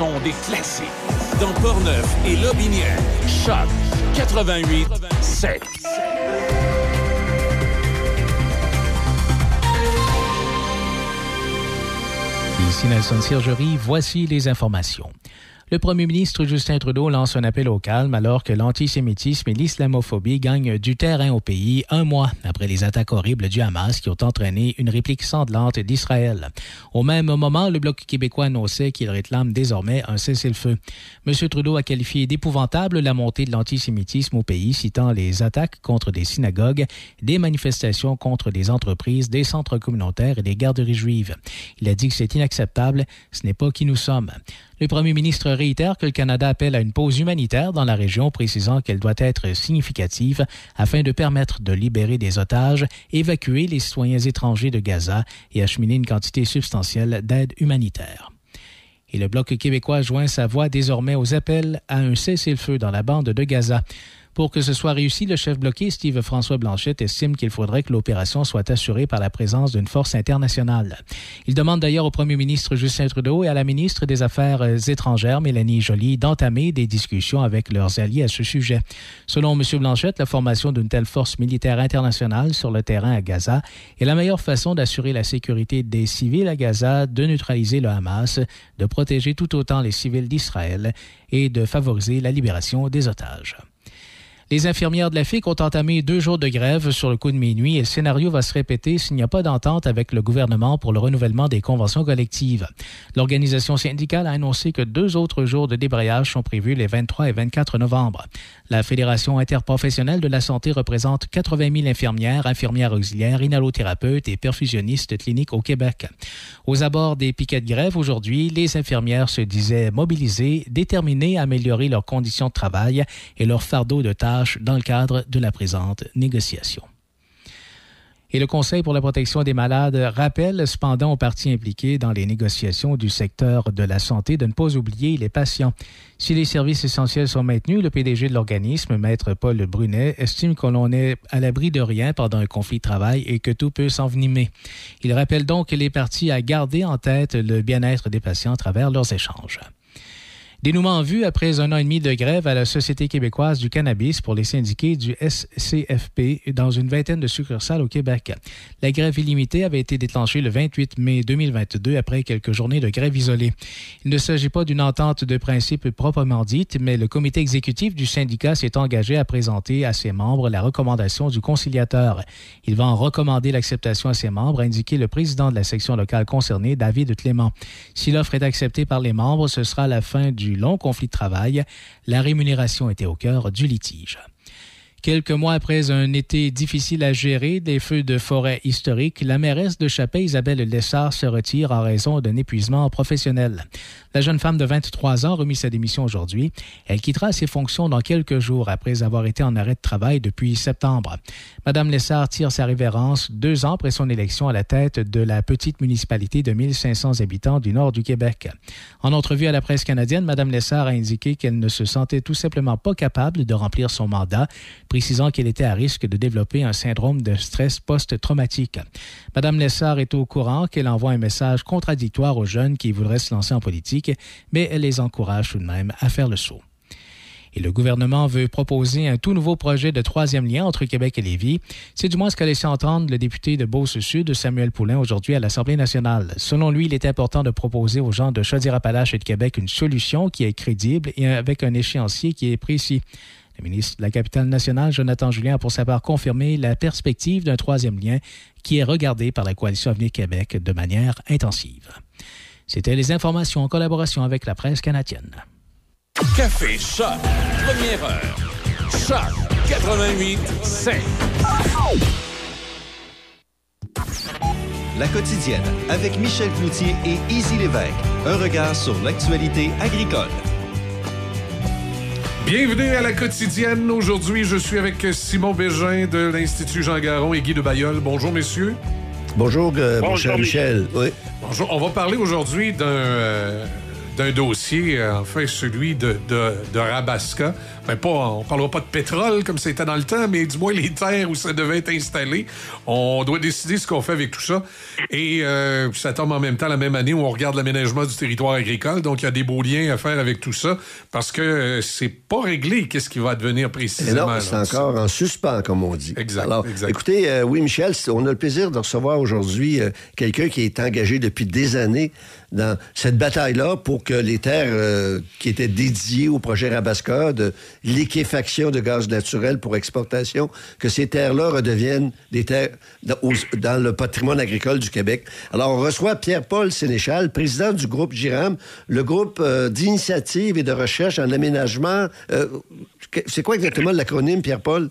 Des classiques. Dans Portneuf et Lobinière. Choc 88 7. Ici Nelson Sergerie, voici les informations. Le premier ministre Justin Trudeau lance un appel au calme alors que l'antisémitisme et l'islamophobie gagnent du terrain au pays un mois après les attaques horribles du Hamas qui ont entraîné une réplique sanglante d'Israël. Au même moment, le Bloc québécois annonçait qu'il réclame désormais un cessez-le-feu. M. Trudeau a qualifié d'épouvantable la montée de l'antisémitisme au pays, citant les attaques contre des synagogues, des manifestations contre des entreprises, des centres communautaires et des garderies juives. Il a dit que c'est inacceptable, ce n'est pas qui nous sommes. Le premier ministre réitère que le Canada appelle à une pause humanitaire dans la région, précisant qu'elle doit être significative afin de permettre de libérer des otages, évacuer les citoyens étrangers de Gaza et acheminer une quantité substantielle d'aide humanitaire. Et le Bloc québécois joint sa voix désormais aux appels à un cessez-le-feu dans la bande de Gaza. Pour que ce soit réussi, le chef bloqué, Steve François Blanchette, estime qu'il faudrait que l'opération soit assurée par la présence d'une force internationale. Il demande d'ailleurs au premier ministre Justin Trudeau et à la ministre des Affaires étrangères, Mélanie Joly, d'entamer des discussions avec leurs alliés à ce sujet. Selon M. Blanchette, la formation d'une telle force militaire internationale sur le terrain à Gaza est la meilleure façon d'assurer la sécurité des civils à Gaza, de neutraliser le Hamas, de protéger tout autant les civils d'Israël et de favoriser la libération des otages. Les infirmières de la FIC ont entamé deux jours de grève sur le coup de minuit et le scénario va se répéter s'il n'y a pas d'entente avec le gouvernement pour le renouvellement des conventions collectives. L'organisation syndicale a annoncé que deux autres jours de débrayage sont prévus les 23 et 24 novembre. La Fédération interprofessionnelle de la santé représente 80 000 infirmières, infirmières auxiliaires, inhalothérapeutes et perfusionnistes cliniques au Québec. Aux abords des piquets de grève aujourd'hui, les infirmières se disaient mobilisées, déterminées à améliorer leurs conditions de travail et leur fardeau de tâches dans le cadre de la présente négociation. Et le Conseil pour la protection des malades rappelle cependant aux parties impliquées dans les négociations du secteur de la santé de ne pas oublier les patients. Si les services essentiels sont maintenus, le PDG de l'organisme, Maître Paul Brunet, estime que l'on est à l'abri de rien pendant un conflit de travail et que tout peut s'envenimer. Il rappelle donc les parties à garder en tête le bien-être des patients à travers leurs échanges. Dénouement en vue après un an et demi de grève à la Société québécoise du cannabis pour les syndiqués du SCFP dans une vingtaine de succursales au Québec. La grève illimitée avait été déclenchée le 28 mai 2022 après quelques journées de grève isolée. Il ne s'agit pas d'une entente de principe proprement dite, mais le comité exécutif du syndicat s'est engagé à présenter à ses membres la recommandation du conciliateur. Il va en recommander l'acceptation à ses membres, a indiqué le président de la section locale concernée, David Clément. Si l'offre est acceptée par les membres, ce sera la fin du long conflit de travail. La rémunération était au cœur du litige. Quelques mois après un été difficile à gérer, des feux de forêt historiques, la mairesse de Chapet, Isabelle Lessard, se retire en raison d'un épuisement professionnel. La jeune femme de 23 ans remis sa démission aujourd'hui. Elle quittera ses fonctions dans quelques jours après avoir été en arrêt de travail depuis septembre. Madame Lessard tire sa révérence deux ans après son élection à la tête de la petite municipalité de 1500 habitants du nord du Québec. En entrevue à la presse canadienne, Madame Lessard a indiqué qu'elle ne se sentait tout simplement pas capable de remplir son mandat, précisant qu'elle était à risque de développer un syndrome de stress post-traumatique. Madame Lessard est au courant qu'elle envoie un message contradictoire aux jeunes qui voudraient se lancer en politique, mais elle les encourage tout de même à faire le saut. Et le gouvernement veut proposer un tout nouveau projet de troisième lien entre Québec et Lévis. C'est du moins ce qu'a laissé entendre le député de Beauce-Sud, Samuel Poulain, aujourd'hui à l'Assemblée nationale. Selon lui, il est important de proposer aux gens de Chaudière-Appalaches et de Québec une solution qui est crédible et avec un échéancier qui est précis. Le ministre de la capitale nationale, Jonathan Julien, a pour sa part confirmé la perspective d'un troisième lien qui est regardé par la Coalition Avenir Québec de manière intensive. C'était les informations en collaboration avec la presse canadienne. Café Choc, première heure. Choc 88 5. La quotidienne avec Michel Cloutier et Easy Lévesque. Un regard sur l'actualité agricole. Bienvenue à la quotidienne. Aujourd'hui, je suis avec Simon Bégin de l'Institut Jean Garon et Guy de Bayeul. Bonjour, messieurs. Bonjour, euh, mon cher Michel. Oui. Bonjour. On va parler aujourd'hui d'un euh, d'un dossier, euh, enfin celui de, de, de Rabasca. Ben pas, on parlera pas de pétrole comme c'était dans le temps, mais du moins les terres où ça devait être installé. On doit décider ce qu'on fait avec tout ça. Et euh, ça tombe en même temps la même année où on regarde l'aménagement du territoire agricole. Donc il y a des beaux liens à faire avec tout ça parce que euh, c'est pas réglé qu'est-ce qui va advenir précisément. c'est encore en suspens, comme on dit. Exact. Alors, exact. écoutez, euh, oui, Michel, on a le plaisir de recevoir aujourd'hui euh, quelqu'un qui est engagé depuis des années dans cette bataille-là pour que les terres qui étaient dédiées au projet Rabasca de liquéfaction de gaz naturel pour exportation, que ces terres-là redeviennent des terres dans, le patrimoine agricole du Québec. Alors, on reçoit Pierre-Paul Sénéchal, président du groupe GIRAM, le groupe euh, d'initiative et de recherche en aménagement. Euh, C'est quoi exactement l'acronyme, Pierre-Paul?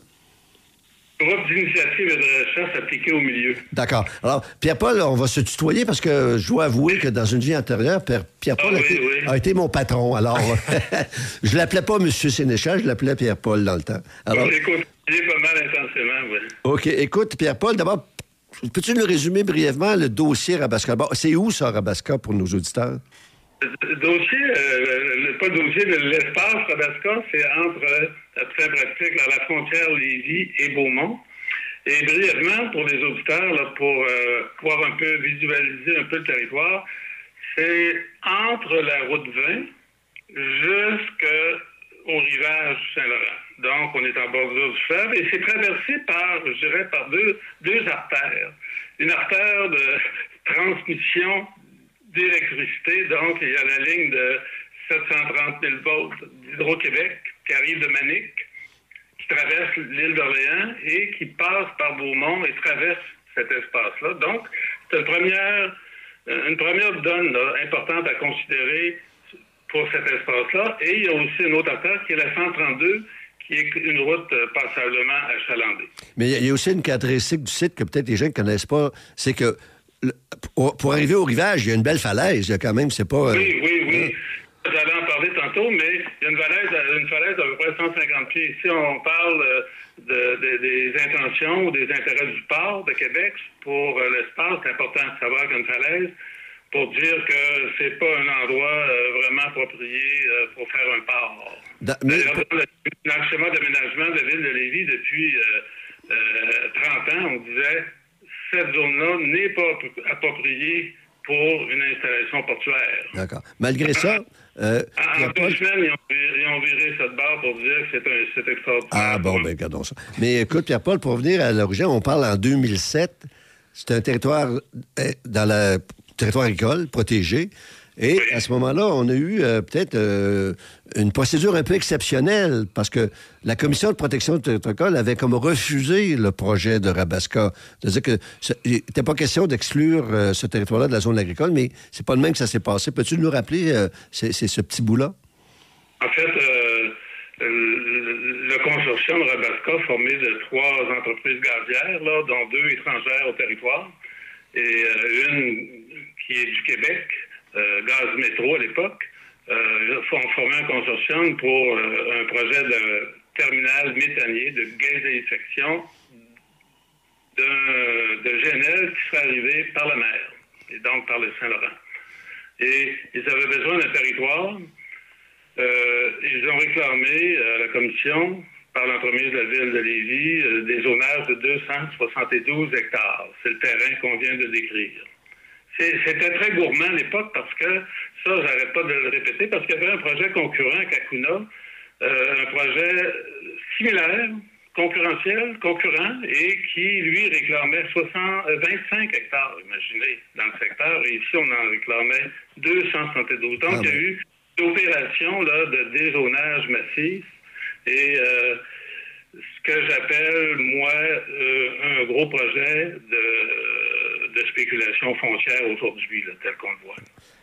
D'initiative et de recherche appliquée au milieu. D'accord. Alors, Pierre-Paul, on va se tutoyer parce que je dois avouer que dans une vie antérieure, Pierre- Pierre-Paul Ah a, oui, été- oui. a été mon patron. Alors, je l'appelais pas M. Sénéchal, je l'appelais Pierre-Paul dans le temps. Alors, côtoyé pas mal intensément, oui. OK. Écoute, Pierre-Paul, d'abord, peux-tu nous résumer brièvement le dossier Rabasca? Bon, c'est où ça, Rabasca, pour nos auditeurs? Dossier, euh, le, pas dossier, de l'espace Rabasca, c'est entre, très pratique, là, la frontière Lévis et Beaumont. Et brièvement, pour les auditeurs, pour euh, pouvoir un peu visualiser un peu le territoire, c'est entre la route 20 jusqu'au rivage Saint-Laurent. Donc, on est en bordure du fleuve et c'est traversé par, je dirais, par deux, deux artères. Une artère de transmission d'électricité, donc il y a la ligne de 730 000 volts d'Hydro-Québec qui arrive de Manic, qui traverse l'île d'Orléans et qui passe par Beaumont et traverse cet espace-là. Donc, c'est une première, une première donne importante à considérer pour cet espace-là. Et il y a aussi une autre artère qui est la 132, qui est une route euh, passablement achalandée. Mais il y a- il y a aussi une caractéristique du site que peut-être les gens ne connaissent pas, c'est que le- pour, pour arriver au rivage, il y a une belle falaise, il y a quand même, c'est pas... euh, Oui, oui, oui. J'allais en parler tantôt, mais il y a une falaise, une falaise d'à peu près 150 pieds. Ici, on parle euh, de- de- des intentions ou des intérêts du port de Québec pour euh, l'espace. C'est important de savoir qu'une falaise, pour dire que c'est pas un endroit euh, vraiment approprié euh, pour faire un port. Mais- dans le, dans le schéma d'aménagement de la ville de Lévis depuis euh, euh, 30 ans, on disait cette zone-là n'est pas appro- appropriée pour une installation portuaire. D'accord. Malgré ça, euh, En- deux semaines, ils ont, viré, ils ont viré cette barre pour dire que c'est extraordinaire. Ah bon, ben regardons ça. Mais écoute, Pierre-Paul, pour revenir à l'origine, on parle en 2007. C'est un territoire euh, dans le territoire agricole protégé. Et à ce moment-là, on a eu euh, peut-être euh, une procédure un peu exceptionnelle parce que la Commission de protection du agricole avait comme refusé le projet de Rabasca. C'est-à-dire que n'était pas question d'exclure euh, ce territoire-là de la zone agricole, mais c'est pas le même que ça s'est passé. Peux-tu nous rappeler ce petit bout-là? En fait, le, consortium Rabasca, formé de trois entreprises gazières, là, dont deux étrangères au territoire, et une qui est du Québec, euh, Gaz Métro à l'époque, euh, ont formé un consortium pour euh, un projet de terminal méthanier de gazéification d'un- de GNL qui serait arrivé par la mer, et donc par le Saint-Laurent. Et ils avaient besoin d'un territoire euh, ils ont réclamé à la commission, par l'entremise de la ville de Lévis, des zonages de 272 hectares. C'est le terrain qu'on vient de décrire. C'était très gourmand à l'époque parce que, ça, j'arrête pas de le répéter, parce qu'il y avait un projet concurrent à Kakuna euh, un projet similaire, concurrentiel, concurrent, et qui, lui, réclamait 60, euh, 25 hectares, imaginez, dans le secteur, et ici, on en réclamait 272. Donc, Ah il y a eu une opération là, de dézonage massif, et euh, ce que j'appelle, moi, euh, un gros projet de, de spéculation foncière aujourd'hui, tel qu'on le voit.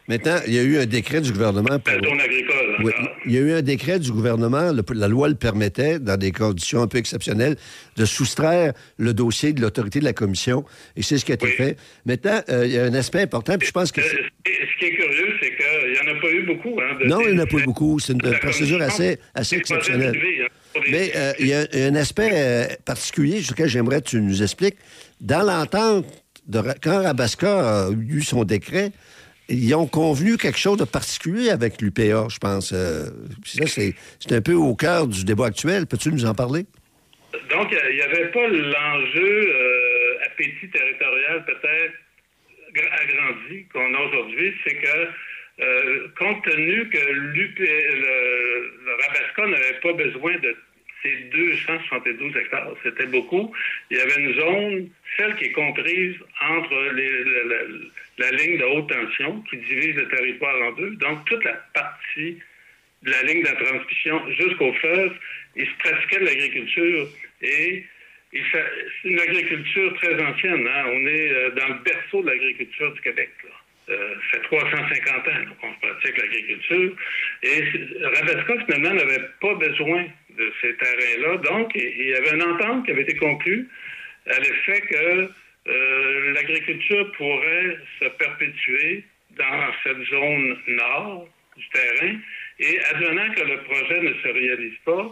Maintenant, il y a eu un décret du gouvernement pour... La zone agricole, Oui, il y a eu un décret du gouvernement, le- la loi le permettait, dans des conditions un peu exceptionnelles, de soustraire le dossier de l'autorité de la commission, et c'est ce qui a été Oui. fait. Maintenant, euh, il y a un aspect important, puis je pense que... Euh, ce qui- est curieux, c'est qu'il n'y en a pas eu beaucoup. Hein, de Non, il n'y en a pas décès beaucoup. C'est une la procédure assez, exceptionnelle. hein, Mais euh, il y a un aspect euh, particulier sur lequel j'aimerais que tu nous expliques. Dans l'entente, quand Rabasca a eu son décret, ils ont convenu quelque chose de particulier avec l'UPA, je pense. Euh, ça, c'est un peu au cœur du débat actuel. Peux-tu nous en parler? Donc, il n'y avait pas l'enjeu euh, appétit territorial peut-être gra- agrandi qu'on a aujourd'hui. C'est que, euh, compte tenu que le, le n'avait pas besoin de ces 272 hectares, c'était beaucoup, il y avait une zone, celle qui est comprise entre la, ligne de haute tension qui divise le territoire en deux. Donc, toute la partie de la ligne de la transmission jusqu'au fleuve, il se pratiquait de l'agriculture et c'est une agriculture très ancienne. hein. On est euh, dans le berceau de l'agriculture du Québec. Euh, ça fait 350 ans qu'on pratique l'agriculture. Et Rabasca, finalement, n'avait pas besoin de ces terrains-là. Donc, il y avait une entente qui avait été conclue à l'effet que euh, l'agriculture pourrait se perpétuer dans cette zone nord du terrain. Et advenant que le projet ne se réalise pas,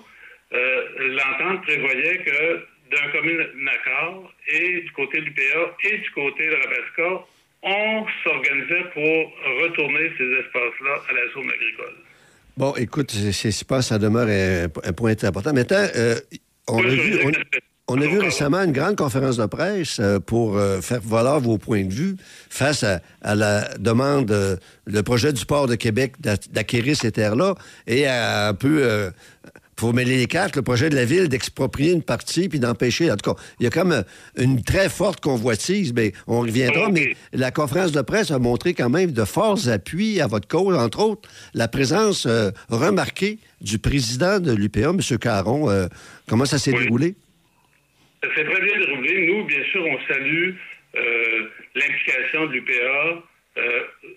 euh, l'entente prévoyait que d'un commun accord, et du côté de l'UPA et du côté de Rabasca, on s'organisait pour retourner ces espaces-là à la zone agricole. Bon, écoute, c'est- je pense que ça demeure un, un point important. Maintenant, euh, on, a vu, on, on a vu récemment une grande conférence de presse euh, pour euh, faire valoir vos points de vue face à, à la demande, le projet du port de Québec d'a- d'acquérir ces terres-là et à un peu, euh, pour mêler les cartes, le projet de la ville d'exproprier une partie puis d'empêcher. En tout cas, il y a comme euh, une très forte convoitise, mais on reviendra. Mais la conférence de presse a montré quand même de forts appuis à votre cause, entre autres la présence euh, remarquée du président de l'UPA, M. Caron. Euh, comment ça s'est Oui. déroulé? Ça s'est très bien déroulé. Nous, bien sûr, on salue euh, l'implication de l'UPA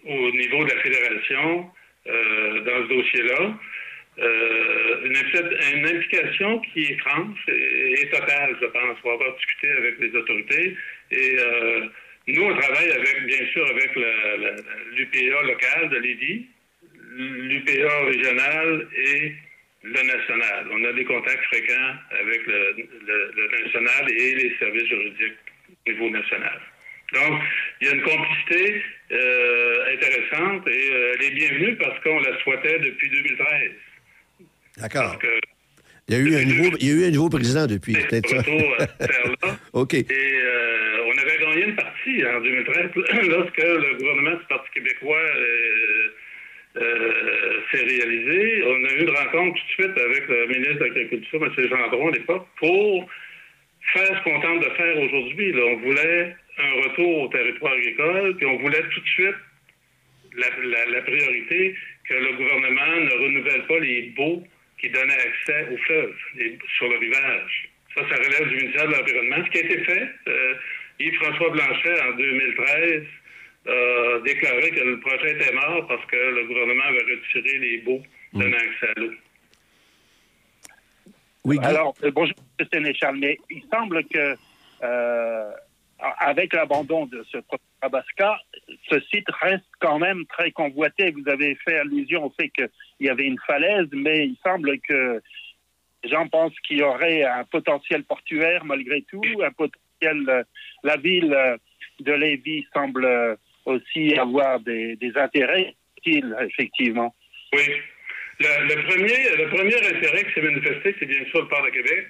au niveau de la fédération dans ce dossier-là. Euh, une, impli- une implication qui est franche et, totale, je pense, pour avoir discuté avec les autorités. Et euh, nous, on travaille avec, bien sûr, avec l'UPA locale de Lévis, l'UPA régional et le national. On a des contacts fréquents avec le, le- national et les services juridiques au niveau national. Donc, il y a une complicité euh, intéressante et elle est bienvenue parce qu'on la souhaitait depuis 2013. D'accord. Il y, a eu un nouveau, il y a eu un nouveau président depuis, peut-être ça. OK. Et euh, on avait gagné une partie en 2013 lorsque le gouvernement du Parti québécois euh, euh, s'est réalisé. On a eu une rencontre tout de suite avec le ministre de l'Agriculture, M. Gendron, à l'époque, pour faire ce qu'on tente de faire aujourd'hui. On voulait un retour au territoire agricole, puis on voulait tout de suite la, la- la priorité que le gouvernement ne renouvelle pas les baux qui donnaient accès au fleuve les- sur le rivage. Ça, ça relève du ministère de l'Environnement. Ce qui a été fait, euh, Yves-François Blanchet, en 2013, a déclaré que le projet était mort parce que le gouvernement avait retiré les baux donnant accès à l'eau. Oui? Alors, euh, bonjour, M. Sénéchal, mais il semble que, euh, avec l'abandon de ce Tabasca, ce site reste quand même très convoité. Vous avez fait allusion au fait qu'il y avait une falaise, mais il semble que les gens pensent qu'il y aurait un potentiel portuaire malgré tout, un potentiel. euh, la ville euh, de Lévis semble euh, aussi avoir des, des intérêts, effectivement. Oui. Le, le premier, le premier intérêt qui s'est manifesté, c'est bien sûr le port de Québec,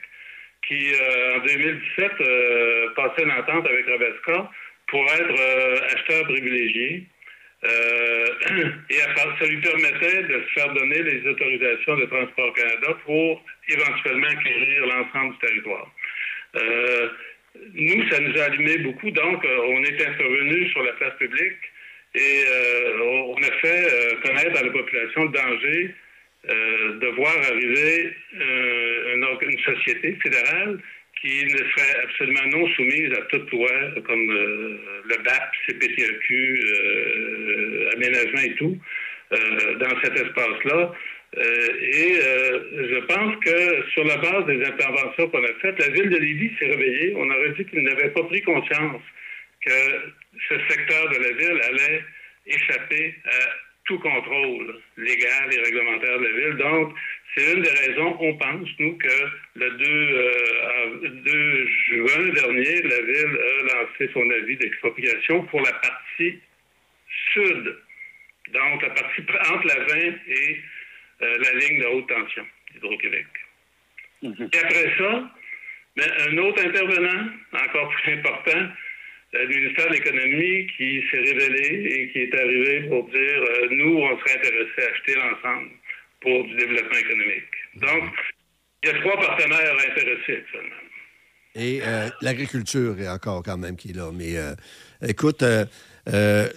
qui, euh, en 2017, euh, passait une entente avec Rabesca pour être euh, acheteur privilégié. Et ça lui permettait de se faire donner les autorisations de Transport Canada pour éventuellement acquérir l'ensemble du territoire. Nous, ça nous a allumé beaucoup, donc on est intervenu sur la place publique et on a fait connaître à la population le danger euh, de voir arriver euh, une, une société fédérale qui ne serait absolument non soumise à toute loi, comme euh, le BAP, CPTEQ, euh, aménagement et tout, euh, dans cet espace-là. Euh, et euh, je pense que sur la base des interventions qu'on a faites, la ville de Lévis s'est réveillée. On aurait dit qu'il n'avait pas pris conscience que ce secteur de la ville allait échapper à tout contrôle légal et réglementaire de la ville. Donc, c'est une des raisons, on pense, nous, que le 2, euh, av- 2 juin dernier, la ville a lancé son avis d'expropriation pour la partie sud. Donc, la partie entre la 20 et euh, la ligne de haute tension d'Hydro-Québec. Et après ça, ben, un autre intervenant, encore plus important, euh, le ministère de l'Économie, qui s'est révélé et qui est arrivé pour dire euh, nous, on serait intéressés à acheter l'ensemble pour du développement économique. Donc, il y a trois partenaires intéressés actuellement. Et euh, l'agriculture est encore quand même qui est là. Mais euh, écoute, euh, euh,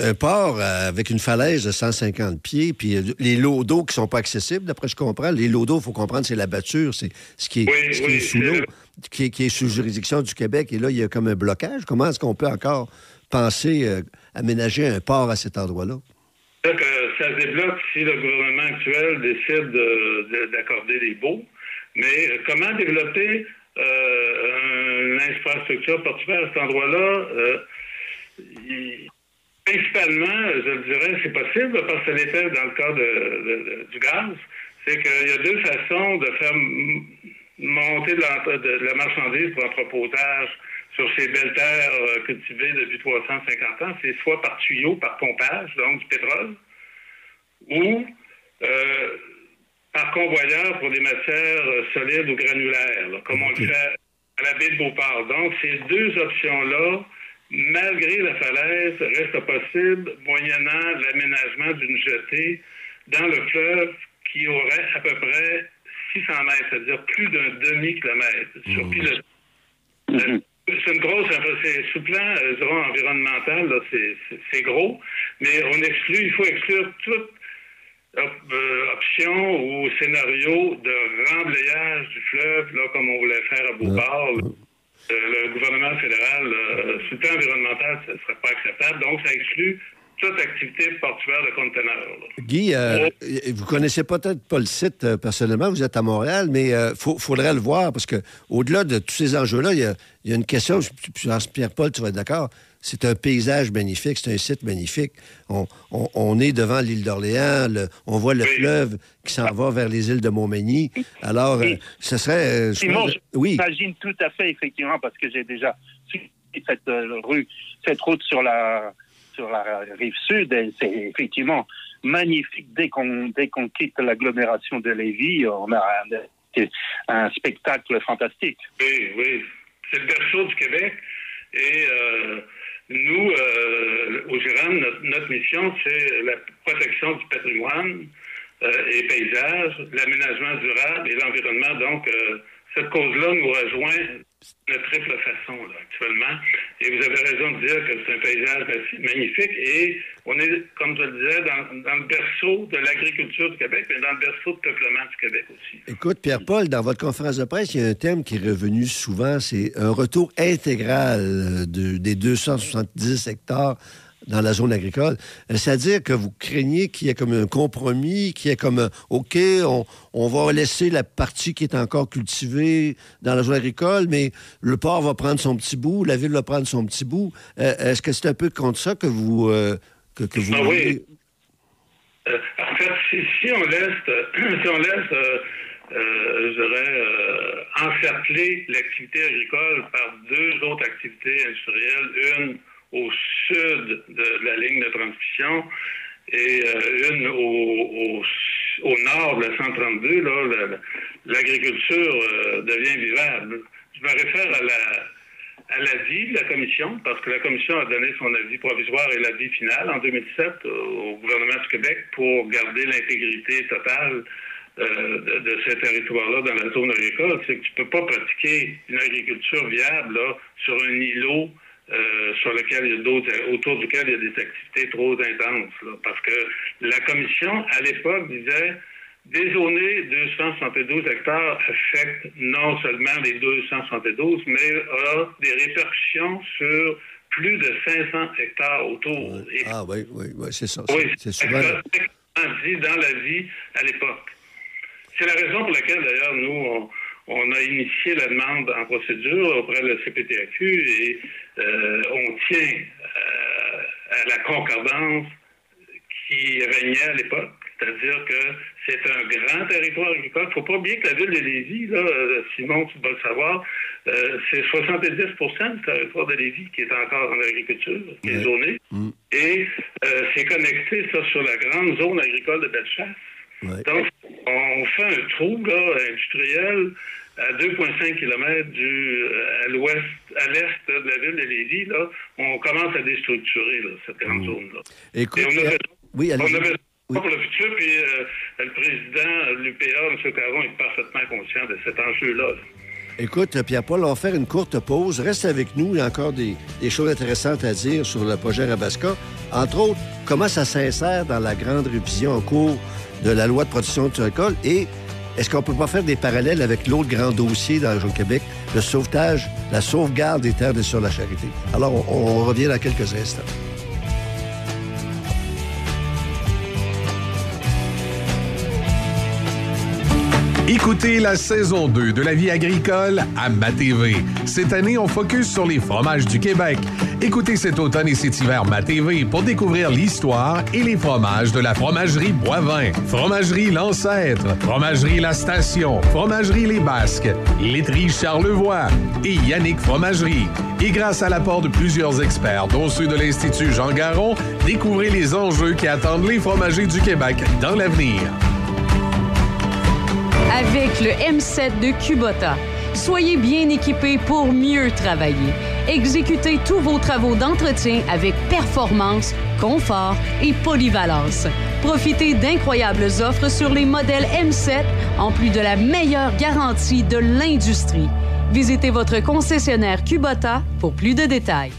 un port euh, avec une falaise de 150 pieds, puis euh, les lots d'eau qui sont pas accessibles, d'après ce que je comprends. Les lots d'eau, il faut comprendre, c'est la batture, c'est ce qui est, Oui, ce qui oui, est sous l'eau, qui, est- sous juridiction du Québec. Et là, il y a comme un blocage. Comment est-ce qu'on peut encore penser euh, aménager un port à cet endroit-là? Ça se débloque si le gouvernement actuel décide de- de- d'accorder des baux. Mais euh, comment développer euh, une infrastructure portuaire à cet endroit-là? euh, principalement, je le dirais, c'est possible parce que l'était dans le cas du gaz. C'est qu'il y a deux façons de faire m- monter de la, de- la marchandise pour entreposage sur ces belles terres euh, cultivées depuis 350 ans. C'est soit par tuyau, par pompage, donc du pétrole, ou euh, par convoyeur pour des matières euh, solides ou granulaires, là, comme on le fait à la baie de Beauport. Donc, ces deux options-là, malgré la falaise, restent possibles moyennant l'aménagement d'une jetée dans le fleuve qui aurait à peu près 600 mètres, c'est-à-dire plus d'un demi-kilomètre sur pilotis. Euh, C'est une grosse, c'est sous plan, euh, dirais, environnemental, c'est- gros, mais on exclut, il faut exclure toute op- euh, option ou scénario de remblayage du fleuve, là, comme on voulait faire à Beauport. là. Euh, le gouvernement fédéral, euh, le plan environnemental, ça ne serait pas acceptable. Donc, ça exclut toute activité portuaire de conteneurs. Guy, euh, vous connaissez peut-être pas le site euh, personnellement, vous êtes à Montréal, mais il faudrait le voir parce que au-delà de tous ces enjeux-là, il y a, il y a une question, je- je Pierre-Paul, tu vas être d'accord, c'est un paysage magnifique, c'est un site magnifique. On, on- on est devant l'île d'Orléans, on voit le Oui. fleuve qui s'en va vers les îles de Montmagny. Alors, euh, Oui. ce serait... euh, je Simon, pense- oui, j'imagine tout à fait, effectivement, parce que j'ai déjà suivi cette euh, rue, cette route sur la sur la rive sud, et c'est effectivement magnifique. Dès qu'on dès quitte l'agglomération de Lévis, on a un, spectacle fantastique. Oui, oui. C'est le berceau du Québec. Et euh, nous, euh, au Giron, notre, mission, c'est la protection du patrimoine euh, et paysages, l'aménagement durable et l'environnement. Donc, cette cause-là nous rejoint de triple façon actuellement. Et vous avez raison de dire que c'est un paysage magnifique. Et on est, comme je le disais, dans, le berceau de l'agriculture du Québec, mais dans le berceau de peuplement du Québec aussi. Écoute, Pierre-Paul, dans votre conférence de presse, il y a un thème qui est revenu souvent, c'est un retour intégral euh, de- des 270 hectares dans la zone agricole. Euh, C'est-à-dire que vous craignez qu'il y ait comme un compromis, qu'il y ait comme, un, OK, on, on va laisser la partie qui est encore cultivée dans la zone agricole, mais le port va prendre son petit bout, la ville va prendre son petit bout. Euh, Est-ce que c'est un peu contre ça que vous... euh, que, que vous Ah oui. Euh, en fait, si, si on laisse, euh, si on laisse, euh, euh, je dirais, euh, encercler l'activité agricole par deux autres activités industrielles, une au sud de la ligne de transmission et euh, une au, nord de la 132, là, la- l'agriculture euh, devient vivable. Je me réfère à la, à l'avis de la commission, parce que la commission a donné son avis provisoire et l'avis final en 2007 au gouvernement du Québec pour garder l'intégrité totale euh, de, de, ces territoires-là dans la zone agricole. C'est que tu peux pas pratiquer une agriculture viable là, sur un îlot euh, sur lequel il y a d'autres, autour duquel il y a des activités trop intenses. Là, parce que la commission, à l'époque, disait Dézoner 272 hectares affecte non seulement les 272, mais a des répercussions sur plus de 500 hectares autour. Et ah oui, oui, oui c'est ça. Oui, c'est souvent... dit dans la vie à l'époque. C'est la raison pour laquelle, d'ailleurs, nous, on, on, a initié la demande en procédure auprès de la CPTAQ et on tient euh, à la concordance qui régnait à l'époque. C'est-à-dire que c'est un grand territoire agricole. Il ne faut pas oublier que la ville de Lévis, là, euh, Simon, tu dois le savoir, euh, c'est 70% du territoire de Lévis qui est encore en agriculture, qui est zoné. Mm. Et euh, c'est connecté, ça, sur la grande zone agricole de Bellechasse. Donc, on fait un trou là, industriel à 2,5 km du, à l'ouest, à l'est de la ville de Lévis. Là, on commence à déstructurer là, cette grande mm. zone-là. Écoute, Et on oui, on avait oui. pour le futur, puis euh, le président de l'UPA, M. Caron, est parfaitement conscient de cet enjeu-là. Écoute, Pierre-Paul, on va faire une courte pause. Reste avec nous. Il y a encore des, des, choses intéressantes à dire sur le projet Rabasca. Entre autres, comment ça s'insère dans la grande révision en cours de la loi de protection du récolte et est-ce qu'on peut pas faire des parallèles avec l'autre grand dossier dans de Québec, le sauvetage, la sauvegarde des terres de sur la charité? Alors, on, on revient dans quelques instants. Écoutez la saison 2 de la vie agricole à MaTV. Cette année, on focus sur les fromages du Québec. Écoutez cet automne et cet hiver MaTV pour découvrir l'histoire et les fromages de la fromagerie Boivin, fromagerie L'Ancêtre, fromagerie La Station, fromagerie Les Basques, laiterie Charlevoix et Yannick Fromagerie. Et grâce à l'apport de plusieurs experts, dont ceux de l'Institut Jean Garon, découvrez les enjeux qui attendent les fromagers du Québec dans l'avenir avec le M7 de Kubota. Soyez bien équipés pour mieux travailler. Exécutez tous vos travaux d'entretien avec performance, confort et polyvalence. Profitez d'incroyables offres sur les modèles M7 en plus de la meilleure garantie de l'industrie. Visitez votre concessionnaire Kubota pour plus de détails.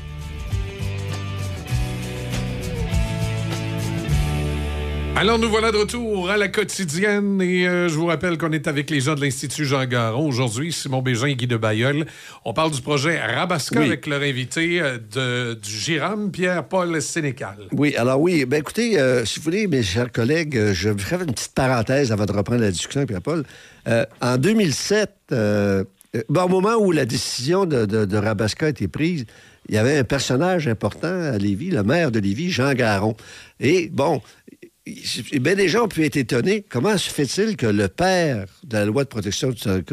Alors, nous voilà de retour à la quotidienne et euh, je vous rappelle qu'on est avec les gens de l'Institut Jean Garon aujourd'hui, Simon Bégin et Guy de Bayeul. On parle du projet Rabasca Oui. avec leur invité euh, de, du Giram, Pierre-Paul Sénécal. Oui, alors oui, ben écoutez, euh, si vous voulez, mes chers collègues, je vais faire une petite parenthèse avant de reprendre la discussion Pierre-Paul. Euh, en 2007, euh, euh, bon, au moment où la décision de, de- de Rabasca a été prise, il y avait un personnage important à Lévis, le maire de Lévis, Jean Garon. Et bon, il- bien gens ont pu être étonnés. Comment se fait-il que le père de la loi de protection du sol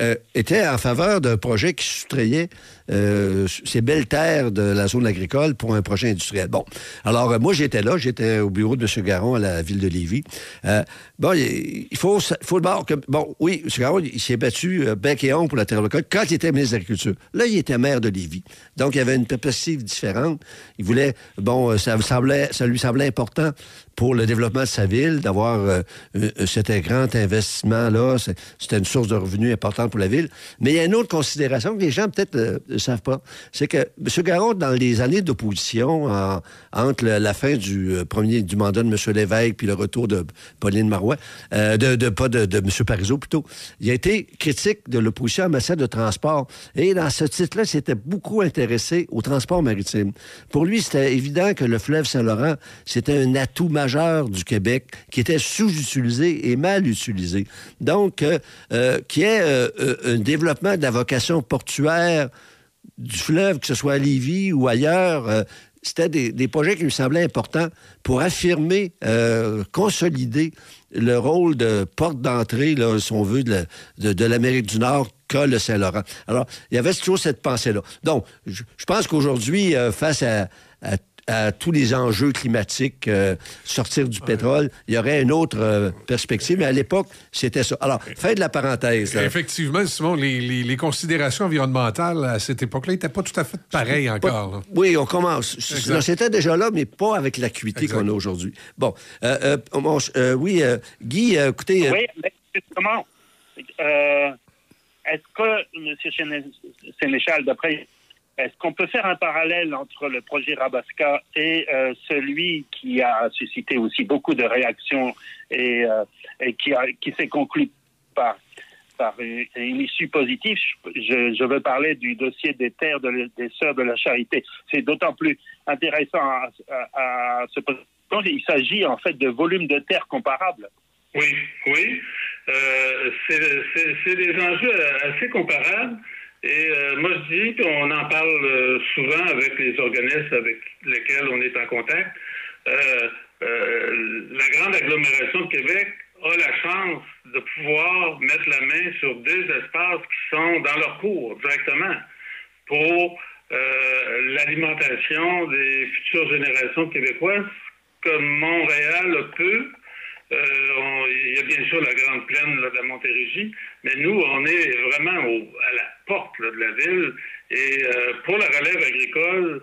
euh, était en faveur d'un projet qui soustrayait euh, ces belles terres de la zone agricole pour un projet industriel? Bon, alors euh, moi j'étais là, j'étais au bureau de M. Garon à la ville de Lévis. Bon, il faut, faut d'abord que... Bon, oui, M. Garon, il s'est battu bec et ongle pour la terre locale quand il était ministre de l'Agriculture. Là, il était maire de Lévis. Donc, il avait une perspective différente. Il voulait... Bon, ça, semblait, ça lui semblait important pour le développement de sa ville d'avoir euh, euh, cet grand investissement-là. C'était une source de revenus importante pour la ville. Mais il y a une autre considération que les gens peut-être euh, ne savent pas. C'est que M. Garon, dans les années d'opposition, en- entre la fin du euh, premier du mandat de M. Lévesque puis le retour de Pauline Marois, de, pas de, M. Parizeau plutôt, il a été critique de l'opposition en matière de transport. Et dans ce titre-là, il s'était beaucoup intéressé au transport maritime. Pour lui, c'était évident que le fleuve Saint-Laurent, c'était un atout majeur du Québec qui était sous-utilisé et mal utilisé. Donc, euh, euh, qui est euh, un développement de la vocation portuaire du fleuve, que ce soit à Lévis ou ailleurs, c'était des, projets qui me semblaient importants pour affirmer, consolider le rôle de porte d'entrée, si on veut, de, de- l'Amérique du Nord qu'a le Saint-Laurent. Alors, il y avait toujours cette pensée-là. Donc, je, pense qu'aujourd'hui, face à, à à tous les enjeux climatiques, euh, sortir du pétrole, il y aurait une autre euh, perspective. Mais à l'époque, c'était ça. Alors, fin de la parenthèse. là. Effectivement, Simon, les, les- les considérations environnementales à cette époque-là n'étaient pas tout à fait pareilles encore. là. Oui, on commence. C'était déjà là, mais pas avec l'acuité qu'on a aujourd'hui. Bon, euh, euh, euh, oui, euh, Guy, euh, écoutez, euh, Oui, mais justement, euh, est-ce que, M. Séné- Sénéchal, d'après, est-ce qu'on peut faire un parallèle entre le projet Rabasca et euh, celui qui a suscité aussi beaucoup de réactions et, euh, qui, qui s'est conclu par, par une, issue positive? Je, veux parler du dossier des terres des Sœurs de la Charité. C'est d'autant plus intéressant à, à ce Il s'agit en fait de volumes de terres comparables. Oui, oui. Euh, c'est des enjeux assez comparables. Et euh, moi, je dis, puis on en parle euh, souvent avec les organismes avec lesquels on est en contact. Euh, euh, la grande agglomération de Québec a la chance de pouvoir mettre la main sur deux espaces qui sont dans leur cours directement pour euh, l'alimentation des futures générations québécoises, comme Montréal le peut. Euh, il y a bien sûr la grande plaine de la Montérégie, mais nous, on est vraiment au- à la porte de la ville. Et euh, pour la relève agricole,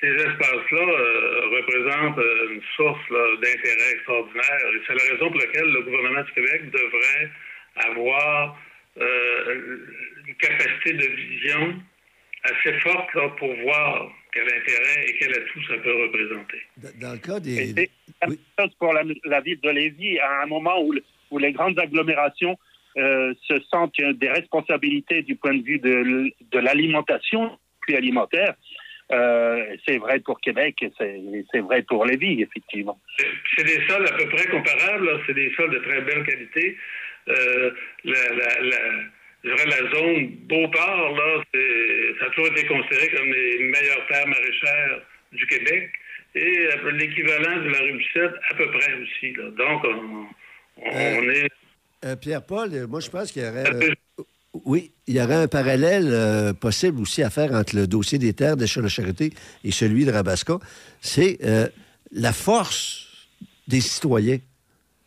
ces espaces-là euh, représentent une source d'intérêt extraordinaire. Et c'est la raison pour laquelle le gouvernement du Québec devrait avoir une capacité de vision assez forte pour voir quel intérêt et quel atout ça peut représenter. dans le cas des... c'est la même chose pour la, la ville de Lévis, à un moment où, où les grandes agglomérations euh, se sentent des responsabilités du point de vue de, de l'alimentation, puis alimentaire. Euh, c'est vrai pour Québec et c'est c'est vrai pour Lévis, effectivement. C'est des sols à peu près comparables. C'est des sols de très belle qualité. Euh, la, la, la, je dirais la zone Beauport, là, ça a toujours été considéré comme les meilleures terres maraîchères du Québec. Et euh, l'équivalent de la rue Bicêtre, à peu près aussi. là. Donc, on, on- Euh, on est... Euh, Pierre-Paul, moi, je pense qu'il y aurait... euh, oui, il y aurait un parallèle possible aussi à faire entre le dossier des terres de la Charité et celui de Rabasca. C'est la force des citoyens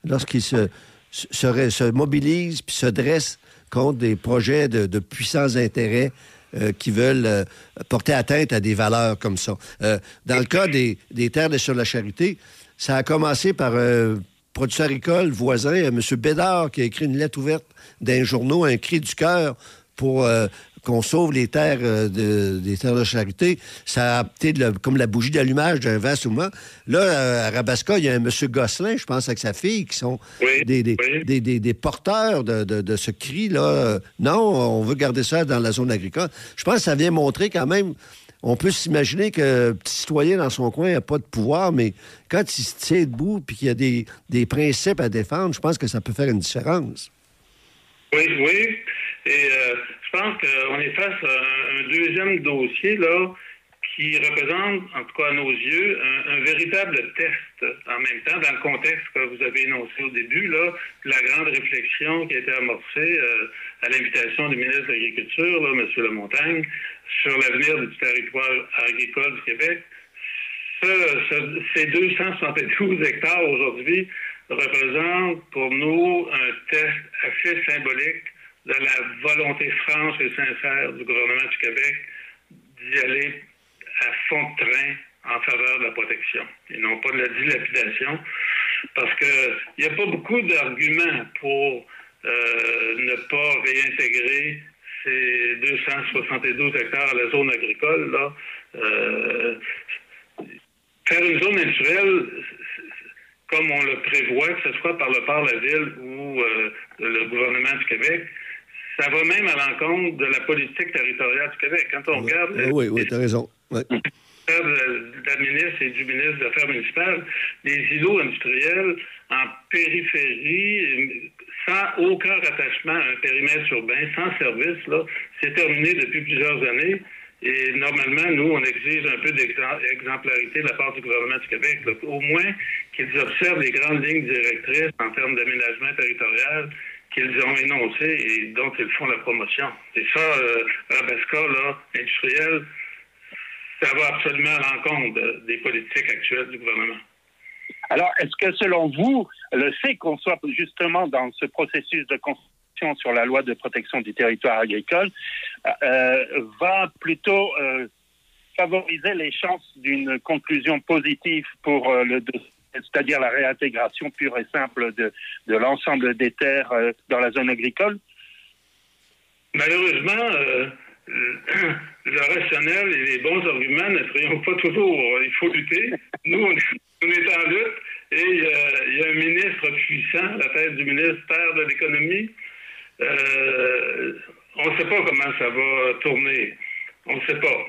lorsqu'ils se, se, se- se mobilisent puis se dressent contre des projets de, puissants intérêts euh, qui veulent euh, porter atteinte à des valeurs comme ça. Euh, dans le cas des, des terres de sur la charité, ça a commencé par un producteur agricole voisin, M. Bédard, qui a écrit une lettre ouverte d'un journaux, un cri du cœur pour qu'on sauve les terres euh, de- des terres de charité. Ça a été de la- comme la bougie d'allumage d'un vaste mouvement. Là, euh, à Rabasca, il y a un M. Gosselin, je pense, avec sa fille, qui sont des, des, des- des- des porteurs de, de- de ce cri-là. Non, on veut garder ça dans la zone agricole. Je pense que ça vient montrer quand même on peut s'imaginer que petit citoyen dans son coin n'a pas de pouvoir, mais quand il se tient debout et qu'il y a des, des principes à défendre, je pense que ça peut faire une différence. Oui, oui. Et euh, je pense qu'on est face à un, deuxième dossier là qui représente, en tout cas à nos yeux, un, véritable test en même temps, dans le contexte que vous avez énoncé au début, là, la grande réflexion qui a été amorcée euh, à l'invitation du ministre de l'Agriculture, M. Lamontagne, sur l'avenir du territoire agricole du Québec. Ce- ce- ces 272 hectares aujourd'hui représentent pour nous un test assez symbolique de la volonté franche et sincère du gouvernement du Québec d'y aller à fond de train en faveur de la protection et non pas de la dilapidation parce qu'il n'y a pas beaucoup d'arguments pour euh, ne pas réintégrer ces 272 hectares à la zone agricole. Là. Euh, faire une zone naturelle, comme on le prévoit, que ce soit par le de la ville ou euh, le gouvernement du Québec, ça va même à l'encontre de la politique territoriale du Québec. Quand on regarde Oui, oui, oui tu as raison. Ouais. de de la ministre et du ministre des Affaires municipales, les îlots industriels en périphérie, sans aucun rattachement à un périmètre urbain, sans service, là, c'est terminé depuis plusieurs années. Et normalement, nous, on exige un peu d'exemplarité de la part du gouvernement du Québec, là, au moins qu'ils observent les grandes lignes directrices en termes d'aménagement territorial qu'ils ont énoncées et dont ils font la promotion. Et ça, euh, Rabasca, là, industriel, ça va absolument à l'encontre de- des politiques actuelles du gouvernement. Alors, est-ce que selon vous, le fait qu'on soit justement dans ce processus de construction sur la loi de protection du territoire agricole euh, va plutôt euh, favoriser les chances d'une conclusion positive pour euh, le dossier, c'est-à-dire la réintégration pure et simple de, de l'ensemble des terres euh, dans la zone agricole? Malheureusement, euh, le rationnel et les bons arguments ne triomphent pas toujours. Il faut lutter. Nous, on est, en lutte et il y, a, il y a un ministre puissant à la tête du ministère de l'Économie. Euh, on ne sait pas comment ça va tourner. On ne sait pas.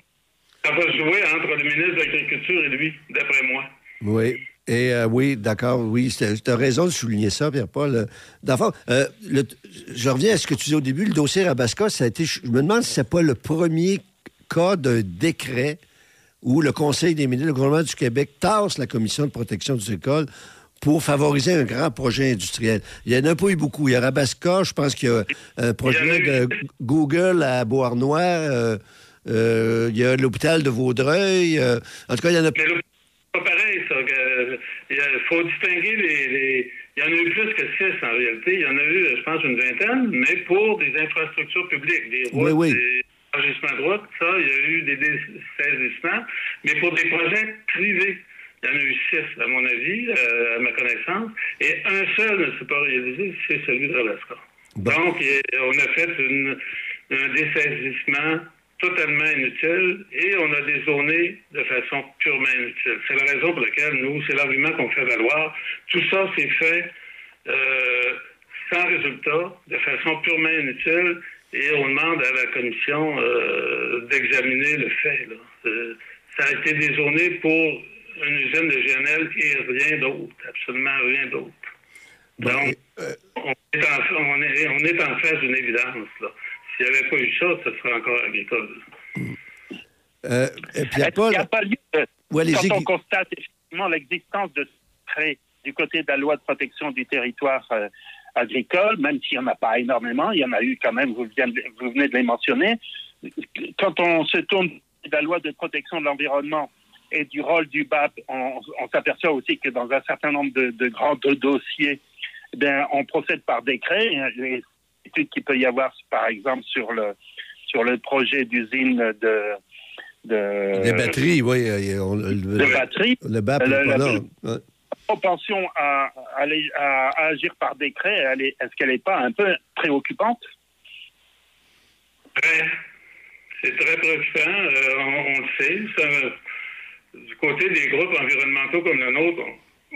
Ça va jouer entre le ministre de l'Agriculture et lui, d'après moi. Oui. Et euh, oui, d'accord, oui, tu as raison de souligner ça, Pierre-Paul. Euh, fond, euh, je reviens à ce que tu disais au début, le dossier Rabasca, ça a été, je me demande si c'est pas le premier cas d'un décret où le Conseil des ministres, le gouvernement du Québec tasse la Commission de protection du école pour favoriser un grand projet industriel. Il y en a pas eu beaucoup. Il y a Rabasca, je pense qu'il y a un projet de Google à Beauharnois, euh, euh, il y a l'hôpital de Vaudreuil. en tout cas, il y en a pas pareil, ça. Il faut distinguer les, les- Il y en a eu plus que six, en réalité. Il y en a eu, je pense, une vingtaine, mais pour des infrastructures publiques, des routes, Oui, oui. des agissements de ça, il y a eu des dessaisissements. Mais pour des projets privés, il y en a eu six, à mon avis, euh, à ma connaissance, et un seul ne s'est pas réalisé, c'est celui de Alaska. Donc, on a fait une- un dessaisissement totalement inutile et on a dézoné de façon purement inutile. C'est la raison pour laquelle nous, c'est l'argument qu'on fait valoir. Tout ça s'est fait euh, sans résultat, de façon purement inutile, et on demande à la commission euh, d'examiner le fait. là. Euh, ça a été dézoné pour une usine de GNL et rien d'autre, absolument rien d'autre. Donc, on, est en, on, est, on est en face d'une évidence. là. S'il n'y avait pas eu ça, ce serait encore agricole. Euh, et. Est-ce qu'il n'y a pas lieu de- Ouais, allez-y, quand on constate effectivement l'existence de secrets du côté de la loi de protection du territoire euh, agricole, même s'il n'y en a pas énormément, il y en a eu quand même, vous, venez de- vous venez de les mentionner. Quand on se tourne de la loi de protection de l'environnement et du rôle du BAP, on, on s'aperçoit aussi que dans un certain nombre de, de grands do- dossiers, ben, on procède par décret. Les études qu'il peut y avoir, par exemple, sur le, sur le projet d'usine de, de, Des batteries, oui. euh, on- le, de batteries. Le BAP, Le- le-. Ouais. propension à, à à- à agir par décret, est-ce qu'elle n'est pas un peu préoccupante? Très. C'est très préoccupant, euh, on, on le sait. Ça, du côté des groupes environnementaux comme le nôtre,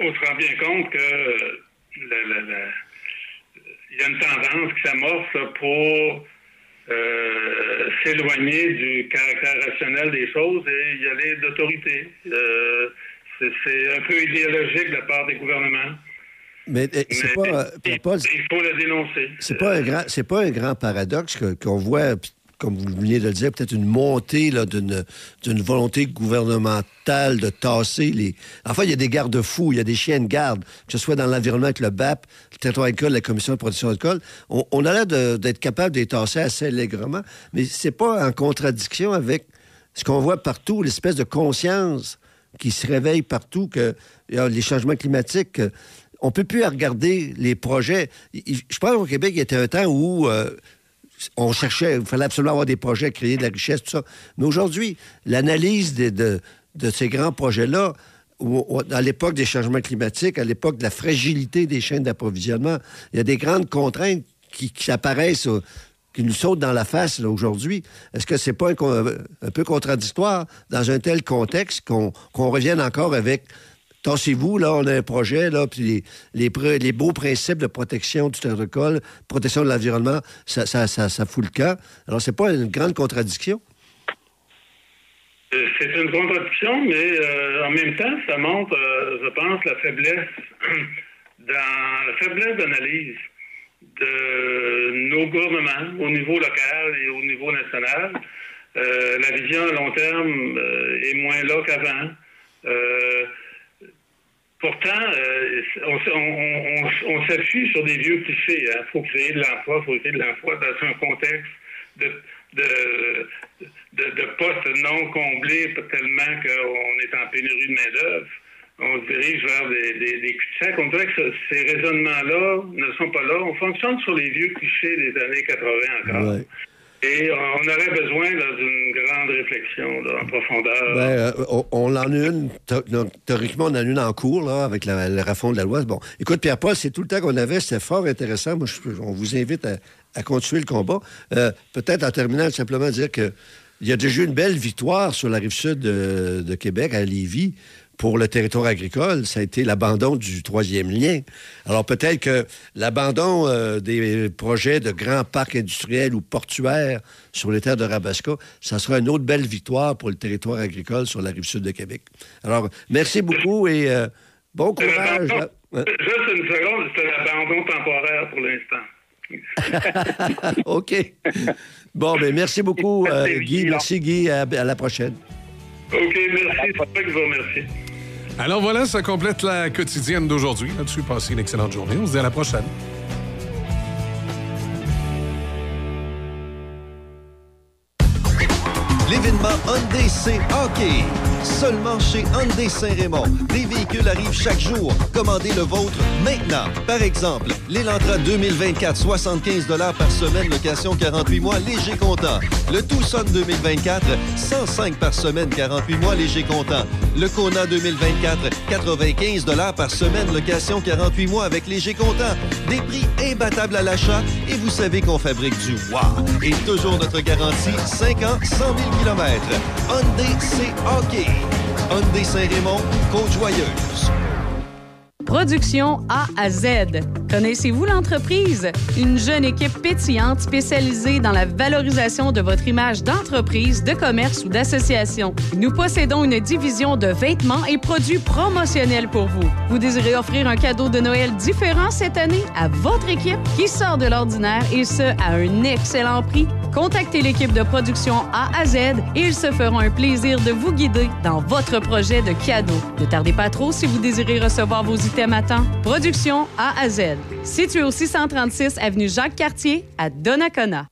on, on se rend bien compte que euh, la- la- la- il y a une tendance qui s'amorce pour euh, s'éloigner du caractère rationnel des choses et y aller d'autorité. Euh, c'est- un peu idéologique de la part des gouvernements. Mais euh, c'est pas, euh, il faut le dénoncer. c'est pas un grand, c'est pas un grand paradoxe qu'on voit, comme vous venez de le dire, peut-être une montée d'une, volonté gouvernementale de tasser les. Enfin, il y a des garde-fous, il y a des chiens de garde, que ce soit dans l'environnement avec le BAP, le territoire agricole, la Commission de protection agricole. On, on a l'air d'être capable de les tasser assez allègrement, mais c'est pas en contradiction avec ce qu'on voit partout, l'espèce de conscience qui se réveille partout, que les changements climatiques. que on peut plus regarder les projets. Je pense qu'au Québec, il y était un temps où euh, on cherchait, il fallait absolument avoir des projets, créer de la richesse, tout ça. Mais aujourd'hui, l'analyse de, de- ces grands projets-là, à l'époque des changements climatiques, à l'époque de la fragilité des chaînes d'approvisionnement, il y a des grandes contraintes qui, qui apparaissent, euh, qui nous sautent dans la face aujourd'hui. Est-ce que c'est pas un, peu contradictoire dans un tel contexte qu'on revienne encore avec Tassez-vous, là, on a un projet, là, puis les, les, les beaux principes de protection du territoire, protection de l'environnement, ça, ça, ça, fout le camp. Alors, c'est pas une grande contradiction? Euh, C'est une contradiction, mais euh, en même temps, ça montre, euh, je pense, la faiblesse dans la faiblesse d'analyse de nos gouvernements au niveau local et au niveau national. La vision à long terme est moins là qu'avant. Pourtant, euh, on, s'appuie sur des vieux clichés. Il faut créer de l'emploi, il faut créer de l'emploi dans un contexte de, postes non comblés tellement qu'on est en pénurie de main-d'œuvre. On se dirige vers des, des, des cul-de-sac. On dirait que ce- ces raisonnements-là ne sont pas là. On fonctionne sur les vieux clichés des années 80 encore. Et on aurait besoin d'une grande réflexion là, en profondeur. Ben, euh, on, on en a une, théoriquement, on en a une en cours, là, avec la, le refond de la loi. Bon, écoute, Pierre-Paul, c'est tout le temps qu'on avait, c'était fort intéressant. Moi, je- on vous invite à, à continuer le combat. Euh, Peut-être en terminant, simplement dire que il y a déjà eu une belle victoire sur la rive sud de, de Québec, à Lévis, pour le territoire agricole. Ça a été l'abandon du troisième lien. Alors peut-être que l'abandon euh, des projets de grands parcs industriels ou portuaires sur les terres de Rabasca, ça sera une autre belle victoire pour le territoire agricole sur la rive sud de Québec. Alors, merci beaucoup et euh, bon courage. Ouais. Juste une seconde, c'est l'abandon temporaire pour l'instant. OK. Bon, ben merci beaucoup, euh, Guy. Merci, Guy. À, à la prochaine. OK, merci. C'est pas que je vous remercie. Alors voilà, ça complète la quotidienne d'aujourd'hui. Là-dessus, passez une excellente journée. On se dit à la prochaine. L'événement Hyundai Hockey. Seulement chez Hyundai Saint-Raymond. Des véhicules arrivent chaque jour. Commandez le vôtre maintenant. Par exemple, l'Elantra 2024, 75 par semaine, location 48 mois, léger comptant. Le Tucson 2024, 105 par semaine, 48 mois, léger comptant. Le Kona 2024, 95 par semaine, location 48 mois avec léger comptant. Des prix imbattables à l'achat et vous savez qu'on fabrique du wow. Et toujours notre garantie, 5 ans, 100 000 km. Hyundai C Hockey. Hyundai Saint-Raymond, Côte-Joyeuse. Production A à Z. Connaissez-vous l'entreprise? Une jeune équipe pétillante spécialisée dans la valorisation de votre image d'entreprise, de commerce ou d'association. Nous possédons une division de vêtements et produits promotionnels pour vous. Vous désirez offrir un cadeau de Noël différent cette année à votre équipe qui sort de l'ordinaire et ce, à un excellent prix? Contactez l'équipe de production A à Z et ils se feront un plaisir de vous guider dans votre projet de cadeau. Ne tardez pas trop si vous désirez recevoir vos items à temps. Production A à Z. Situé au 636 avenue Jacques-Cartier à Donnacona.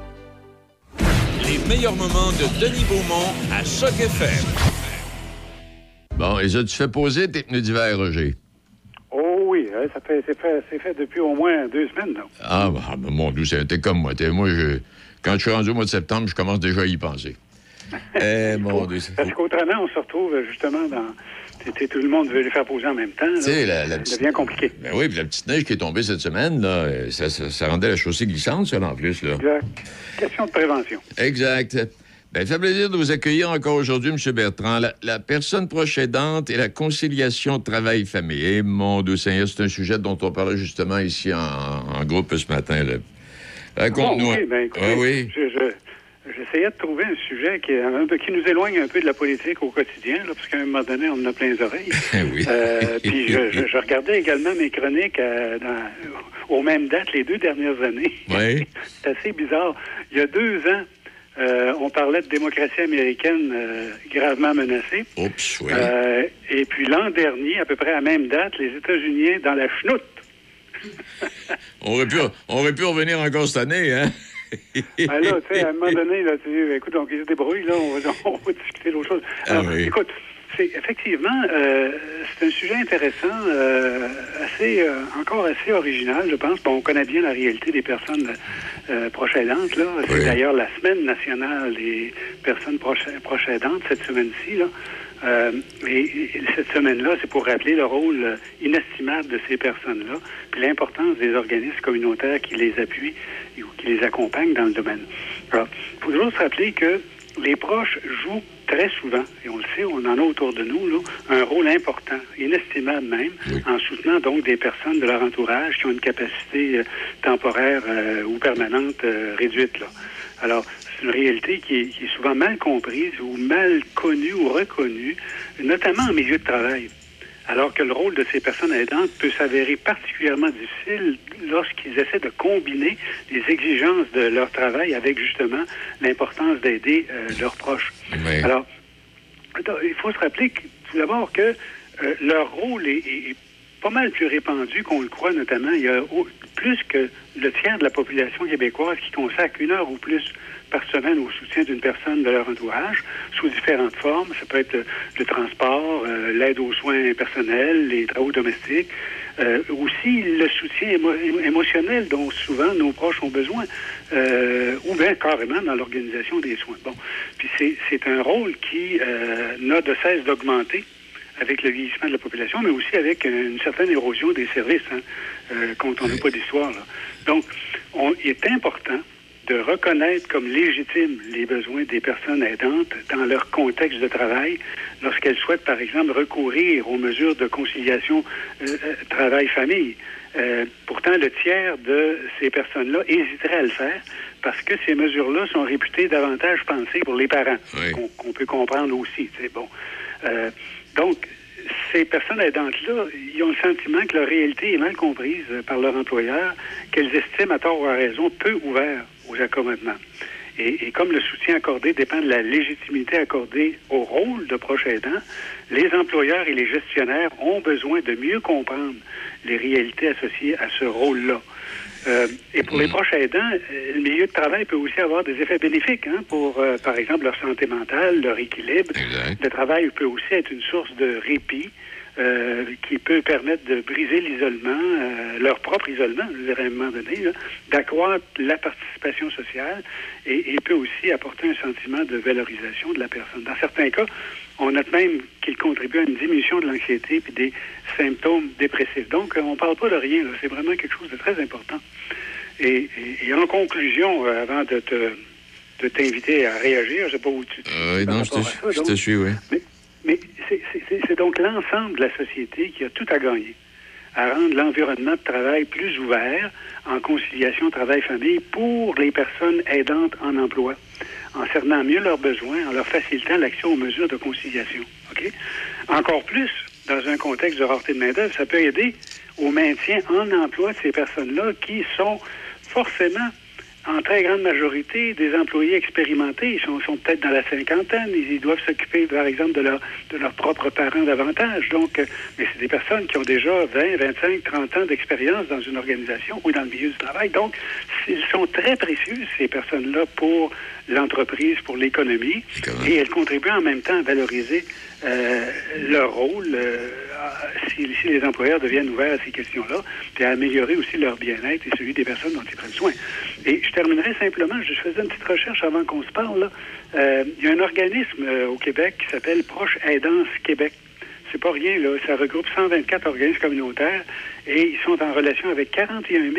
Les meilleurs moments de Denis Beaumont à Choc FM. Bon, et ça, tu fais poser tes pneus d'hiver, Roger? Oh oui, hein, ça fait, c'est fait, c'est fait depuis au moins deux semaines. là. Ah, bah, bah, mon Dieu, c'est- t'es comme moi. T'es- moi, je, quand je suis rendu au mois de septembre, je commence déjà à y penser. Eh, mon Dieu, c'est Parce qu'autrement, on se retrouve justement dans. Tout le monde veut les faire poser en même temps. sais, la- la Ça petite- devient compliqué. Ben oui, puis la petite neige qui est tombée cette semaine, là, euh, ça, ça- ça rendait la chaussée glissante, ça, en plus. Là. Exact. Question de prévention. Exact. Ben, ça fait plaisir de vous accueillir encore aujourd'hui, M. Bertrand. La, la personne proche aidante et la conciliation travail-famille. Eh, mon Dieu Seigneur, c'est un sujet dont on parlait justement ici en, en groupe ce matin. Là. Raconte-nous. Bon, oui, ben, écoutez, Ah oui. je- je- J'essayais de trouver un sujet qui, nous éloigne un peu de la politique au quotidien, là, parce qu'à un moment donné, on en a plein les oreilles. oui. Euh, puis je, je- je regardais également mes chroniques euh, dans- aux mêmes dates les deux dernières années. Oui. C'est assez bizarre. Il y a deux ans, euh, on parlait de démocratie américaine euh, gravement menacée. Oups, oui. Euh, et puis l'an dernier, à peu près à la même date, les États-Unis dans la chenoute. On aurait pu, on aurait pu revenir encore cette année, hein? Ben là, tu sais, à un moment donné, là, écoute, donc ils se débrouillent, là, on va, on va discuter d'autres choses. Ah Alors, oui. écoute, c'est effectivement, euh, c'est un sujet intéressant, euh, assez, euh, encore assez original, je pense. Bon, on connaît bien la réalité des personnes proches aidantes, là. C'est d'ailleurs la semaine nationale des personnes proches, proches aidantes cette semaine-ci, là. Euh, et, et cette semaine-là, c'est pour rappeler le rôle inestimable de ces personnes-là, puis l'importance des organismes communautaires qui les appuient ou qui les accompagnent dans le domaine. Alors, il faut toujours se rappeler que les proches jouent très souvent, et on le sait, on en a autour de nous, là, un rôle important, inestimable même, en soutenant donc des personnes de leur entourage qui ont une capacité euh, temporaire euh, ou permanente euh, réduite. Là. Alors, c'est une réalité qui est, qui est souvent mal comprise ou mal connue ou reconnue, notamment en milieu de travail. Alors que le rôle de ces personnes aidantes peut s'avérer particulièrement difficile lorsqu'ils essaient de combiner les exigences de leur travail avec justement l'importance d'aider euh, leurs proches. Alors, il faut se rappeler que, tout d'abord que euh, leur rôle est, est- est pas mal plus répandu qu'on le croit, notamment. Il y a plus que le tiers de la population québécoise qui consacre une heure ou plus par semaine au soutien d'une personne de leur entourage, sous différentes formes. Ça peut être le, le transport, euh, l'aide aux soins personnels, les travaux domestiques, euh, aussi le soutien émo- émo- émotionnel dont souvent nos proches ont besoin, euh, ou bien carrément dans l'organisation des soins. Bon, puis c'est, un rôle qui euh, n'a de cesse d'augmenter avec le vieillissement de la population, mais aussi avec une certaine érosion des services, hein, euh, quand on n'a pas d'histoire. Donc, on, il est important de reconnaître comme légitimes les besoins des personnes aidantes dans leur contexte de travail lorsqu'elles souhaitent, par exemple, recourir aux mesures de conciliation euh, euh, travail-famille. Euh, pourtant, le tiers de ces personnes-là hésiteraient à le faire parce que ces mesures-là sont réputées davantage pensées pour les parents, qu'on qu'on peut comprendre aussi. C'est bon. Euh, donc, ces personnes aidantes-là, ils ont le sentiment que leur réalité est mal comprise par leur employeur, qu'elles estiment à tort ou à raison peu ouverts aux accommodements. Et, et comme le soutien accordé dépend de la légitimité accordée au rôle de proche aidant, les employeurs et les gestionnaires ont besoin de mieux comprendre les réalités associées à ce rôle-là. Euh, et pour les proches aidants, euh, le milieu de travail peut aussi avoir des effets bénéfiques hein, pour, euh, par exemple, leur santé mentale, leur équilibre. Le travail peut aussi être une source de répit euh, qui peut permettre de briser l'isolement, euh, leur propre isolement, je dirais à un moment donné, d'accroître la participation sociale et, et peut aussi apporter un sentiment de valorisation de la personne. Dans certains cas, on note même qu'il contribue à une diminution de l'anxiété et des symptômes dépressifs. Donc, euh, on ne parle pas de rien, là. c'est vraiment quelque chose de très important. Et, et- et en conclusion, euh, avant de te de t'inviter à réagir, je sais pas où tu... Oui, par non, je te, ça, je te donc. suis, oui. Mais c'est- c'est donc l'ensemble de la société qui a tout à gagner à rendre l'environnement de travail plus ouvert en conciliation travail-famille pour les personnes aidantes en emploi, en cernant mieux leurs besoins, en leur facilitant l'accès aux mesures de conciliation. OK? Encore plus, dans un contexte de rareté de main-d'œuvre, ça peut aider au maintien en emploi de ces personnes-là qui sont forcément en très grande majorité des employés expérimentés. Ils sont, sont peut-être dans la cinquantaine. Ils, ils doivent s'occuper, par exemple, de, leur, de leurs propres parents davantage. Donc, euh, mais c'est des personnes qui ont déjà 20, 25, 30 ans d'expérience dans une organisation ou dans le milieu du travail. Donc, ils sont très précieux, ces personnes-là, pour l'entreprise, pour l'économie. Et elles contribuent en même temps à valoriser euh, leur rôle euh, si, les employeurs deviennent ouverts à ces questions-là, puis à améliorer aussi leur bien-être et celui des personnes dont ils prennent soin. Et je terminerai simplement, je faisais une petite recherche avant qu'on se parle. Euh, il y a un organisme euh, au Québec qui s'appelle Proche Aidance Québec. C'est pas rien, là. Ça regroupe 124 organismes communautaires et ils sont en relation avec 41 000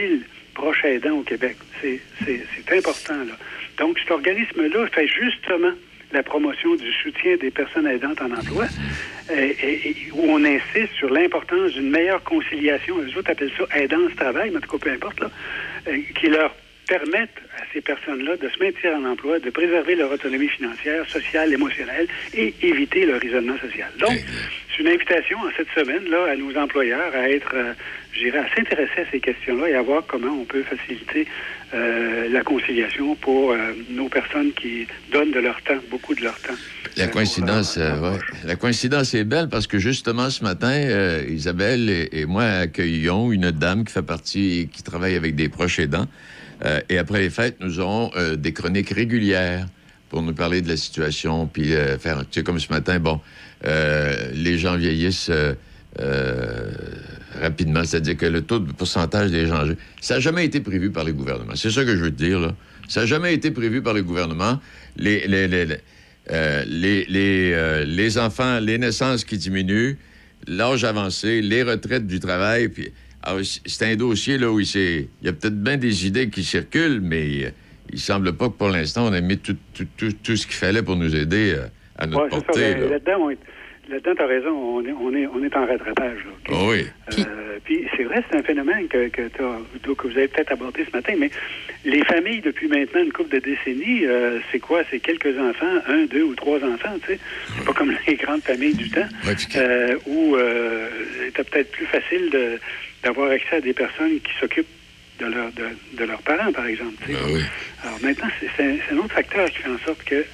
proches aidants au Québec. C'est important. Donc, cet organisme-là fait justement la promotion du soutien des personnes aidantes en emploi, et, et- où on insiste sur l'importance d'une meilleure conciliation, eux autres appellent ça aidance-travail, mais en tout cas, peu importe, là, euh, qui leur permettent à ces personnes-là de se maintenir en emploi, de préserver leur autonomie financière, sociale, émotionnelle et éviter leur isolement social. Donc, c'est une invitation en cette semaine là à nos employeurs à être, euh, je dirais, à s'intéresser à ces questions-là et à voir comment on peut faciliter euh, la conciliation pour euh, nos personnes qui donnent de leur temps, beaucoup de leur temps. La coïncidence, euh, ouais. la coïncidence est belle parce que justement ce matin, Isabelle et, et moi accueillons une dame qui fait partie, qui travaille avec des proches aidants. Et après les fêtes, nous aurons des chroniques régulières pour nous parler de la situation, puis faire, tu sais, comme ce matin, bon, euh, les gens vieillissent euh, euh, rapidement, c'est-à-dire que le taux de pourcentage des gens ça n'a jamais été prévu par les gouvernements. C'est ça que je veux te dire, là. Ça n'a jamais été prévu par les gouvernements. Les, enfants, les naissances qui diminuent, l'âge avancé, les retraites du travail, puis c'est un dossier là où il, il y a peut-être bien des idées qui circulent, mais il semble pas que pour l'instant on a mis tout, tout, ce qu'il fallait pour nous aider à notre Ouais, c'est ça. portée. Ben, là. Là-dedans, on est- là-dedans, t'as raison, on est, on est, on est en rattrapage. là? Ah oui. Euh, puis c'est vrai, c'est un phénomène que, que, t'as- que vous avez peut-être abordé ce matin, mais les familles, depuis maintenant une couple de décennies, euh, c'est quoi? C'est quelques enfants, un, deux ou trois enfants, tu sais? C'est pas comme les grandes familles du temps, euh, où euh, c'était peut-être plus facile de- d'avoir accès à des personnes qui s'occupent de, leur, de, de leurs parents, par exemple. tu sais? Alors maintenant, c'est- c'est un, c'est un autre facteur qui fait en sorte que,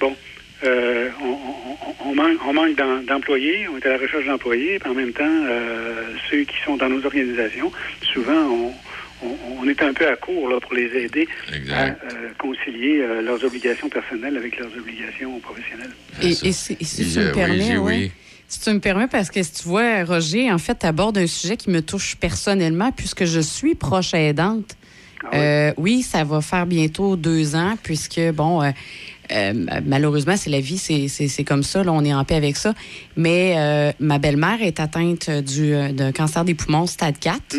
bon, euh, on, on- on manque, on manque d'em- d'employés, on est à la recherche d'employés, puis en même temps, euh, ceux qui sont dans nos organisations, souvent, on, on- on est un peu à court là, pour les aider à euh, concilier euh, leurs obligations personnelles avec leurs obligations professionnelles. Et, et si, et si tu Euh, me permets, j'ai- ouais. oui. Si tu me permets, parce que si tu vois, Roger, en fait, aborde un sujet qui me touche personnellement, puisque je suis proche aidante. Euh, oui, ça va faire bientôt deux ans, puisque, bon, euh, malheureusement, c'est la vie, c'est- c'est c'est comme ça, là, on est en paix avec ça. Mais euh, ma belle-mère est atteinte du, euh, d'un cancer des poumons stade 4.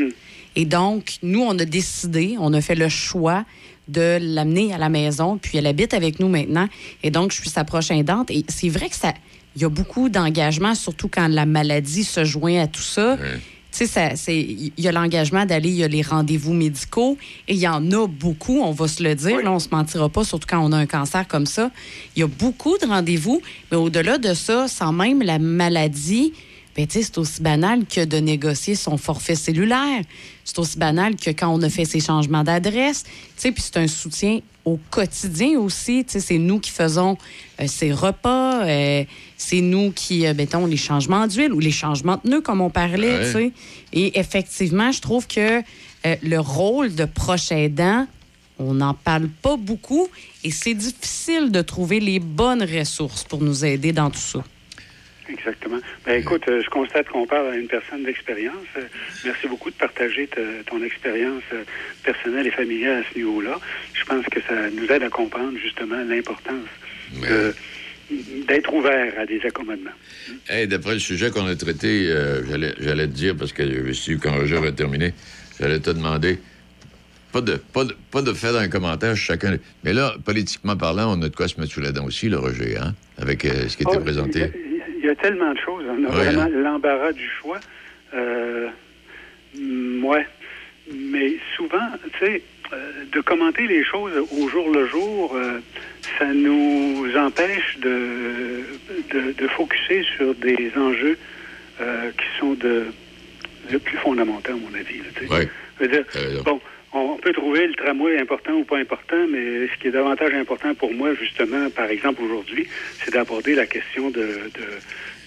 Et donc, nous, on a décidé, on a fait le choix de l'amener à la maison, puis elle habite avec nous maintenant. Et donc, je suis sa prochaine aidante. Et c'est vrai que ça, il y a beaucoup d'engagement, surtout quand la maladie se joint à tout ça. Il y a l'engagement d'aller, il y a les rendez-vous médicaux, et il y en a beaucoup, on va se le dire, là, on se mentira pas, surtout quand on a un cancer comme ça. Il y a beaucoup de rendez-vous, mais au-delà de ça, sans même la maladie, ben, c'est aussi banal que de négocier son forfait cellulaire. C'est aussi banal que quand on a fait ses changements d'adresse. Puis c'est un soutien au quotidien aussi. C'est nous qui faisons euh, ces repas. euh, c'est nous qui, euh, mettons, les changements d'huile ou les changements de nœuds, comme on parlait. Ouais. tu sais. Et effectivement, je trouve que euh, le rôle de proche aidant, on n'en parle pas beaucoup et c'est difficile de trouver les bonnes ressources pour nous aider dans tout ça. Exactement. Ben, écoute, euh, je constate qu'on parle à une personne d'expérience. Merci beaucoup de partager te- ton expérience personnelle et familiale à ce niveau-là. Je pense que ça nous aide à comprendre justement l'importance de- d'être ouvert à des accommodements. Hey, D'après le sujet qu'on a traité, euh, j'allais- j'allais te dire, parce que je suis quand Roger va terminer, j'allais te demander, pas de, pas de, pas de faire un commentaire chacun. Mais là, politiquement parlant, on a de quoi se mettre sous la dent aussi, le Roger, hein, avec euh, ce qui était Oh, présenté. Il y, a, y a tellement de choses. On a Oui, vraiment hein. l'embarras du choix. Euh, ouais. Mais souvent, tu sais, de commenter les choses au jour le jour, euh, ça nous empêche de, de, de focuser sur des enjeux euh, qui sont de, de plus fondamentaux, à mon avis. là, veux dire, bon, on peut trouver le tramway important ou pas important, mais ce qui est davantage important pour moi, justement, par exemple, aujourd'hui, c'est d'aborder la question de,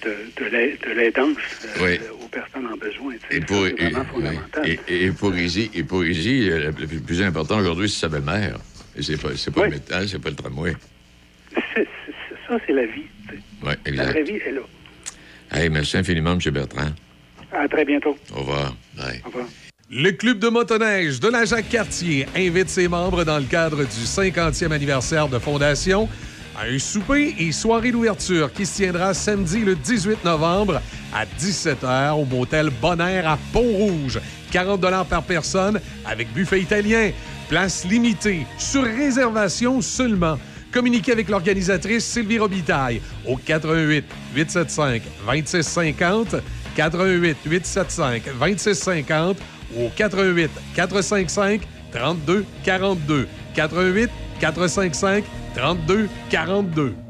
de, de, de l'aidance euh, Oui. Aux personnes en besoin. tu sais. Et pour, et, vraiment fondamental. et, et- et pour Izzy, et pour Izzy, euh, le plus- important aujourd'hui, c'est sa belle-mère. Et c'est pas, c'est pas, le métal, c'est pas le tramway. C'est- c'est- ça, c'est la vie. Oui, La exact. vraie vie est là. Hey, merci infiniment, M. Bertrand. À très bientôt. Au revoir. Bye. Au revoir. Le Club de motoneige de la Jacques-Cartier invite ses membres dans le cadre du 50e anniversaire de fondation un souper et soirée d'ouverture qui se tiendra samedi le 18 novembre à 17h au motel Bonaire à Pont-Rouge. 40 par personne avec buffet italien. Place limitée, sur réservation seulement. Communiquez avec l'organisatrice Sylvie Robitaille au 88 875 2650 88 875 2650 ou au 88 455 32 42 88 455 32 42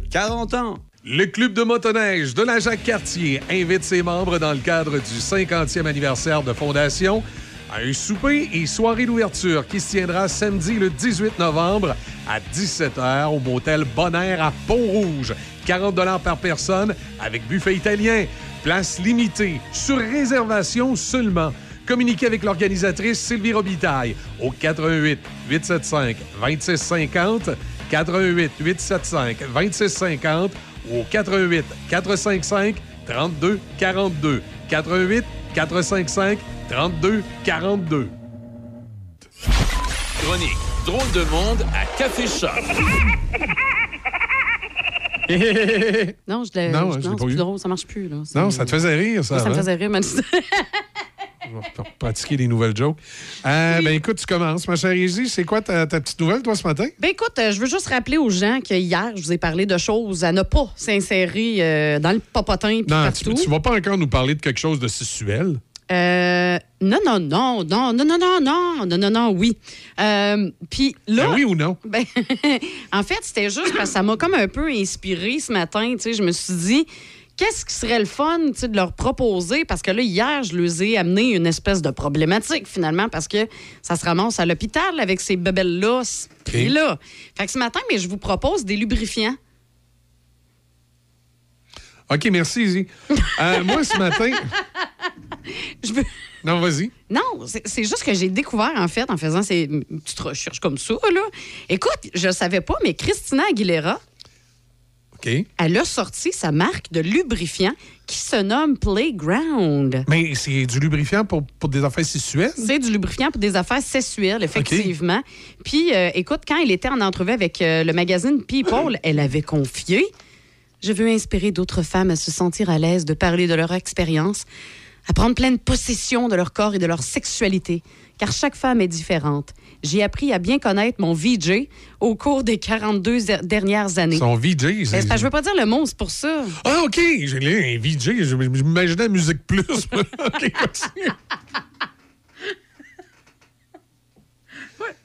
40 ans. Le Club de motoneige de la Jacques-Cartier invite ses membres dans le cadre du 50e anniversaire de fondation à un souper et soirée d'ouverture qui se tiendra samedi le 18 novembre à 17h au motel Bonaire à Pont-Rouge. 40 par personne avec buffet italien. Place limitée, sur réservation seulement. Communiquez avec l'organisatrice Sylvie Robitaille au 88 875 2650 88 875 2650 ou au 88 455 32 42 88 455 32 42 Chronique Drôle de monde à Café Shop. non, je l'ai. Non, Non, je l'ai c'est pas plus drôle, ça marche plus. Là. Non, ça te faisait rire, ça. Ça me hein? faisait rire, mais... On va p- pratiquer des nouvelles jokes. Euh, Ben écoute, tu commences, ma chère Izzy. C'est quoi ta, ta petite nouvelle, toi, ce matin? Ben écoute, euh, je veux juste rappeler aux gens que hier, je vous ai parlé de choses à ne pas s'insérer euh, dans le popotin Non, tu, partout. tu vas pas encore nous parler de quelque chose de sexuel. Euh, non, non, non, non, non, non, non, non, non, non, non, oui. Euh, Puis là. Ben oui ou non? Ben, en fait, c'était juste parce que ça m'a comme un peu inspiré ce matin. Tu sais, je me suis dit, qu'est-ce qui serait le fun de leur proposer? Parce que là, hier, je leur ai amené une espèce de problématique, finalement, parce que ça se ramasse à l'hôpital avec ces bebelles-là. Puis là. Fait que ce matin, mais je vous propose des lubrifiants. OK, merci, Izzy. Euh, moi, ce matin. Je veux. Non, vas-y. Non, c'est c'est juste que j'ai découvert, en fait, en faisant ces petites recherches comme ça, là. Écoute, je savais pas, mais Christina Aguilera, Elle a sorti sa marque de lubrifiant qui se nomme Playground. Mais c'est du lubrifiant pour, pour des affaires sexuelles? C'est du lubrifiant pour des affaires sexuelles, effectivement. Puis, euh, écoute, quand elle était en entrevue avec euh, le magazine People, elle avait confié Je veux inspirer d'autres femmes à se sentir à l'aise de parler de leur expérience, à prendre pleine possession de leur corps et de leur sexualité, car chaque femme est différente. J'ai appris à bien connaître mon VJ au cours des 42 er- dernières années. Son VJ. Ben, c'est je veux pas dire le mot, c'est pour ça. Ah, OK. J'ai un VJ. Je m'imaginais Musique Plus. OK.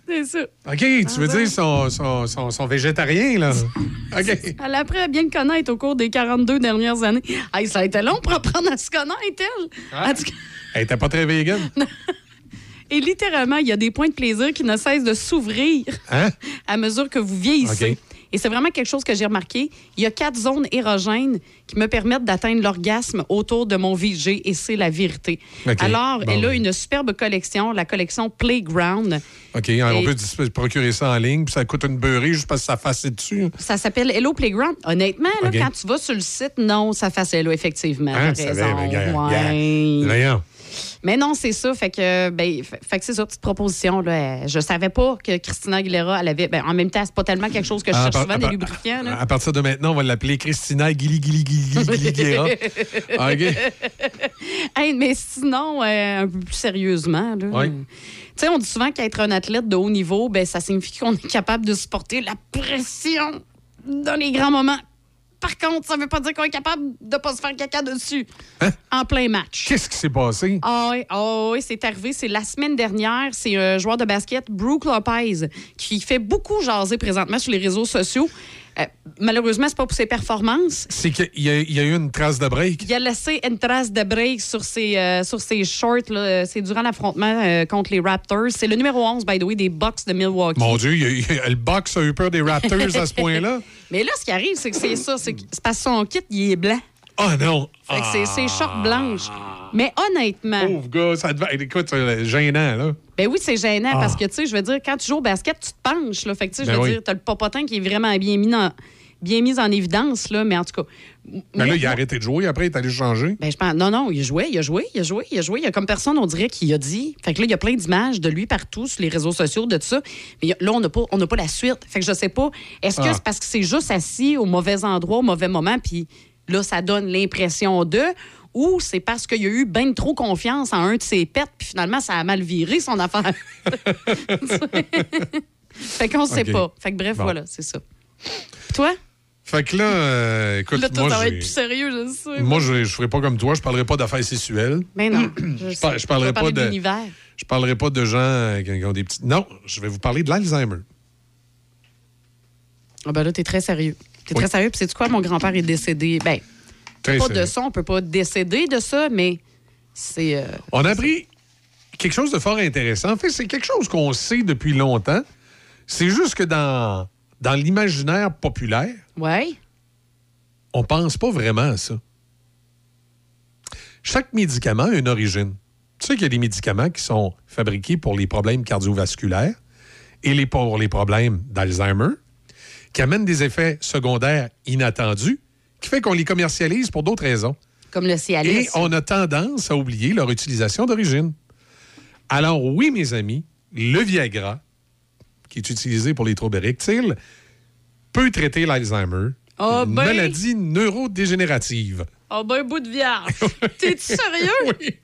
C'est ça. OK, tu veux dire son, son, son, son végétarien, là? OK. Elle a appris à bien le connaître au cours des 42 dernières années. Hey, ça a été long pour apprendre à se connaître, elle. Ah. Elle était pas très vegan. Et littéralement, il y a des points de plaisir qui ne cessent de s'ouvrir Hein? à mesure que vous vieillissez. OK. Et c'est vraiment quelque chose que j'ai remarqué. Il y a quatre zones érogènes qui me permettent d'atteindre l'orgasme autour de mon VG et c'est la vérité. Alors, Bon, elle a une superbe collection, la collection Playground. OK, on Et- peut se procurer ça en ligne, puis ça coûte une beurrée juste parce que ça fasse dessus. Ça s'appelle Hello Playground. Honnêtement, là, quand tu vas sur le site, non, ça fait Hello, effectivement. Hein, tu savais, raison. mais gars, Ouais. gars. Mais non, c'est ça. Fait que, ben, fait, que c'est ça, petite proposition. Là. Je savais pas que Christina Aguilera, elle avait. Ben, en même temps, c'est pas tellement quelque chose que je Ah, cherche par- souvent, à des par- lubrifiants. Là. À partir de maintenant, on va l'appeler Christina Guili Guili Guili Guerra. OK. Hey, mais sinon, euh, un peu plus sérieusement, là. Oui. Tu sais, on dit souvent qu'être un athlète de haut niveau, ben, ça signifie qu'on est capable de supporter la pression dans les grands moments par contre, ça veut pas dire qu'on est capable de pas se faire caca dessus en plein match. Qu'est-ce qui s'est passé? Ah oui, ah oui, c'est arrivé. C'est la semaine dernière. C'est un joueur de basket, Brooke Lopez, qui fait beaucoup jaser présentement sur les réseaux sociaux. Euh, malheureusement, c'est pas pour ses performances. C'est qu'il y, a- il y a eu une trace de break. Il a laissé une trace de break sur ses, euh, sur ses shorts. C'est durant l'affrontement euh, contre les Raptors. C'est le numéro 11, by the way, des Bucks de Milwaukee. Mon Dieu, il il le box a eu peur des Raptors à ce point-là. Mais là, ce qui arrive, c'est que c'est ça. C'est parce que son kit, il est blanc. Oh non! Fait que c'est ses shorts blanches. Mais honnêtement, Pauvre gars, ça devait... Écoute, c'est gênant, là. Ben oui, c'est gênant Ah. parce que, tu sais, je veux dire, quand tu joues au basket, tu te penches. Là. Fait que, tu sais, je Ben veux oui. dire, t'as le popotin qui est vraiment bien mis, dans- bien mis en évidence, là. Mais en tout cas. Mais moi- là, il a arrêté de jouer, après, il est allé changer. Ben, je pense, non, non, il a joué, il a joué, il a joué, il a joué. Il y a comme personne, on dirait, qui a dit. Fait que là, il y a plein d'images de lui partout sur les réseaux sociaux de tout ça. Mais là, on n'a pas, on pas la suite. Fait que je sais pas. Est-ce que Ah. c'est parce que c'est juste assis au mauvais endroit, au mauvais moment, puis là, ça donne l'impression de. Ou c'est parce qu'il y a eu bien trop confiance en un de ses pets, puis finalement, ça a mal viré son affaire. fait qu'on sait pas. Fait que bref, Bon. voilà, c'est ça. Toi? Fait que là, euh, écoute, là, toi, moi, ça va j'ai- être plus sérieux, je sais. moi, je ne ferai pas comme toi, je parlerai pas d'affaires sexuelles. Mais non. Je, par- je parlerai pas de. l'univers. Je parlerai pas de gens euh, qui ont des petites. Non, je vais vous parler de l'Alzheimer. Ah ben là, t'es très sérieux. T'es Oui. très sérieux. Puis c'est quoi, mon grand-père est décédé? Ben, Très pas sérieux. de ça, on peut pas décéder de ça, mais c'est. euh, On a appris quelque chose de fort intéressant. En fait, c'est quelque chose qu'on sait depuis longtemps. C'est juste que dans, dans l'imaginaire populaire, Ouais. on pense pas vraiment à ça. Chaque médicament a une origine. Tu sais qu'il y a des médicaments qui sont fabriqués pour les problèmes cardiovasculaires et les, pour les problèmes d'Alzheimer, qui amènent des effets secondaires inattendus, qui fait qu'on les commercialise pour d'autres raisons. Comme le Cialis. Et on a tendance à oublier leur utilisation d'origine. Alors oui, mes amis, le Viagra, qui est utilisé pour les troubles érectiles, peut traiter l'Alzheimer, Ah une ben. maladie neurodégénérative. Oh ben, bout de vierge. T'es-tu sérieux?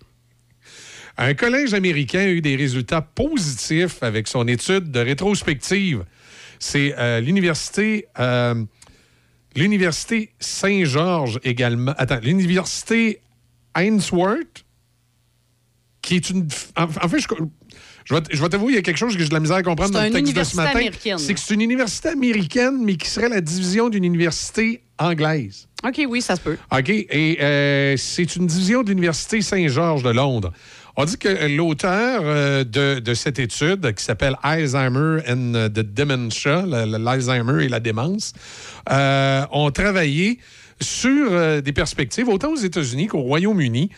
Un collège américain a eu des résultats positifs avec son étude de rétrospective. C'est euh, l'université euh, l'université Saint-Georges également. Attends, l'université Ainsworth, qui est une. En, en fait, je, je vais, je vais t'avouer, il y a quelque chose que j'ai de la misère à comprendre dans le texte de ce matin. C'est que c'est une université américaine, mais qui serait la division d'une université anglaise. OK, oui, ça se peut. OK. Et euh, c'est une division de l'Université Saint-Georges de Londres. On dit que l'auteur euh, de, cette étude, qui s'appelle Alzheimer and the Dementia, l'Alzheimer et la démence, euh, ont travaillé sur euh, des perspectives, autant aux États-Unis qu'au Royaume-Uni,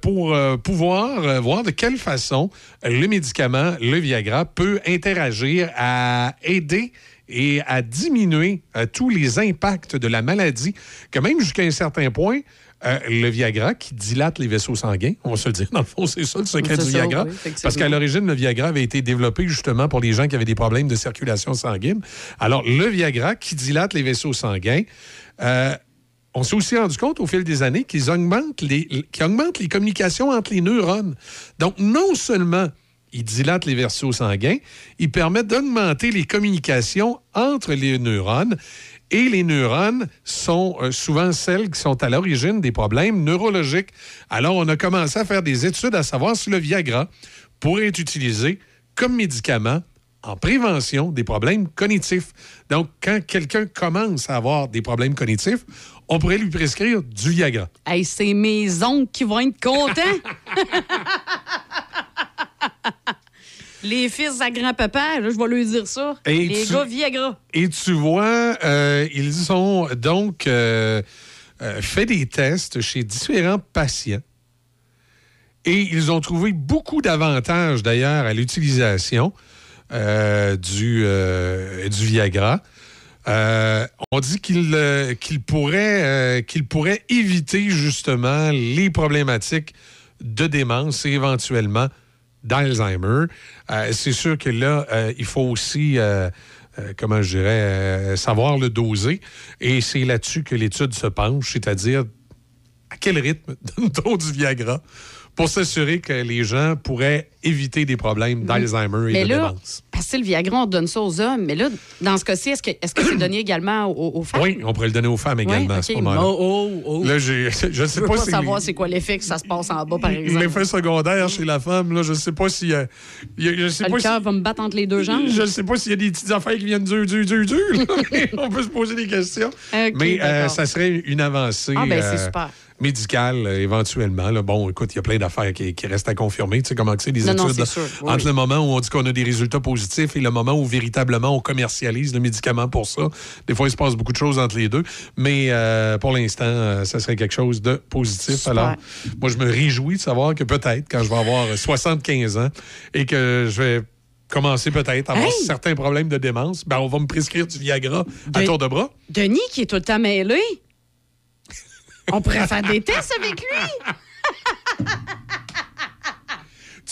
pour pouvoir voir de quelle façon le médicament, le Viagra, peut interagir à aider et à diminuer tous les impacts de la maladie, que même jusqu'à un certain point, euh, le Viagra qui dilate les vaisseaux sanguins, on va se le dire, dans le fond, c'est ça le secret du ça, Viagra. oui, parce qu'à l'origine, le Viagra avait été développé justement pour les gens qui avaient des problèmes de circulation sanguine. Alors, le Viagra qui dilate les vaisseaux sanguins, euh, on s'est aussi rendu compte au fil des années qu'ils augmentent les, qu'ils augmentent les communications entre les neurones. Donc, non seulement ils dilatent les vaisseaux sanguins, ils permettent d'augmenter les communications entre les neurones. Et les neurones sont euh, souvent celles qui sont à l'origine des problèmes neurologiques. Alors, on a commencé à faire des études à savoir si le Viagra pourrait être utilisé comme médicament en prévention des problèmes cognitifs. Donc, quand quelqu'un commence à avoir des problèmes cognitifs, on pourrait lui prescrire du Viagra. Hey, c'est mes oncles qui vont être contents. Les fils à grand-papa, je vais lui dire ça. Et Les tu- gars Viagra. Et tu vois, euh, ils ont donc euh, euh, fait des tests chez différents patients. Et ils ont trouvé beaucoup d'avantages, d'ailleurs, à l'utilisation euh, du, du Viagra. Euh, on dit qu'il euh, pourrait, euh, pourrait éviter justement les problématiques de démence et éventuellement d'Alzheimer. Euh, C'est sûr que là, euh, il faut aussi, euh, comment je savoir le doser. Et c'est là-dessus que l'étude se penche, c'est-à-dire à quel rythme donne-t-on du Viagra? Pour s'assurer que les gens pourraient éviter des problèmes d'Alzheimer et Mais de là, démence. parce que le Viagra, on donne ça aux hommes. Mais là, dans ce cas-ci, est-ce que est-ce que c'est donné également aux, aux femmes? Oui, on pourrait le donner aux femmes également Ouais, à ce moment-là. Oh, oh, oh. Là, je ne Je sais veux pas, pas si savoir c'est quoi l'effet que ça se passe en bas, par exemple. l'effet secondaire chez la femme, là, je ne sais pas si. euh, il y a- je sais pas le si- cœur va me battre entre les deux jambes. Je ne sais pas s'il y a des petites affaires qui viennent dur, dur, dur, dur. on peut se poser des questions. Ok, mais euh, ça serait une avancée Ah, ben, c'est euh, super. Médicale, euh, éventuellement. là. Bon, écoute, il y a plein d'affaires qui, qui restent à confirmer. Tu sais comment c'est, les Non, études. sûr. Oui, Entre oui. le moment où on dit qu'on a des résultats positifs et le moment où véritablement on commercialise le médicament pour ça. Des fois, il se passe beaucoup de choses entre les deux. Mais euh, pour l'instant, euh, ça serait quelque chose de positif. Super. Alors, moi, je me réjouis de savoir que peut-être, quand je vais avoir 75 ans et que je vais commencer peut-être à avoir Hey! certains problèmes de démence, ben, on va me prescrire du Viagra à tour de bras. Denis, qui est tout le temps mêlé. On pourrait faire des tests avec lui.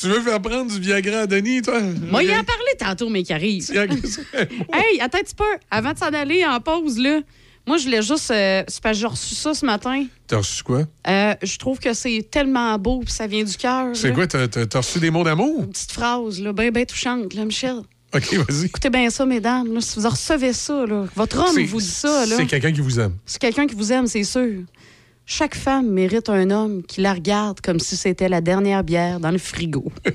Tu veux faire prendre du Viagra à Denis, toi? Moi, il en parlé tantôt, mais qui arrive. hey, attends un petit peu. Avant de s'en aller en pause, là, moi, je voulais juste. euh, c'est parce que j'ai reçu ça ce matin. T'as reçu quoi? Euh, je trouve que c'est tellement beau, puis ça vient du cœur. C'est quoi? T'as reçu des mots d'amour? Une petite phrase, là, bien, bien touchante, là, Michel. OK, vas-y. Écoutez bien ça, mesdames. là, si vous en recevez ça, là, votre homme vous dit ça, là. C'est quelqu'un qui vous aime. C'est quelqu'un qui vous aime, c'est sûr. Chaque femme mérite un homme qui la regarde comme si c'était la dernière bière dans le frigo. 88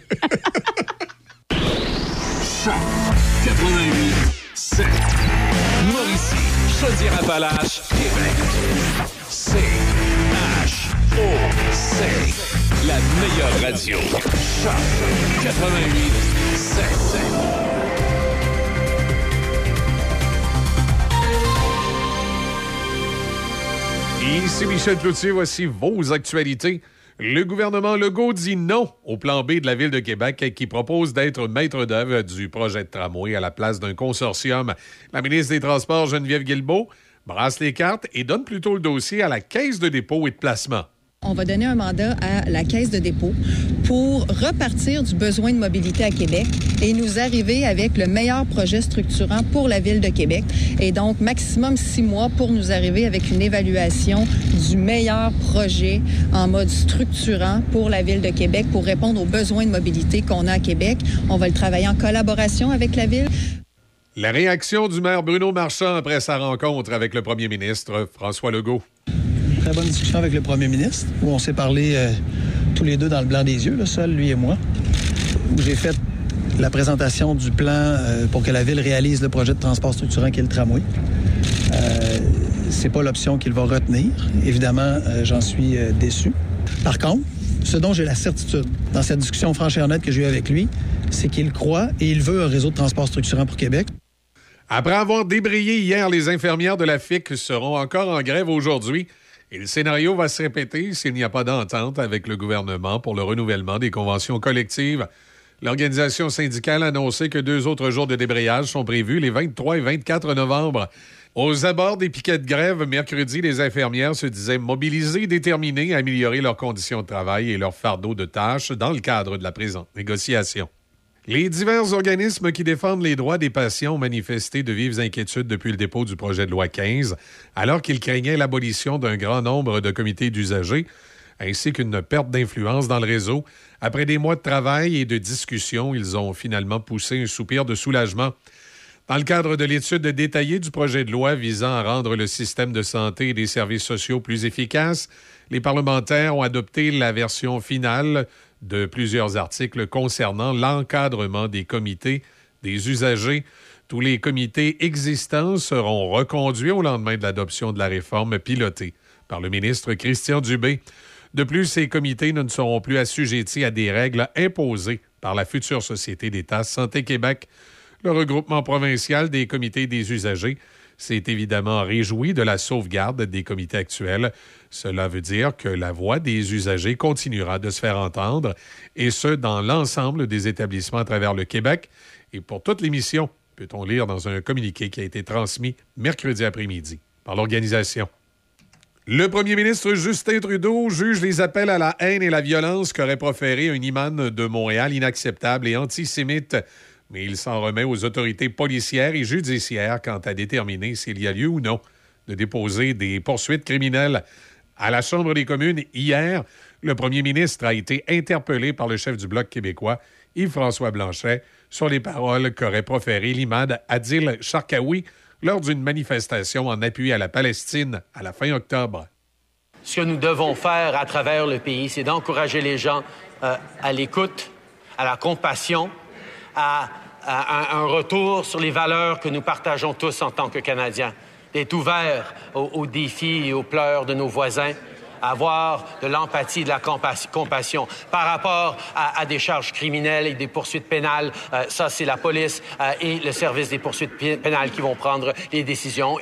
7 Mauricie, Chaudière-Appalaches, Québec. C H O C la meilleure radio. Choc 88 7 Ici Michel Cloutier, voici vos actualités. Le gouvernement Legault dit non au plan B de la Ville de Québec qui propose d'être maître d'œuvre du projet de tramway à la place d'un consortium. La ministre des Transports, Geneviève Guilbeault, brasse les cartes et donne plutôt le dossier à la Caisse de dépôt et de placement. On va donner un mandat à la Caisse de dépôt pour repartir du besoin de mobilité à Québec et nous arriver avec le meilleur projet structurant pour la Ville de Québec. Et donc, maximum six mois pour nous arriver avec une évaluation du meilleur projet en mode structurant pour la Ville de Québec pour répondre aux besoins de mobilité qu'on a à Québec. On va le travailler en collaboration avec la Ville. La réaction du maire Bruno Marchand après sa rencontre avec le premier ministre François Legault. Très bonne discussion avec le premier ministre, où on s'est parlé euh, tous les deux dans le blanc des yeux, là, seul, lui et moi, où j'ai fait la présentation du plan euh, pour que la Ville réalise le projet de transport structurant qui est le tramway. Euh, c'est pas l'option qu'il va retenir. Évidemment, j'en suis déçu. Par contre, ce dont j'ai la certitude dans cette discussion franche et honnête que j'ai eue avec lui, c'est qu'il croit et il veut un réseau de transport structurant pour Québec. Après avoir débrayé hier, les infirmières de la FIC seront encore en grève aujourd'hui. Et le scénario va se répéter s'il n'y a pas d'entente avec le gouvernement pour le renouvellement des conventions collectives. L'organisation syndicale a annoncé que deux autres jours de débrayage sont prévus les 23 et 24 novembre. Aux abords des piquets de grève, mercredi, les infirmières se disaient mobilisées déterminées à améliorer leurs conditions de travail et leur fardeau de tâches dans le cadre de la présente négociation. Les divers organismes qui défendent les droits des patients ont manifesté de vives inquiétudes depuis le dépôt du projet de loi 15, alors qu'ils craignaient l'abolition d'un grand nombre de comités d'usagers, ainsi qu'une perte d'influence dans le réseau. Après des mois de travail et de discussion, ils ont finalement poussé un soupir de soulagement. Dans le cadre de l'étude détaillée du projet de loi visant à rendre le système de santé et des services sociaux plus efficaces, les parlementaires ont adopté la version finale de plusieurs articles concernant l'encadrement des comités des usagers. Tous les comités existants seront reconduits au lendemain de l'adoption de la réforme pilotée par le ministre Christian Dubé. De plus, ces comités ne seront plus assujettis à des règles imposées par la future Société d'État Santé Québec. Le regroupement provincial des comités des usagers s'est évidemment réjoui de la sauvegarde des comités actuels. Cela veut dire que la voix des usagers continuera de se faire entendre, et ce, dans l'ensemble des établissements à travers le Québec. Et pour toute l'émission, peut-on lire dans un communiqué qui a été transmis mercredi après-midi par l'organisation. Le premier ministre Justin Trudeau juge les appels à la haine et la violence qu'aurait proféré un imam de Montréal inacceptable et antisémite mais il s'en remet aux autorités policières et judiciaires quant à déterminer s'il y a lieu ou non de déposer des poursuites criminelles À la Chambre des communes, hier, le premier ministre a été interpellé par le chef du Bloc québécois, Yves-François Blanchet, sur les paroles qu'aurait proférées l'imad Adil Sharkawi lors d'une manifestation en appui à la Palestine à la fin octobre. Ce que nous devons faire à travers le pays, c'est d'encourager les gens euh, à l'écoute, à la compassion, à, un retour sur les valeurs que nous partageons tous en tant que Canadiens, d'être ouverts aux, défis et aux pleurs de nos voisins, avoir de l'empathie, de la compas- compassion. Par rapport à, des charges criminelles et des poursuites pénales, euh, ça, c'est la police euh, et le service des poursuites pé- pénales qui vont prendre les décisions.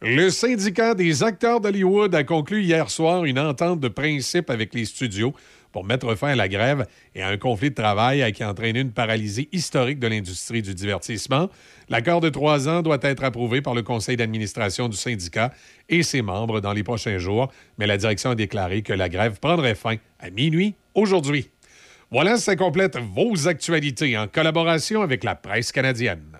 Le syndicat des acteurs d'Hollywood a conclu hier soir une entente de principe avec les studios pour mettre fin à la grève et à un conflit de travail qui a entraîné une paralysie historique de l'industrie du divertissement. L'accord de trois ans doit être approuvé par le conseil d'administration du syndicat et ses membres dans les prochains jours, mais la direction a déclaré que la grève prendrait fin à minuit aujourd'hui. Voilà, ça complète vos actualités en collaboration avec la presse canadienne.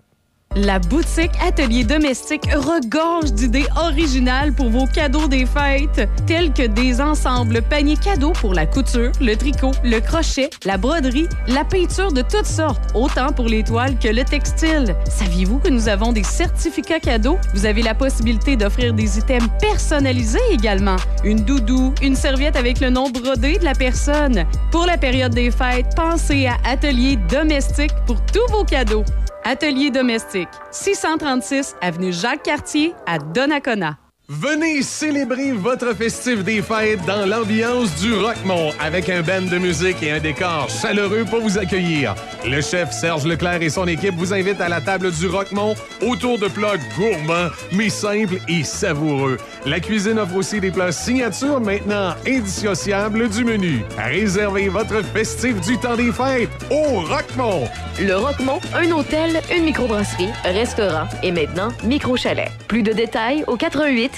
La boutique Atelier Domestique regorge d'idées originales pour vos cadeaux des fêtes, tels que des ensembles paniers cadeaux pour la couture, le tricot, le crochet, la broderie, la peinture de toutes sortes, autant pour les toiles que le textile. Saviez-vous que nous avons des certificats cadeaux? Vous avez la possibilité d'offrir des items personnalisés également. Une doudou, une serviette avec le nom brodé de la personne. Pour la période des fêtes, pensez à Atelier Domestique pour tous vos cadeaux. Atelier domestique, 636 avenue Jacques-Cartier à Donnacona. Venez célébrer votre festif des fêtes dans l'ambiance du Rockmont avec un band de musique et un décor chaleureux pour vous accueillir. Le chef Serge Leclerc et son équipe vous invitent à la table du Rockmont autour de plats gourmands mais simples et savoureux. La cuisine offre aussi des plats signature maintenant indissociables du menu. Réservez votre festif du temps des fêtes au Rockmont. Le Roquemont, un hôtel, une microbrasserie, restaurant et maintenant micro-chalet. Plus de détails au 88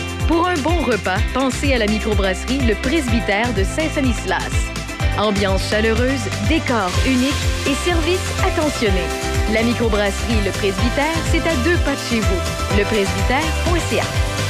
pour un bon repas, pensez à la microbrasserie Le Presbytère de Saint-Sanislas. Ambiance chaleureuse, décor unique et service attentionné. La microbrasserie Le Presbytère, c'est à deux pas de chez vous. Lepresbytère.ca.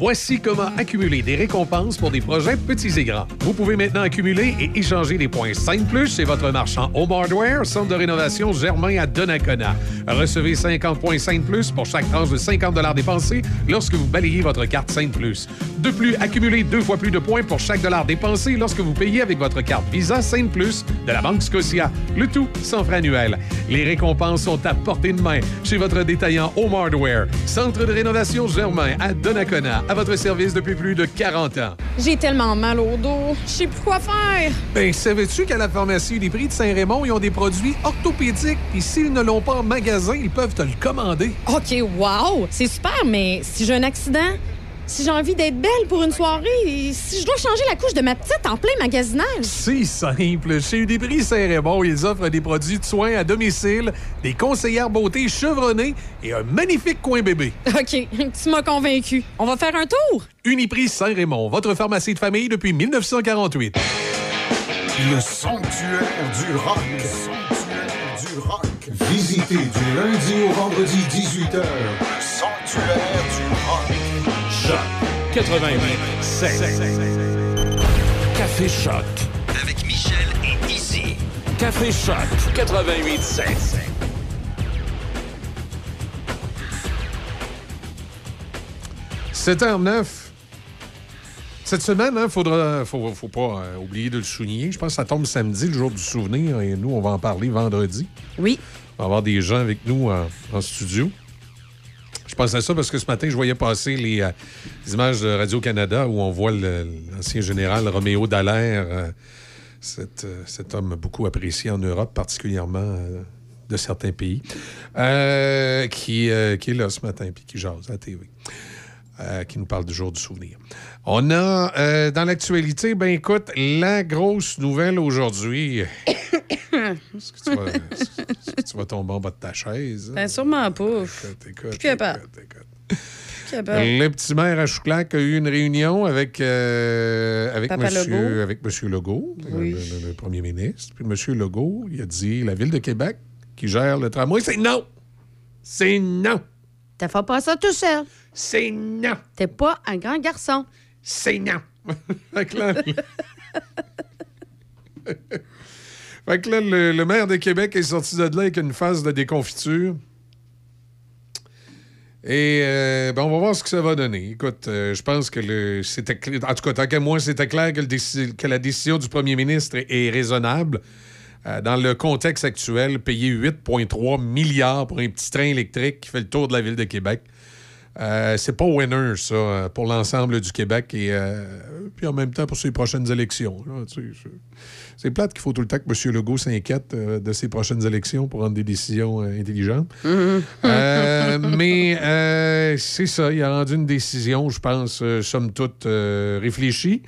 Voici comment accumuler des récompenses pour des projets petits et grands. Vous pouvez maintenant accumuler et échanger des points 5 plus chez votre marchand Home Hardware, centre de rénovation Germain à Donnacona. Recevez 50 points 5 plus pour chaque tranche de 50 dépensés lorsque vous balayez votre carte 5 plus. De plus, accumulez deux fois plus de points pour chaque dollar dépensé lorsque vous payez avec votre carte Visa 5 plus de la Banque Scotia. Le tout sans frais annuels. Les récompenses sont à portée de main chez votre détaillant Home Hardware, centre de rénovation Germain à Donnacona, à votre service depuis plus de 40 ans. J'ai tellement mal au dos. Je sais plus quoi faire. Ben, savais-tu qu'à la pharmacie des prix de Saint-Raymond, ils ont des produits orthopédiques, puis s'ils ne l'ont pas en magasin, ils peuvent te le commander. OK, wow! C'est super, mais si j'ai un accident, si j'ai envie d'être belle pour une soirée, et si je dois changer la couche de ma petite en plein magasinage. C'est simple. Chez Uniprix Saint-Raymond, ils offrent des produits de soins à domicile, des conseillères beauté chevronnées et un magnifique coin bébé. OK, tu m'as convaincu. On va faire un tour? Uniprix Saint-Raymond, votre pharmacie de famille depuis 1948. Le sanctuaire du rock. Le sanctuaire du rock. Visitez du lundi au vendredi 18h. Le sanctuaire du rock. Choc 88 7. Café Choc. Avec Michel et Izzy. Café Choc 88.7. C'est h 9 Cette semaine, il faudra, faut, faut pas euh, oublier de le souligner. Je pense que ça tombe samedi, le jour du souvenir, et nous, on va en parler vendredi. Oui. On va avoir des gens avec nous en, en studio. Pense à ça parce que ce matin, je voyais passer les, euh, images de Radio-Canada où on voit l'ancien général Roméo Dallaire, euh, cet, euh, cet homme beaucoup apprécié en Europe, particulièrement de certains pays, qui, qui est là ce matin puis qui jase à la TV. qui nous parle du jour du souvenir. On a dans l'actualité, ben écoute, la grosse nouvelle aujourd'hui. Est-ce que tu vas, est-ce que tu vas tomber en bas de ta chaise? Ben, sûrement pas. Plus capable. Plus capable. Le petit maire à Chouclac a eu une réunion avec, euh, avec, monsieur, Legault. avec monsieur Legault, Oui. le, le- le premier ministre. Puis monsieur Legault, il a dit la Ville de Québec qui gère le tramway, c'est non! C'est non! T'as fait pas ça tout seul. C'est non! T'es pas un grand garçon. C'est non! fait que là, le, maire de Québec est sorti de là avec une phase de déconfiture. Et euh, ben, on va voir ce que ça va donner. Écoute, euh, je pense que c'était en tout cas, tant qu'à moi, c'était clair que, la décision du premier ministre est, raisonnable. Euh, dans le contexte actuel, payer 8,3 milliards pour un petit train électrique qui fait le tour de la ville de Québec, c'est pas winner, ça, pour l'ensemble du Québec et puis en même temps pour ses prochaines élections. c'est- plate qu'il faut tout le temps que M. Legault s'inquiète euh, de ses prochaines élections pour rendre des décisions euh, intelligentes. Euh, mais c'est ça, il a rendu une décision, je pense, somme toute réfléchie.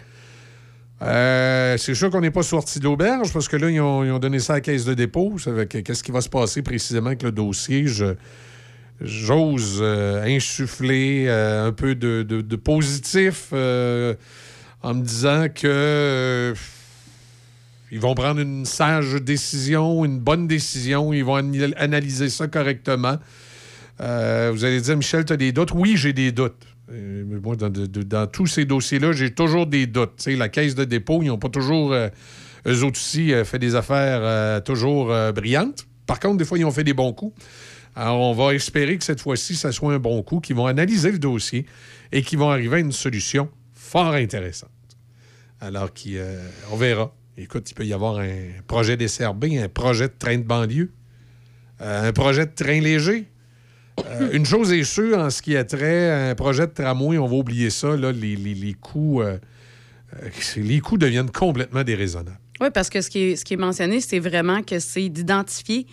C'est sûr qu'on n'est pas sorti de l'auberge parce que là, ils ont, ils ont donné ça à la caisse de dépôt. Qu'est-ce qui va se passer précisément avec le dossier? Je, j'ose euh, insuffler euh, un peu de, de- de positif euh, en me disant que euh, vont prendre une sage décision, une bonne décision, ils vont an- analyser ça correctement. Euh, vous allez dire, Michel, tu as des doutes? Oui, j'ai des doutes. Moi, dans, tous ces dossiers-là, j'ai toujours des doutes. La caisse de dépôt, ils n'ont pas toujours, euh, eux aussi, fait des affaires toujours brillantes. Par contre, des fois, ils ont fait des bons coups. Alors, on va espérer que cette fois-ci, ça soit un bon coup, qu'ils vont analyser le dossier et qu'ils vont arriver à une solution fort intéressante. Alors, qui, euh, verra. Écoute, il peut y avoir un projet d'SRB, un projet de train de banlieue, euh, un projet de train léger. Euh, une chose est sûre, en ce qui a trait à un projet de tramway, on va oublier ça, là, les, les- les coûts, les coûts deviennent complètement déraisonnables. Oui, parce que ce qui est, ce qui est mentionné, c'est vraiment que c'est d'identifier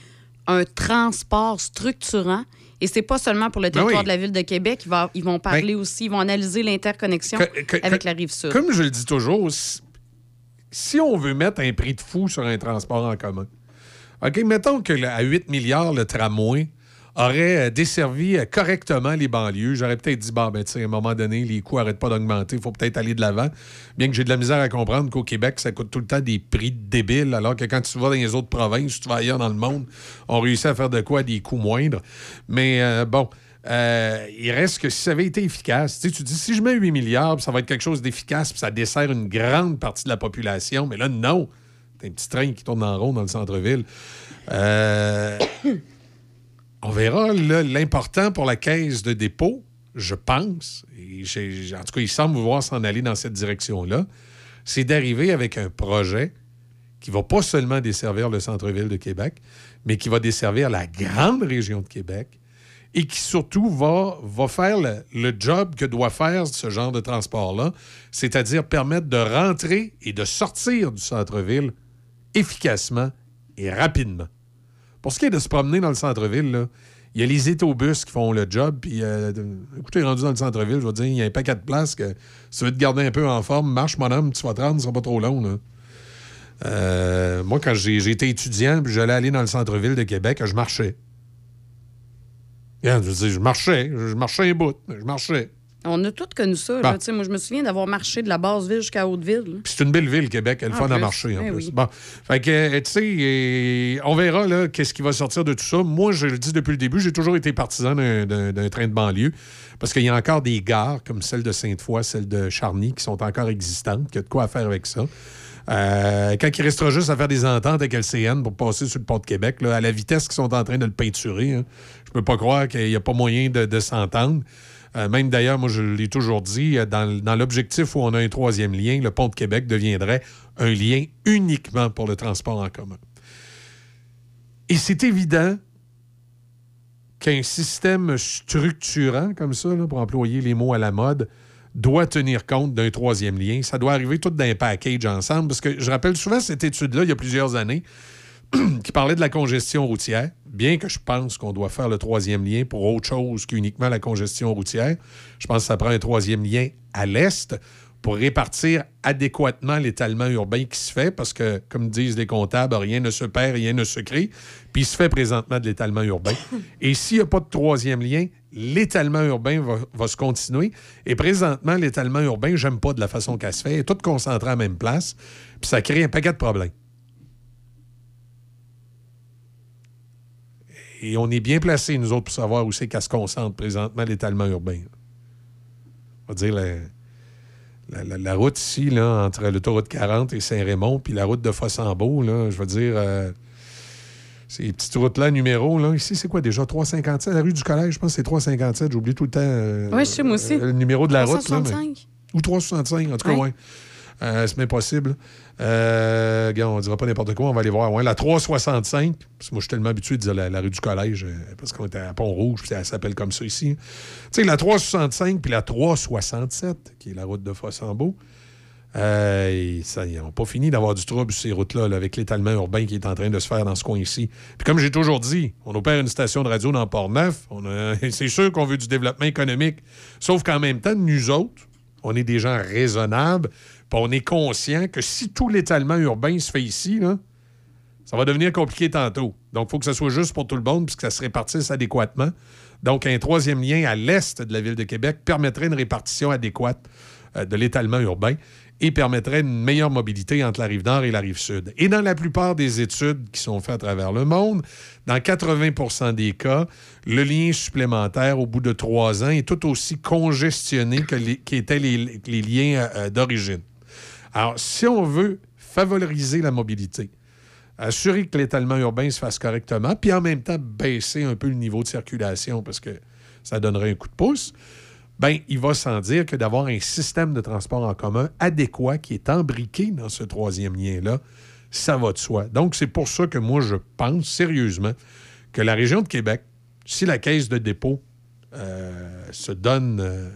un transport structurant. Et c'est pas seulement pour le Ben territoire oui. de la ville de Québec. Ils vont, ils vont parler aussi, ils vont analyser l'interconnexion avec que- la rive sud. Comme je le dis toujours, si, on veut mettre un prix de fou sur un transport en commun, OK, mettons que à 8 milliards, le tramway aurait euh, desservi euh, correctement les banlieues. J'aurais peut-être dit, bon, ben, tu sais, à un moment donné, les coûts n'arrêtent pas d'augmenter, il faut peut-être aller de l'avant. Bien que j'ai de la misère à comprendre qu'au Québec, ça coûte tout le temps des prix débiles, alors que quand tu vas dans les autres provinces, tu vas ailleurs dans le monde, on réussit à faire de quoi des coûts moindres. Mais euh, bon. il reste que si ça avait été efficace, tu sais, tu dis si je mets 8 milliards, ça va être quelque chose d'efficace, puis ça dessert une grande partie de la population, mais là, non. T'as un petit train qui tourne en rond dans le centre-ville. Euh, on verra. L'important pour la caisse de dépôt, je pense, et en tout cas, il semble vouloir s'en aller dans cette direction-là, c'est d'arriver avec un projet qui va pas seulement desservir le centre-ville de Québec, mais qui va desservir la grande région de Québec et qui surtout va, faire le job que doit faire ce genre de transport-là, c'est-à-dire permettre de rentrer et de sortir du centre-ville efficacement et rapidement. Pour ce qui est de se promener dans le centre-ville, il y a les étobus qui font le job. Puis, euh, écoutez, rendu dans le centre-ville, je veux dire, il y a un paquet de places que si tu veux te garder un peu en forme, marche, mon homme, tu vas te rendre, ce sera pas trop long. Euh, moi, quand été étudiant, puis j'allais aller dans le centre-ville de Québec, je marchais. Je je marchais, je marchais un bout, je marchais. On a tous connu ça. Bon. là. Moi, je me souviens d'avoir marché de la basse-ville jusqu'à Haute-Ville. c'est une belle ville, Québec. Elle est fun à marcher, en Eh plus. oui. Bon. Fait que, euh, tu sais, euh, on verra, là, qu'est-ce qui va sortir de tout ça. Moi, je le dis depuis le début, j'ai toujours été partisan d'un- train de banlieue parce qu'il y a encore des gares, comme celle de Sainte-Foy, celle de Charny, qui sont encore existantes, qu'il y a de quoi à faire avec ça. Euh, quand il restera juste à faire des ententes avec LCN pour passer sur le pont de Québec, là, à la vitesse qu'ils sont en train de le peinturer, hein, je peux pas croire qu'il n'y a pas moyen de, de s'entendre. Euh, même d'ailleurs, moi, je l'ai toujours dit, euh, dans, l'objectif où on a un troisième lien, le pont de Québec deviendrait un lien uniquement pour le transport en commun. Et c'est évident qu'un système structurant comme ça, pour employer les mots à la mode, doit tenir compte d'un troisième lien. Ça doit arriver tout d'un package ensemble, parce que je rappelle souvent cette étude-là, il y a plusieurs années, qui parlait de la congestion routière, bien que je pense qu'on doit faire le troisième lien pour autre chose qu'uniquement la congestion routière. Je pense que ça prend un troisième lien à l'est pour répartir adéquatement l'étalement urbain qui se fait, parce que, comme disent les comptables, rien ne se perd, rien ne se crée, puis il se fait présentement de l'étalement urbain. Et s'il n'y a pas de troisième lien, l'étalement urbain va, va se continuer. Et présentement, l'étalement urbain, j'aime pas de la façon qu'elle se fait, est tout concentré à la même place, puis ça crée un paquet de problèmes. Et on est bien placés, nous autres, pour savoir où c'est qu'elle se concentre présentement, l'étalement urbain. On va dire la, la- la- la route ici, là, entre l'autoroute 40 et Saint-Raymond, puis la route de Fossambeau, là, je veux dire, euh, ces petites routes-là, numéro, là, ici, c'est quoi déjà? 357, la rue du collège, je pense que c'est 357, j'oublie tout le temps euh, Ouais, je sais, moi aussi. euh, le numéro de la route. Là, mais- 365. ou 365, en tout cas, Ouais. C'est bien possible? Euh, on dira pas n'importe quoi, on va aller voir. Ouais, la 365, parce que moi, je suis tellement habitué de dire la, rue du collège, euh, parce qu'on était à Pont-Rouge, puis elle s'appelle comme ça ici. Tu sais, la 365 puis la 367, qui est la route de Fossambeau, euh, et ça, ils pas fini d'avoir du trouble sur ces routes-là, là, avec l'étalement urbain qui est en train de se faire dans ce coin-ci. Puis comme j'ai toujours dit, on opère une station de radio dans Port-Neuf. C'est sûr qu'on veut du développement économique. Sauf qu'en même temps, nous autres, on est des gens raisonnables, on est conscient que si tout l'étalement urbain se fait ici, ça va devenir compliqué tantôt. Donc, il faut que ça soit juste pour tout le monde, puis que ça se répartisse adéquatement. Donc, un troisième lien à l'est de la ville de Québec permettrait une répartition adéquate euh, de l'étalement urbain et permettrait une meilleure mobilité entre la rive nord et la rive sud. Et dans la plupart des études qui sont faites à travers le monde, dans 80% des cas, le lien supplémentaire au bout de trois ans est tout aussi congestionné que les- qu'étaient les, liens euh, d'origine. Alors, si on veut favoriser la mobilité, assurer que l'étalement urbain se fasse correctement, puis en même temps baisser un peu le niveau de circulation parce que ça donnerait un coup de pouce, ben il va sans dire que d'avoir un système de transport en commun adéquat qui est embriqué dans ce troisième lien-là, ça va de soi. Donc, c'est pour ça que moi, je pense sérieusement que la région de Québec, si la caisse de dépôt euh, se donne euh,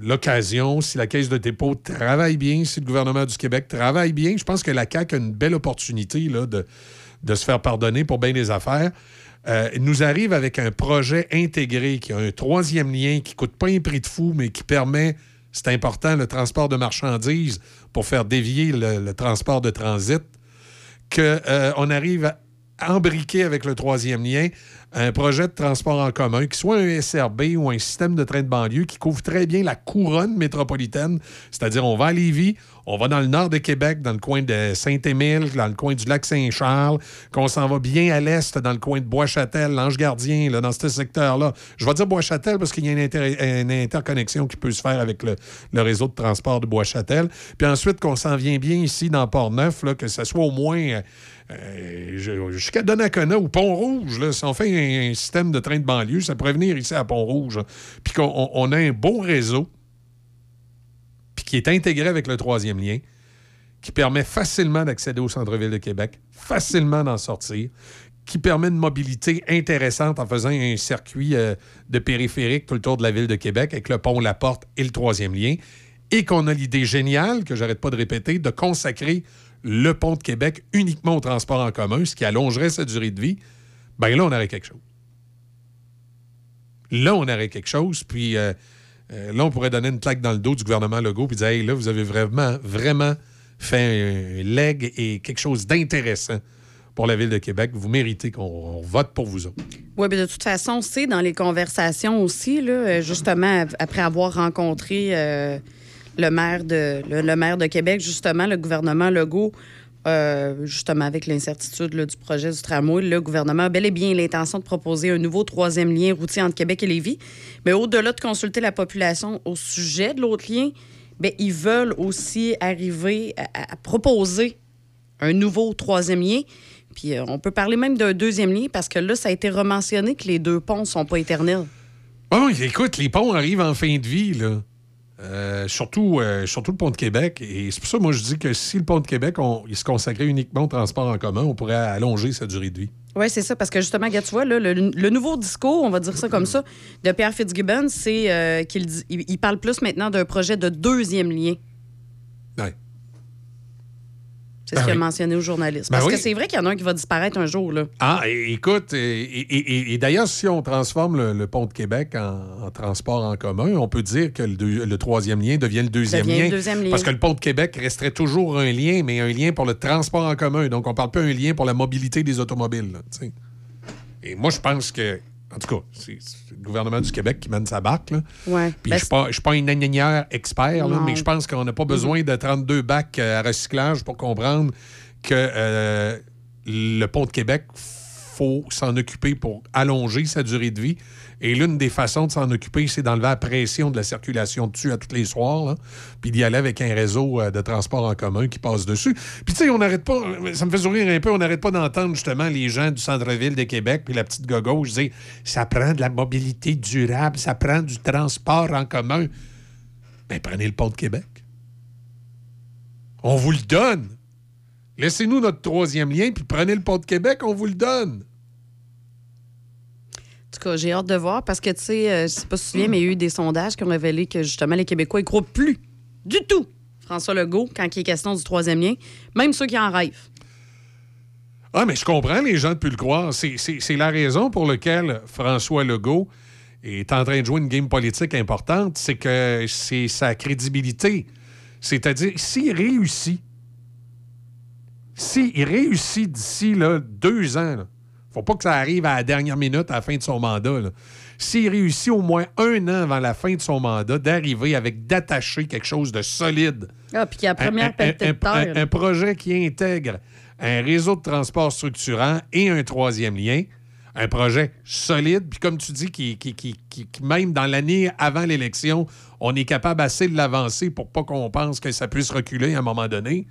l'occasion, si la Caisse de dépôt travaille bien, si le gouvernement du Québec travaille bien, je pense que la CAQ a une belle opportunité là, de, se faire pardonner pour bien des affaires. Euh, nous arrive avec un projet intégré qui a un troisième lien qui coûte pas un prix de fou, mais qui permet, c'est important, le transport de marchandises pour faire dévier le, le transport de transit, qu'on arrive à embriquer avec le troisième lien un projet de transport en commun, qui soit un SRB ou un système de train de banlieue qui couvre très bien la couronne métropolitaine, c'est-à-dire on va à Lévis, on va dans le nord de Québec, dans le coin de Saint-Émile, dans le coin du lac Saint-Charles, qu'on s'en va bien à l'est, dans le coin de Bois-Châtel, l'Ange-Gardien, là, dans ce secteur-là. Je vais dire Bois-Châtel parce qu'il y a une, inter- interconnexion qui peut se faire avec le, réseau de transport de Bois-Châtel. Puis ensuite, qu'on s'en vient bien ici dans Port-Neuf, que ce soit au moins euh, euh, jusqu'à Donnacona ou Pont-Rouge. Si on fait un, système de train de banlieue, ça pourrait venir ici à Pont-Rouge. Puis qu'on on- on a un bon réseau puis qui est intégré avec le troisième lien, qui permet facilement d'accéder au centre-ville de Québec, facilement d'en sortir, qui permet une mobilité intéressante en faisant un circuit euh, de périphérique tout le tour de la ville de Québec avec le pont La Porte et le troisième lien, et qu'on a l'idée géniale, que j'arrête pas de répéter, de consacrer le pont de Québec uniquement au transport en commun, ce qui allongerait sa durée de vie, ben là, on aurait quelque chose. Là, on aurait quelque chose, puis euh, euh, là, on pourrait donner une claque dans le dos du gouvernement Legault puis dire Hey, là, vous avez vraiment, vraiment fait un leg et quelque chose d'intéressant pour la Ville de Québec. Vous méritez qu'on vote pour vous autres. Oui, mais de toute façon, c'est dans les conversations aussi, là, euh, justement, après avoir rencontré le, maire de, le, le maire de Québec, justement, le gouvernement Legault, euh, justement, avec l'incertitude du projet du tramway, le gouvernement a bel et bien l'intention de proposer un nouveau troisième lien routier entre Québec et Lévis. Mais au-delà de consulter la population au sujet de l'autre lien, ben, ils veulent aussi arriver à, proposer un nouveau troisième lien. Puis euh, on peut parler même d'un deuxième lien parce que là, ça a été rementionné que les deux ponts ne sont pas éternels. Oh, écoute, les ponts arrivent en fin de vie. Euh, surtout, euh, surtout le pont de Québec. Et c'est pour ça, moi, je dis que si le pont de Québec, on- il se consacrait uniquement au transport en commun, on pourrait allonger sa durée de vie. Oui, c'est ça, parce que justement, tu vois, là, le, le nouveau discours, on va dire ça comme ça, de Pierre Fitzgibbon, c'est euh, qu'il il parle plus maintenant d'un projet de deuxième lien. Ouais. C'est Ben ce qu'il oui. a mentionné aux journalistes. Ben Parce que c'est vrai qu'il y en a un qui va disparaître un jour. Là. Ah, et- écoute, et, et- et- et d'ailleurs, si on transforme le, le pont de Québec en, en transport en commun, on peut dire que le, deux- le troisième lien devient le deuxième Devient le lien. deuxième lien. Parce que le pont de Québec resterait toujours un lien, mais un lien pour le transport en commun. Donc, on parle pas un lien pour la mobilité des automobiles. là. Et moi, je pense que, en tout cas, c'est le gouvernement du Québec qui mène sa barque. Là. Ouais. Puis Ben, je suis pas, je suis pas un ingénieur expert, là, mais je pense qu'on n'a pas besoin de 32 bacs euh, à recyclage pour comprendre que euh, le pont de Québec, faut s'en occuper pour allonger sa durée de vie. Et l'une des façons de s'en occuper, c'est d'enlever la pression de la circulation dessus à tous les soirs, puis d'y aller avec un réseau euh, de transport en commun qui passe dessus. Puis tu sais, on n'arrête pas, ça me fait sourire un peu, on n'arrête pas d'entendre justement les gens du centre-ville de Québec, puis la petite gauche dire ça prend de la mobilité durable, ça prend du transport en commun. Ben prenez le pont de Québec. On vous le donne. Laissez-nous notre troisième lien, puis prenez le pont de Québec, on vous le donne. Tout cas, j'ai hâte de voir parce que, tu sais, euh, je sais pas si tu te souviens, mais il y a eu des sondages qui ont révélé que, justement, les Québécois, ils croient plus du tout François Legault quand il est question du troisième lien, même ceux qui en rêvent. Ah, mais je comprends les gens de plus le croire. C'est- la raison pour laquelle François Legault est en train de jouer une game politique importante, c'est que c'est sa crédibilité. C'est-à-dire, s'il réussit, s'il réussit d'ici deux ans, faut pas que ça arrive à la dernière minute, à la fin de son mandat. S'il réussit au moins un an avant la fin de son mandat d'arriver avec d'attacher quelque chose de solide, Ah, puis qu'il y a la première un, pelletée de terre. un- un projet qui intègre un réseau de transport structurant et un troisième lien. Un projet solide, puis comme tu dis, qui, qui- qui- qui- qui, même dans l'année avant l'élection, on est capable assez de l'avancer pour pas qu'on pense que ça puisse reculer à un moment donné.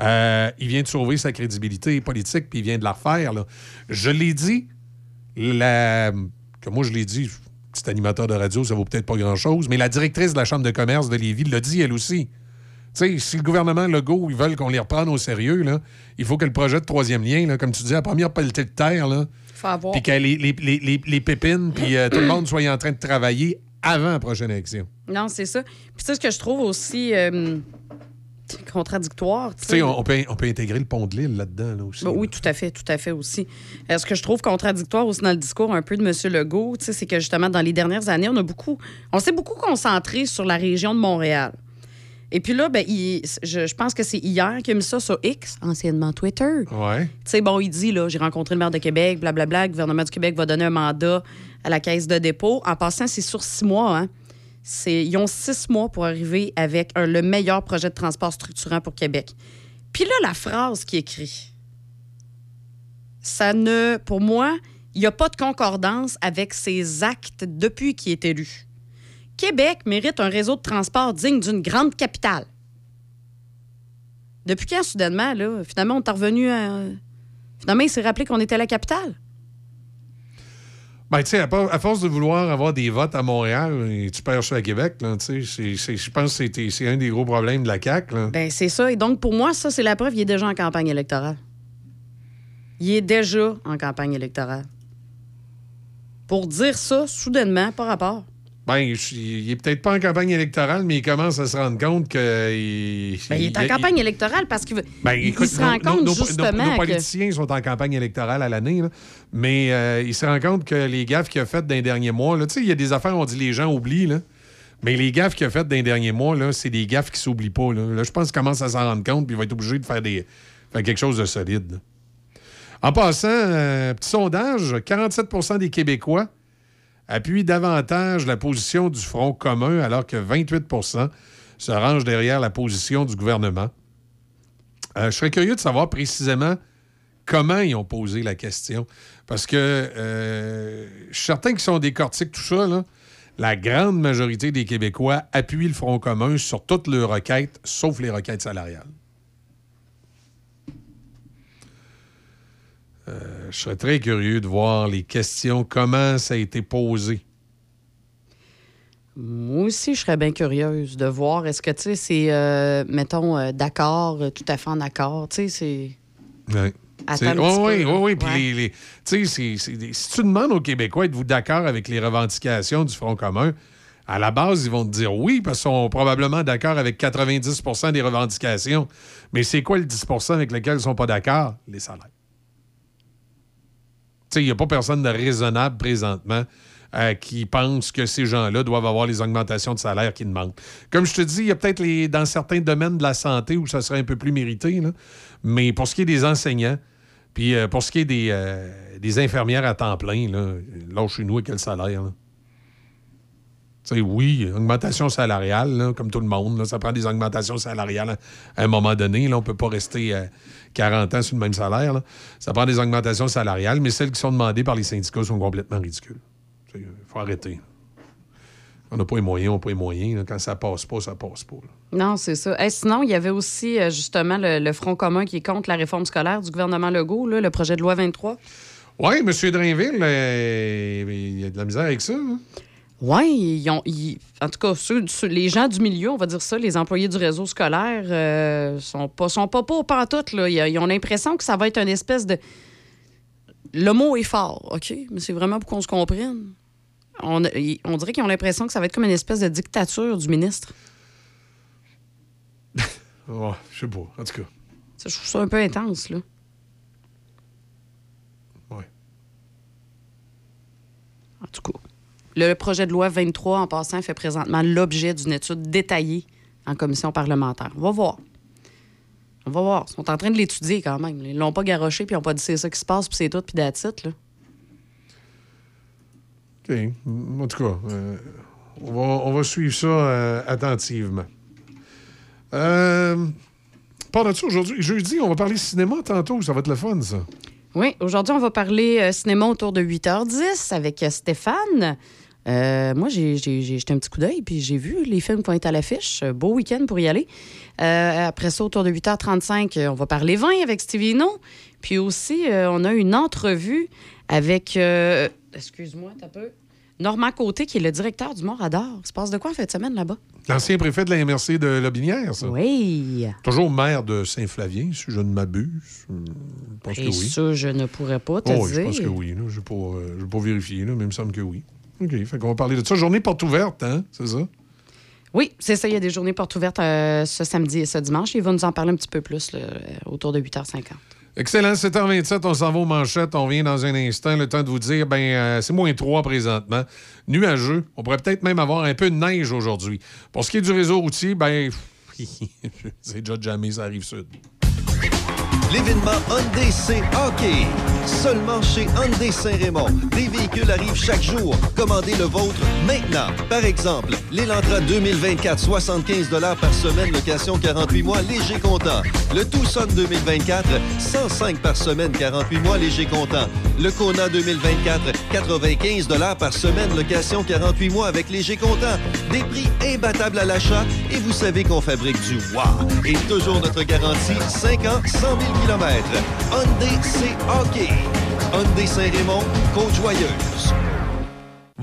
Euh, il vient de sauver sa crédibilité politique, puis il vient de la refaire. là. Je l'ai dit, la, que moi je l'ai dit, petit animateur de radio, ça vaut peut-être pas grand-chose, mais la directrice de la Chambre de commerce de Lévis l'a dit elle aussi. Tu sais, si le gouvernement Legault, ils veulent qu'on les reprenne au sérieux, là, il faut que le projet de troisième lien, là, comme tu dis, la première pelletée de terre, puis que les- les- les pépines, puis euh, tout le monde soit en train de travailler avant la prochaine élection. Non, c'est ça. Puis tu sais, ce que je trouve aussi euh, contradictoire, tu sais. on, on peut, on peut intégrer le pont de l'île là-dedans, là, aussi. Ben oui, tout à fait, tout à fait aussi. Euh, ce que je trouve contradictoire aussi dans le discours un peu de M. Legault, tu sais, c'est que justement, dans les dernières années, on a beaucoup, on s'est beaucoup concentré sur la région de Montréal. Et puis là, ben, il- je, je pense que c'est hier qu'il a mis ça sur X, anciennement Twitter. Ouais. Tu sais, bon, il dit, là, j'ai rencontré le maire de Québec, blablabla, le gouvernement du Québec va donner un mandat à la caisse de dépôt. En passant, c'est sur six mois, hein. Ils ont six mois pour arriver avec le meilleur projet de transport structurant pour Québec. Puis là, la phrase qui est écrite, ça ne, pour moi, il n'y a pas de concordance avec ses actes depuis qu'il est élu. Québec mérite un réseau de transport digne d'une grande capitale. Depuis quand, soudainement, finalement, on est revenu à... Finalement, il s'est rappelé qu'on était la capitale? Ben, tu sais, à, force de vouloir avoir des votes à Montréal, et tu perds sur à Québec, je pense que c'est un des gros problèmes de la CAQ, là. Ben, c'est ça. Et donc, pour moi, ça, c'est la preuve. Il est déjà en campagne électorale. Il est déjà en campagne électorale. Pour dire ça, soudainement, par rapport. Ben, il est peut-être pas en campagne électorale, mais il commence à se rendre compte que. Il, Ben, il est en campagne électorale parce qu'il Ben, il- écoute, il se rend nos- compte nos- justement nos, politiciens sont en campagne électorale à l'année, mais euh, il se rend compte que les gaffes qu'il a faites dans les derniers mois, tu sais, il y a des affaires, on dit les gens oublient, là. Mais les gaffes qu'il a faites dans les derniers mois, là, c'est des gaffes qui s'oublient pas. Là. Là, je pense qu'il commence à s'en rendre compte, puis il va être obligé de faire, des, faire quelque chose de solide. là. En passant, euh, petit sondage, 47% des Québécois appuient davantage la position du Front commun, alors que 28% se rangent derrière la position du gouvernement. Euh, je serais curieux de savoir précisément comment ils ont posé la question. Parce que euh, je suis certain qu'ils sont décortiques tout ça. La grande majorité des Québécois appuient le Front commun sur toutes leurs requêtes, sauf les requêtes salariales. Euh, je serais très curieux de voir les questions, comment ça a été posé. Moi aussi, je serais bien curieuse de voir. Est-ce que, tu sais, c'est, euh, mettons, euh, d'accord, euh, tout à fait en accord. Tu sais, c'est. Oui. Oui, oui, oui. Puis tu sais, si tu demandes aux Québécois, êtes-vous d'accord avec les revendications du Front commun? À la base, ils vont te dire oui, parce qu'ils sont probablement d'accord avec 90% des revendications. Mais c'est quoi le 10% avec lequel ils ne sont pas d'accord? Les salaires. Il n'y a pas personne de raisonnable présentement euh, qui pense que ces gens-là doivent avoir les augmentations de salaire qu'ils demandent. Comme je te dis, il y a peut-être les- dans certains domaines de la santé où ça serait un peu plus mérité, là. mais pour ce qui est des enseignants, puis euh, pour ce qui est des, euh, des infirmières à temps plein, là, chez nous, quel salaire? Oui, augmentation salariale, là, comme tout le monde. là, ça prend des augmentations salariales à, un moment donné. Là, on ne peut pas rester euh, 40 ans sur le même salaire. là. Ça prend des augmentations salariales, mais celles qui sont demandées par les syndicats sont complètement ridicules. Il faut arrêter. On n'a pas les moyens, on n'a pas les moyens. là. Quand ça passe pas, ça passe pas. là. Non, c'est ça. Eh, sinon, il y avait aussi euh, justement le, le Front commun qui est contre la réforme scolaire du gouvernement Legault, là, le projet de loi 23. Oui, M. Drainville, euh, il y a de la misère avec ça. hein? Oui, ils ont, ils- en tout cas, ceux, ceux- les gens du milieu, on va dire ça, les employés du réseau scolaire, euh, sont pas, sont pas pour pantoute. Là. Ils, ils ont l'impression que ça va être une espèce de. Le mot est fort, OK? Mais c'est vraiment pour qu'on se comprenne. On, on dirait qu'ils ont l'impression que ça va être comme une espèce de dictature du ministre. Oh, je sais pas. En tout cas. Ça, je trouve ça un peu intense, là. Ouais. En tout cas. Le projet de loi 23, en passant, fait présentement l'objet d'une étude détaillée en commission parlementaire. On va voir. On va voir. Ils sont en train de l'étudier quand même. Ils l'ont pas garoché, puis ils n'ont pas dit c'est ça qui se passe, puis c'est tout, puis d'attitude, là. OK. En tout cas, euh, on, va, on va suivre ça euh, attentivement. Euh, Par de ça, aujourd'hui, jeudi, on va parler cinéma tantôt. Ça va être le fun, ça. Oui, aujourd'hui, on va parler euh, cinéma autour de 8h10 avec Stéphane. Euh, moi, j'ai jeté un petit coup d'œil, puis j'ai vu les films qui vont être à l'affiche. Euh, Beau week-end pour y aller. Euh, après ça, autour de 8h35, euh, on va parler vin avec Stevie No. Puis aussi, euh, on a une entrevue avec, excuse-moi, t'as peu, Normand Côté, qui est le directeur du Morador. Il se passe de quoi en fin de semaine là-bas? L'ancien préfet de la MRC de Lobinière, ça. Oui. Toujours maire de Saint-Flavien, si je ne m'abuse. Je pense Et que oui. ça, je ne pourrais pas te Oh, oui, dire. je pense que oui. là. Je ne vais pas, euh, je vais pas vérifier, là, mais il me semble que oui. OK, fait qu'on va parler de ça. Journée porte ouverte, hein? C'est ça? Oui, c'est ça. Il y a des journées portes ouvertes euh, ce samedi et ce dimanche. Il va nous en parler un petit peu plus là, euh, autour de 8h50. Excellent, 7h27, on s'en va aux manchettes. On vient dans un instant. Le temps de vous dire, ben euh, c'est moins 3 présentement. Nuageux. On pourrait peut-être même avoir un peu de neige aujourd'hui. Pour ce qui est du réseau routier, ben c'est déjà jamais, ça arrive sud. L'événement Hyundai C Hockey. Seulement chez Hyundai Saint-Raymond. Des véhicules arrivent chaque jour. Commandez le vôtre maintenant. Par exemple, l'Elantra 2024, 75 par semaine, location 48 mois, léger comptant. Le Tucson 2024, 105 par semaine, 48 mois, léger comptant. Le Kona 2024, 95 par semaine, location 48 mois avec léger comptant. Des prix imbattables à l'achat et vous savez qu'on fabrique du wow. Et toujours notre garantie, 5 ans, 100 000 km. Hyundai C Hockey. Hyundai Saint-Raymond, Côte-Joyeuse.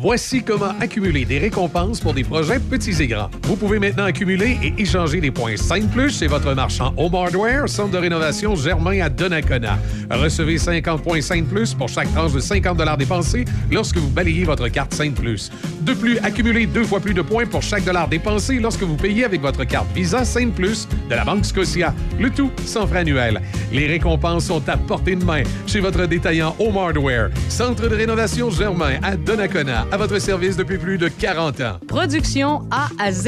Voici comment accumuler des récompenses pour des projets petits et grands. Vous pouvez maintenant accumuler et échanger des points 5 plus chez votre marchand Home Hardware, centre de rénovation Germain à Donnacona. Recevez 50 points 5 plus pour chaque tranche de 50 dépensés lorsque vous balayez votre carte 5 plus. De plus, accumulez deux fois plus de points pour chaque dollar dépensé lorsque vous payez avec votre carte Visa 5 plus de la Banque Scotia. Le tout sans frais annuel. Les récompenses sont à portée de main chez votre détaillant Home Hardware, centre de rénovation Germain à Donnacona à votre service depuis plus de 40 ans. Production A à Z.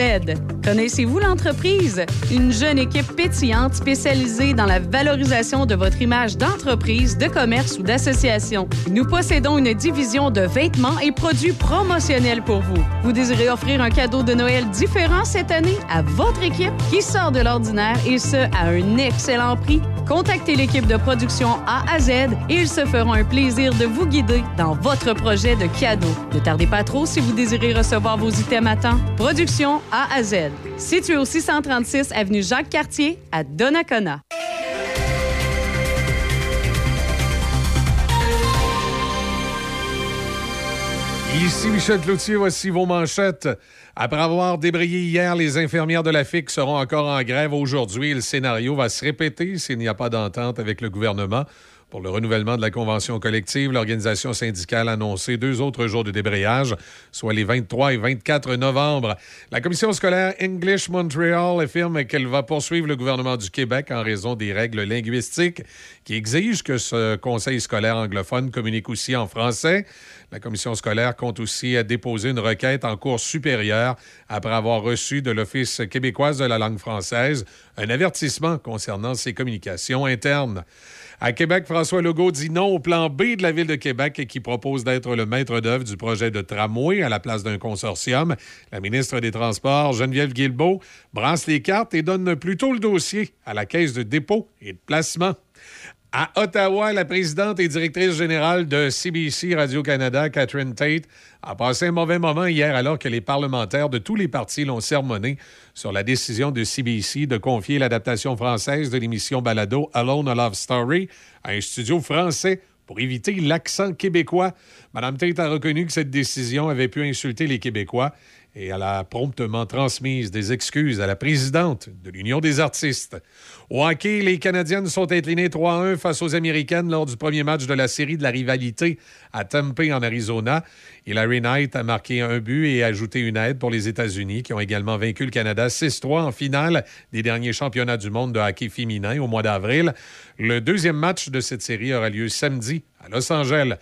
Connaissez-vous l'entreprise? Une jeune équipe pétillante spécialisée dans la valorisation de votre image d'entreprise, de commerce ou d'association. Nous possédons une division de vêtements et produits promotionnels pour vous. Vous désirez offrir un cadeau de Noël différent cette année à votre équipe qui sort de l'ordinaire et ce, à un excellent prix? Contactez l'équipe de production A à Z et ils se feront un plaisir de vous guider dans votre projet de cadeau. Ne tardez pas trop si vous désirez recevoir vos items à temps. Production A à Z. Situé au 636 avenue Jacques-Cartier à Donnacona. Ici Michel Cloutier, voici vos manchettes. Après avoir débrayé hier, les infirmières de la FIC seront encore en grève aujourd'hui. Le scénario va se répéter s'il n'y a pas d'entente avec le gouvernement. Pour le renouvellement de la convention collective, l'organisation syndicale a annoncé deux autres jours de débrayage, soit les 23 et 24 novembre. La commission scolaire English Montreal affirme qu'elle va poursuivre le gouvernement du Québec en raison des règles linguistiques qui exigent que ce conseil scolaire anglophone communique aussi en français. La commission scolaire compte aussi déposer une requête en cours supérieure après avoir reçu de l'Office québécoise de la langue française un avertissement concernant ses communications internes. À Québec, François Legault dit non au plan B de la Ville de Québec et qui propose d'être le maître d'œuvre du projet de tramway à la place d'un consortium. La ministre des Transports, Geneviève Guilbeault, brasse les cartes et donne plutôt le dossier à la Caisse de dépôt et de placement. À Ottawa, la présidente et directrice générale de CBC Radio-Canada, Catherine Tate, a passé un mauvais moment hier alors que les parlementaires de tous les partis l'ont sermonné sur la décision de CBC de confier l'adaptation française de l'émission Balado Alone a Love Story à un studio français pour éviter l'accent québécois. Mme Tate a reconnu que cette décision avait pu insulter les Québécois et elle a promptement transmise des excuses à la présidente de l'Union des artistes. Au hockey, les Canadiennes sont inclinées 3-1 face aux Américaines lors du premier match de la série de la rivalité à Tempe, en Arizona. Larry Knight a marqué un but et ajouté une aide pour les États-Unis, qui ont également vaincu le Canada 6-3 en finale des derniers championnats du monde de hockey féminin au mois d'avril. Le deuxième match de cette série aura lieu samedi à Los Angeles.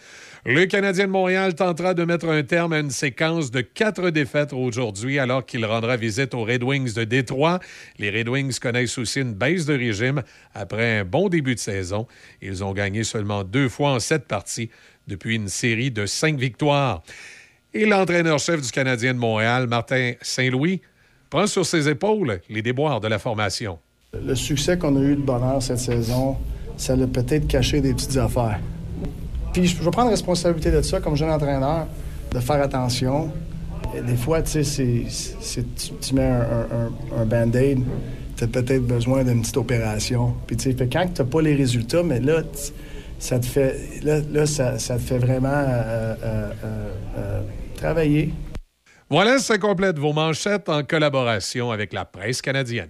Le Canadien de Montréal tentera de mettre un terme à une séquence de quatre défaites aujourd'hui alors qu'il rendra visite aux Red Wings de Détroit. Les Red Wings connaissent aussi une baisse de régime après un bon début de saison. Ils ont gagné seulement deux fois en sept parties depuis une série de cinq victoires. Et l'entraîneur-chef du Canadien de Montréal, Martin Saint-Louis, prend sur ses épaules les déboires de la formation. Le succès qu'on a eu de bonheur cette saison, ça l'a peut-être caché des petites affaires. Puis je vais prendre responsabilité de ça comme jeune entraîneur, de faire attention. Des fois, tu sais, tu, mets un, band-aid, tu as peut-être besoin d'une petite opération. Puis tu sais, quand tu n'as pas les résultats, mais là, ça te fait, là, ça, te fait vraiment euh, euh, euh, travailler. Voilà, ça complète vos manchettes en collaboration avec la presse canadienne.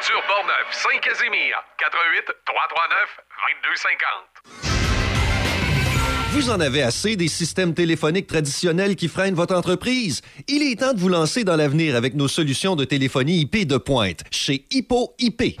Aventure Portneuf, Saint-Casimir, 88 339 2250. Vous en avez assez des systèmes téléphoniques traditionnels qui freinent votre entreprise? Il est temps de vous lancer dans l'avenir avec nos solutions de téléphonie IP de pointe chez Hippo IP.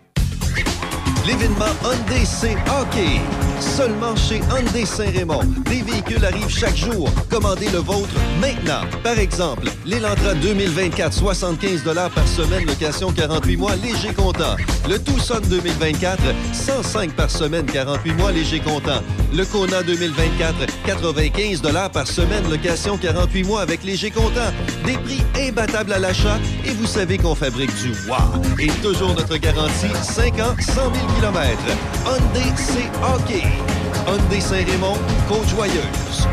L'événement Hyundai C Hockey seulement chez Hyundai Saint-Raymond. Des véhicules arrivent chaque jour. Commandez le vôtre maintenant. Par exemple, l'Elantra 2024, 75 par semaine, location 48 mois, léger comptant. Le Tucson 2024, 105 par semaine, 48 mois, léger comptant. Le Kona 2024, 95 par semaine, location 48 mois avec léger comptant. Des prix imbattables à l'achat et vous savez qu'on fabrique du wow. Et toujours notre garantie, 5 ans, 100 000 km. Hyundai, c'est hockey. Hyundai Saint-Raymond, Côte-Joyeuse.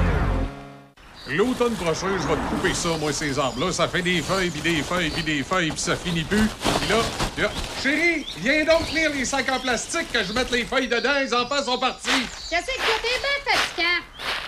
L'automne prochain, je vais te couper ça, moi, ces arbres-là. Ça fait des feuilles, puis des feuilles, puis des feuilles, puis ça finit plus. Puis là, là, chérie, viens donc tenir les sacs en plastique que je mette les feuilles dedans. Les enfants sont partis. Qu'est-ce que t'es bien fatigant?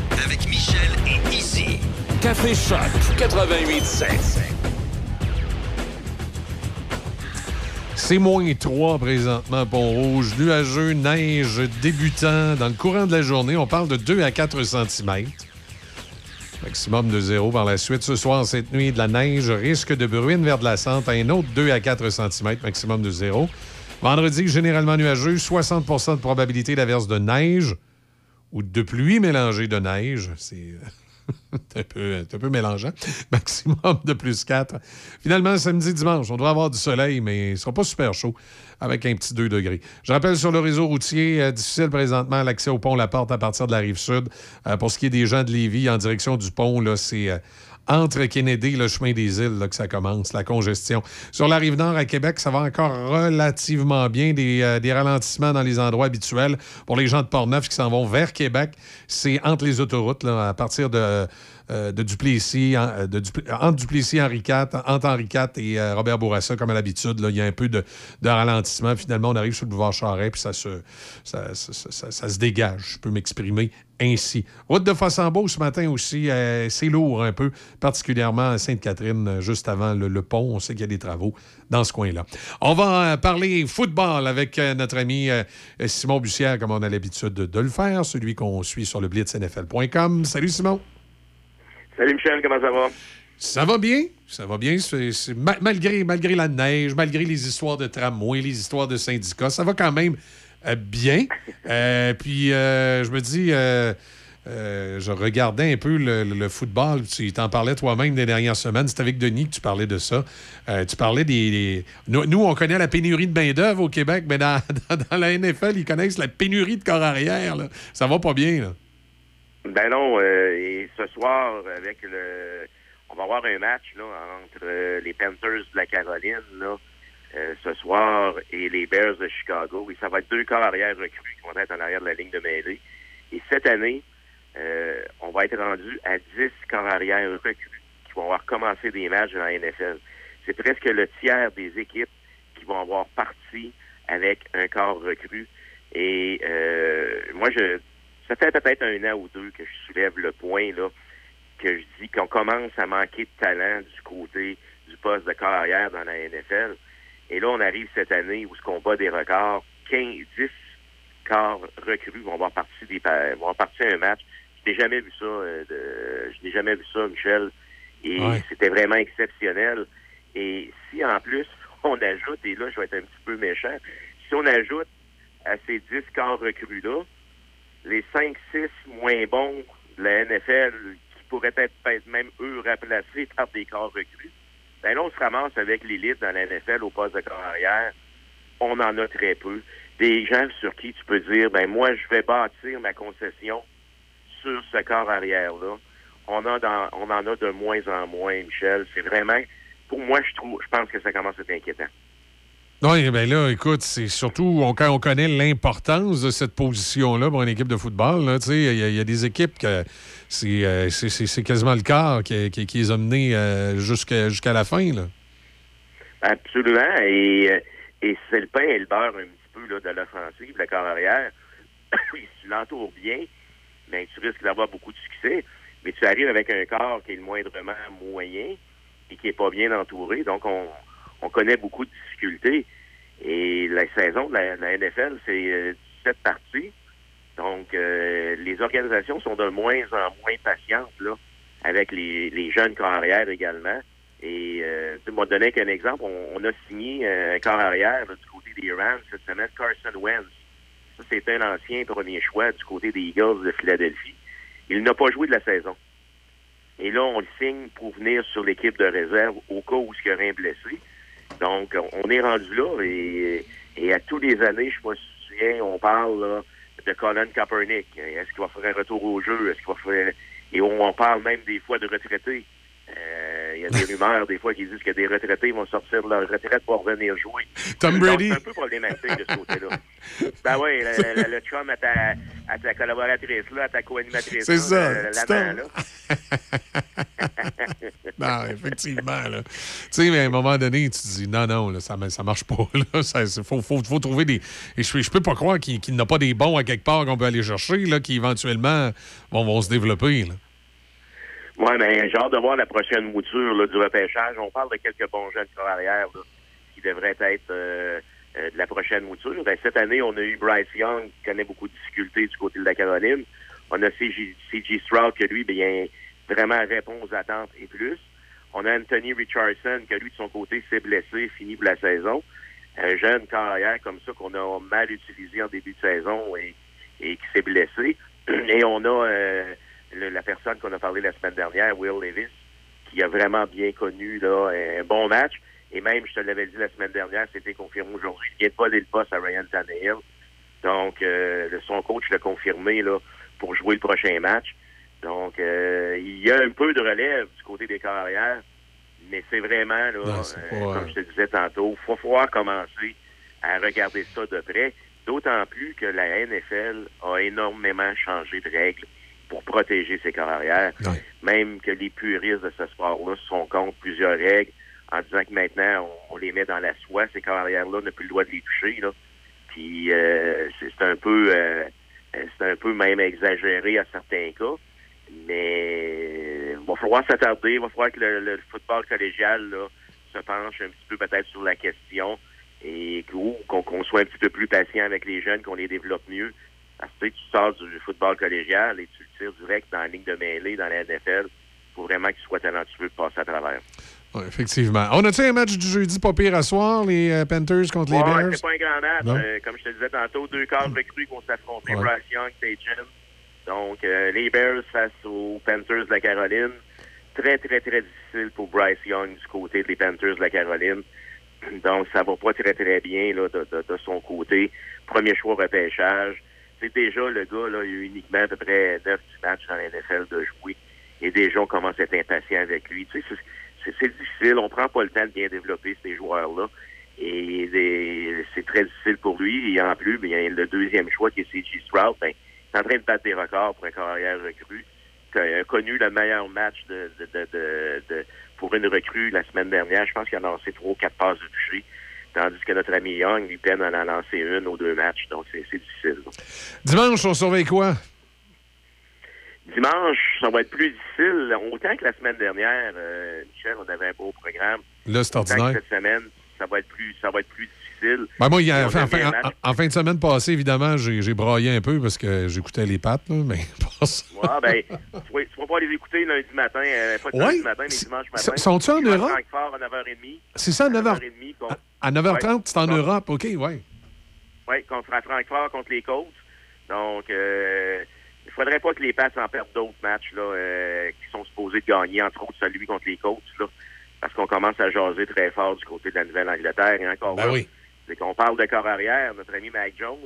Avec Michel et Izzy. Café Choc 88.7. C'est moins 3 présentement, Pont-Rouge. Nuageux, neige, débutant. Dans le courant de la journée, on parle de 2 à 4 cm. Maximum de zéro par la suite. Ce soir, cette nuit, de la neige, risque de bruine vers de la centre, un autre 2 à 4 cm, maximum de zéro. Vendredi, généralement nuageux, 60% de probabilité d'averse de neige ou de pluie mélangée de neige. C'est un, peu, un peu mélangeant. Maximum de plus 4. Finalement, samedi, dimanche, on doit avoir du soleil, mais il ne sera pas super chaud avec un petit 2 degrés. Je rappelle sur le réseau routier, euh, difficile présentement l'accès au pont La Porte à partir de la rive sud. Euh, pour ce qui est des gens de Lévis en direction du pont, là, c'est. euh, entre Kennedy et le chemin des îles là, que ça commence, la congestion. Sur la rive nord à Québec, ça va encore relativement bien. Des, euh, des ralentissements dans les endroits habituels. Pour les gens de Portneuf qui s'en vont vers Québec, c'est entre les autoroutes, à partir de, euh, de Duplessis, euh, Dupl- entre Duplessis, Henri IV, entre Henri IV et euh, Robert Bourassa, comme à l'habitude. Il y a un peu de, ralentissement. Finalement, on arrive sur le boulevard Charest, puis ça se, dégage. Je peux m'exprimer ainsi. Route de Fossambeau ce matin aussi, euh, c'est lourd un peu, particulièrement à Sainte-Catherine, euh, juste avant le, pont. On sait qu'il y a des travaux dans ce coin-là. On va euh, parler football avec euh, notre ami euh, Simon Bussière, comme on a l'habitude de, de le faire, celui qu'on suit sur le blitznfl.com. Salut Simon. Salut Michel, comment ça va? Ça va bien, ça va bien. Malgré, malgré la neige, malgré les histoires de tramway, les histoires de syndicats, ça va quand même euh, bien. Euh, puis euh, je me dis, je regardais un peu le, football. Tu t'en parlais toi-même des dernières semaines. C'était avec Denis que tu parlais de ça. Tu parlais des. des- Nous, nous, on connaît la pénurie de main-d'œuvre au Québec, mais dans, dans- dans la NFL, ils connaissent la pénurie de corps arrière. là. Ça va pas bien. Là. Ben non, euh, et ce soir, avec le. On va avoir un match là, entre euh, les Panthers de la Caroline là, euh, ce soir et les Bears de Chicago. Et ça va être deux corps arrière recrues qui vont être en arrière de la ligne de mêlée. Et cette année, euh, on va être rendu à 10 corps arrière recrues qui vont avoir commencé des matchs dans la NFL. C'est presque le tiers des équipes qui vont avoir parti avec un corps recru. Et euh, moi, je ça fait peut-être un an ou deux que je soulève le point là que je dis qu'on commence à manquer de talent du côté du poste de corps arrière dans la NFL. Et là, on arrive cette année où ce qu'on bat des records, 15, 10 corps recrues vont avoir parti des vont avoir parti un match. Je n'ai jamais vu ça, euh, de- je n'ai jamais vu ça, Michel. Et Ouais. c'était vraiment exceptionnel. Et si en plus on ajoute, et là je vais être un petit peu méchant, si on ajoute à ces 10 corps recrues-là, les 5-6 moins bons de la NFL qui pourraient être peut-être même eux remplacés par des corps recrues, ben là, on se ramasse avec l'élite dans la NFL au poste de corps arrière. On en a très peu. des gens sur qui tu peux dire, ben moi, je vais bâtir ma concession sur ce corps arrière-là. On, a dans, on en a de moins en moins, Michel. C'est vraiment, pour moi, je trouve, je pense que ça commence à être inquiétant. Oui, bien là, écoute, c'est surtout on- quand on connaît l'importance de cette position-là pour une équipe de football. Il y, a- des équipes que c'est euh, c'est- quasiment le quart qui, qui- qui les a menés euh, jusqu'à la fin. Là. Absolument. Et, euh, et c'est le pain et le beurre un petit peu là, de l'offensive, le corps arrière. si tu l'entoures bien, ben, tu risques d'avoir beaucoup de succès. Mais tu arrives avec un corps qui est le moindrement moyen et qui est pas bien entouré. Donc, on, on connaît beaucoup de difficultés. Et la saison de la, la NFL, c'est euh, 17 parties. Donc, euh, les organisations sont de moins en moins patientes là, avec les, les jeunes corps arrière également. Et euh, tu m'as donné qu'un exemple. On, on a signé euh, un corps arrière là, du côté des Rams cette semaine, Carson Wentz. Ça, un ancien premier choix du côté des Eagles de Philadelphie. Il n'a pas joué de la saison. Et là, on le signe pour venir sur l'équipe de réserve au cas où il y aurait un blessé. Donc, on est rendu là et, et à tous les années, je me souviens, on parle là, de Colin Kaepernick. Est-ce qu'il va faire un retour au jeu? Est-ce qu'il va faire... Et on, on parle même des fois de retraités. Euh, Il y a des rumeurs des fois qui disent que des retraités vont sortir de leur retraite pour revenir jouer. Tom Brady. C'est un peu problématique de ce côté-là. ben oui, le, le, le chum à ta, à ta collaboratrice, là, à ta co-animatrice. C'est ça, l'amant, Tom. là. Non, effectivement. là. Tu sais, mais à un moment donné, tu te dis non, non, là, ça, ça marche pas. Il faut, faut, faut trouver des. Et je, je peux pas croire qu'il qu'il n'y a pas des bons à quelque part qu'on peut aller chercher, là, qui éventuellement vont, vont se développer. là. Oui, mais j'ai hâte de voir la prochaine mouture là, du repêchage. On parle de quelques bons jeunes corps arrière là, qui devraient être euh, euh, de la prochaine mouture. Ben, cette année, on a eu Bryce Young qui connaît beaucoup de difficultés du côté de la Caroline. On a CJ Stroud que lui, bien, vraiment répond aux attentes et plus. On a Anthony Richardson que lui, de son côté, s'est blessé, fini pour la saison. Un jeune carrière comme ça qu'on a mal utilisé en début de saison et, et qui s'est blessé. Et on a euh, le- la personne qu'on a parlé la semaine dernière, Will Levis, qui a vraiment bien connu là, un bon match. Et même, je te l'avais dit la semaine dernière, c'était confirmé aujourd'hui. Il vient de voler le poste à Ryan Tannehill. Donc, euh, son coach l'a confirmé là, pour jouer le prochain match. Donc, euh, il y a un peu de relève du côté des carrières, mais c'est vraiment, là, euh, comme je te disais tantôt, il faut pouvoir commencer à regarder ça de près. D'autant plus que la NFL a énormément changé de règles pour protéger ses carrières. Même que les puristes de ce sport-là sont contre plusieurs règles en disant que maintenant, on, on les met dans la soie. Ces carrières-là n'ont plus le droit de les toucher. Là. Puis euh, c'est un peu euh, c'est un peu même exagéré à certains cas. Mais il va falloir s'attarder, il va falloir que le, le football collégial là, se penche un petit peu peut-être sur la question et qu'on soit un petit peu plus patient avec les jeunes, qu'on les développe mieux. Que tu sors du football collégial et tu le tires direct dans la ligne de mêlée, dans la NFL, pour vraiment qu'il soit talentueux de passer à travers. Ouais, effectivement. On a-tu un match du jeudi pas pire à soir, les euh, Panthers contre les Ouais, Bears? c'est pas un grand match. Euh, comme je te disais tantôt, deux corps recrues qu'on s'affrontait, Bryce Young, Tajin. Donc, euh, les Bears face aux Panthers de la Caroline. Très, très, très difficile pour Bryce Young du côté des Panthers de la Caroline. Donc, ça va pas très, très bien là, de, de- de son côté. Premier choix repêchage. C'est déjà le gars, là, il a uniquement à peu près 9 matchs dans NFL de jouer. Et déjà, on commence à être impatient avec lui. Tu sais, c'est- difficile. On prend pas le temps de bien développer ces joueurs-là. Et c'est très difficile pour lui. Et en plus, bien, le deuxième choix qui est C.J. Stroud, ben, il est en train de battre des records pour un carrière recrue. qui a connu le meilleur match de- de- pour une recrue la semaine dernière. Je pense qu'il a lancé trois ou quatre passes de toucher. Tandis que notre ami Young, lui, peine à en lancer une ou deux matchs. Donc, c'est difficile. Dimanche, on surveille quoi? Dimanche, ça va être plus difficile. Autant que la semaine dernière, euh, Michel, on avait un beau programme. Là, c'est ordinaire. cette semaine, ça va être plus, ça va être plus difficile. Ben, moi, il a- en, fin- en- en de semaine passée, évidemment, j'ai braillé un peu parce que j'écoutais les pattes, là, mais pas ça. Ouais, ben, tu vas, tu vas pouvoir les écouter lundi matin, euh, pas Ouais. lundi matin, mais dimanche matin. Sont-ils en Europe? Francfort à 9h30. C'est ça, à 9h... 9h30 contre, À 9h30, Ouais. c'est en Europe, OK, ouais. ouais, contre à Francfort, contre les Colts. Donc, euh, il faudrait pas que les Pats en perdent d'autres matchs là, euh, qui sont supposés de gagner, entre autres celui contre les Colts, là, parce qu'on commence à jaser très fort du côté de la Nouvelle-Angleterre. Et encore Ben là, oui. C'est qu'on parle de corps arrière. Notre ami Mike Jones,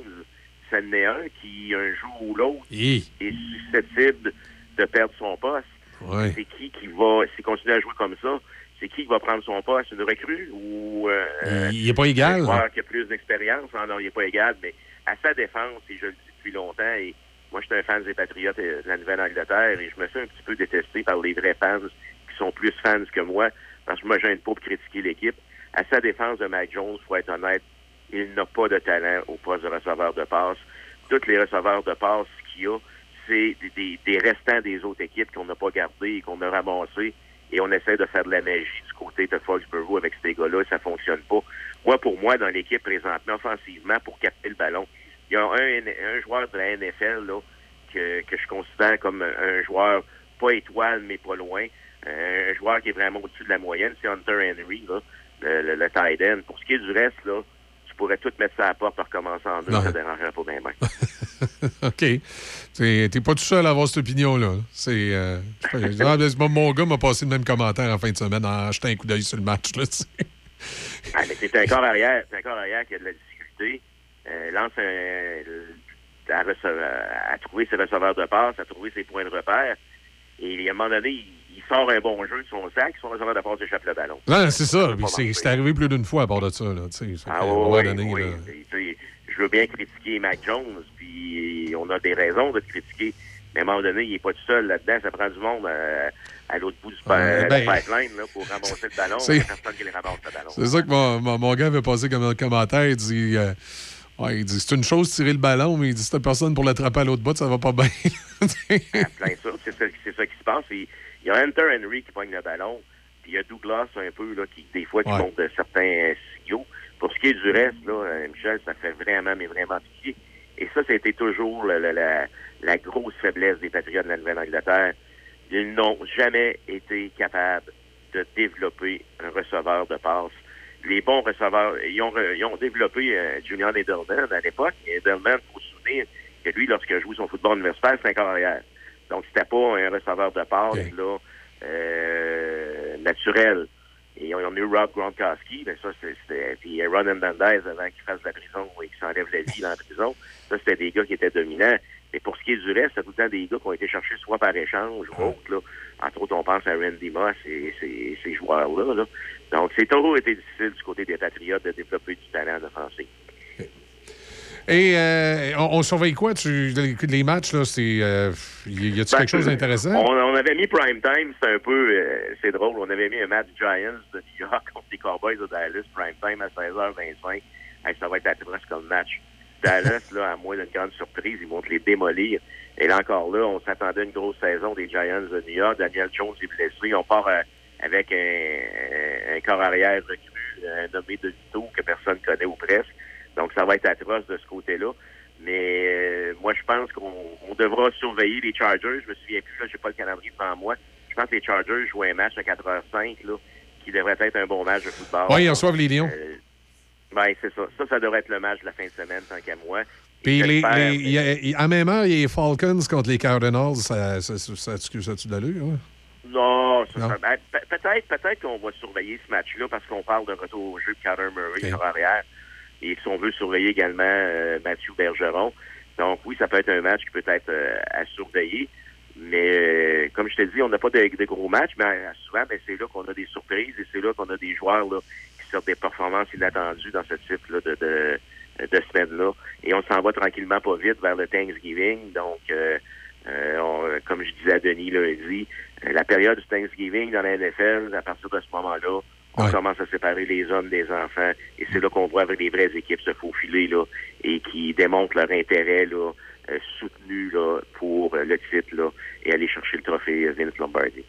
c'est un qui, un jour ou l'autre, est susceptible de perdre son poste. Ouais. C'est qui qui va, s'il continue à jouer comme ça, c'est qui qui va prendre son poste? Une recrue ou euh, Il- il est pas égal, Un là. qui a plus d'expérience? Non, non, il n'est pas égal, mais à sa défense, et je le dis depuis longtemps, et moi, je suis un fan des Patriotes et de la Nouvelle-Angleterre, et je me suis un petit peu détesté par les vrais fans qui sont plus fans que moi, parce que moi, je viens pas pour critiquer l'équipe. À sa défense de Mike Jones, faut être honnête, il n'a pas de talent au poste de receveur de passe. Tous les receveurs de passe qu'il y a, c'est des, des- des restants des autres équipes qu'on n'a pas gardés et qu'on a ramassés. Et on essaie de faire de la magie du côté de Foxborough avec ces gars-là, et ça fonctionne pas. Moi, pour moi, dans l'équipe présentement, offensivement, pour capter le ballon, il y a un, un joueur de la NFL là, que, que je considère comme un joueur pas étoile, mais pas loin. Un joueur qui est vraiment au-dessus de la moyenne, c'est Hunter Henry, là, le, le, le tight end. Pour ce qui est du reste, là, pourrais tout mettre ça à la porte pour recommencer en deux, Ouais. ça ne dérangerait pas bien. bien. OK. T'es pas tout seul à avoir cette opinion-là. C'est. Euh, mon gars m'a passé le même commentaire en fin de semaine en jetant un coup d'œil sur le match. Là. Ah, mais c'est un corps arrière, c'est un corps arrière qui a de la difficulté. Euh, lance un, à, rece- à trouver ses receveurs de passe, à trouver ses points de repère. Et à un moment donné, il sort un bon jeu de son sac, son receveur de passe échappe le ballon. Non, c'est ça. C'est arrivé plus d'une fois à part de ça. Là, Ah un oui, donné, oui. là, Je veux bien critiquer Mac Jones, puis on a des raisons de critiquer. Mais à un moment donné, il n'est pas tout seul là-dedans. Ça prend du monde euh, à l'autre bout du, Euh, du ben, pipeline là, pour ramasser le ballon. C'est- n'y a personne qui le ramasse le ballon. C'est ça que mon, mon, mon gars avait passé comme commentaire. Il dit, euh, ouais, il dit c'est une chose de tirer le ballon, mais il dit si t'as personne pour l'attraper à l'autre bout, ça va pas bien. C'est ça, c'est ça qui se passe. Il y a Hunter Henry qui pogne le ballon, puis il y a Douglas un peu, là, qui, des fois, qui Ouais. monte de certains signaux. Pour ce qui est du reste, là, euh, Michel, ça fait vraiment, mais vraiment pitié. Et ça, c'était toujours la, la, la, la grosse faiblesse des Patriots de la Nouvelle-Angleterre. Ils n'ont jamais été capables de développer un receveur de passe. Les bons receveurs, ils ont, ils ont développé euh, Julian Edelman à l'époque. Et Edelman, il faut se souvenir que lui, lorsqu'il a joué son football universitaire, c'était un corps arrière. Donc, c'était pas un receveur de passe, là, euh, naturel. Et on a eu Rob Gronkowski, mais ça, c'était. Puis Ron Hernandez avant qu'il fasse la prison et qu'il s'enlève la vie dans la prison. Ça, c'était des gars qui étaient dominants. Mais pour ce qui est du reste, c'est tout le temps des gars qui ont été cherchés soit par échange ou autre. Là. Entre autres, on pense à Randy Moss et ces, ces joueurs-là. Là. Donc, c'est toujours été difficile du côté des Patriotes de développer du talent offensif. Et euh, on, on surveille quoi? Tu, les, les matchs, là, c'est. Euh, y a-tu Ben, quelque chose d'intéressant? On, on avait mis prime time, c'est un peu, euh, c'est drôle, on avait mis un match Giants de New York contre les Cowboys de Dallas, prime time à 16h25. Hey, ça va être atroce comme match. Dallas, là, à moins d'une grande surprise, ils vont te les démolir. Et là encore là, on s'attendait à une grosse saison des Giants de New York. Daniel Jones est blessé. On part euh, avec un, un, un corps arrière recru, euh, nommé De Vito, que personne connaît ou presque. Donc, ça va être atroce de ce côté-là. Mais euh, moi, je pense qu'on on devra surveiller les Chargers. Je me souviens plus, là, j'ai pas le calendrier devant moi. Je pense que les Chargers jouent un match à 4h05, là, qui devrait être un bon match de football. Oui, ils reçoivent les Lions. Euh, ben, c'est ça. Ça, ça devrait être le match de la fin de semaine, tant qu'à moi. Puis les, les, y a- y- en même heure, il y a les Falcons contre les Cardinals. Ça, ça, ça, ça, ça, a-tu de l'allure? hein? Non, ça, Non. ben, peut-être, peut-être qu'on va surveiller ce match-là parce qu'on parle d'un retour au jeu de Kyler Murray sur arrière. Et si on veut surveiller également euh, Mathieu Bergeron. Donc oui, ça peut être un match qui peut être euh, à surveiller. Mais euh, comme je te dis, on n'a pas de, gros matchs, mais euh, souvent, ben, c'est là qu'on a des surprises et c'est là qu'on a des joueurs là, qui sortent des performances inattendues dans ce type là, de, de, de semaine-là. Et on s'en va tranquillement pas vite vers le Thanksgiving. Donc, euh, euh, comme je disais à Denis lundi, euh, la période du Thanksgiving dans la NFL, à partir de ce moment-là, on commence à séparer les hommes des enfants. Et c'est là qu'on voit avec les vraies équipes se faufiler là, et qui démontrent leur intérêt là, euh, soutenu là, pour euh, le titre là, et aller chercher le trophée euh, Vince Lombardi.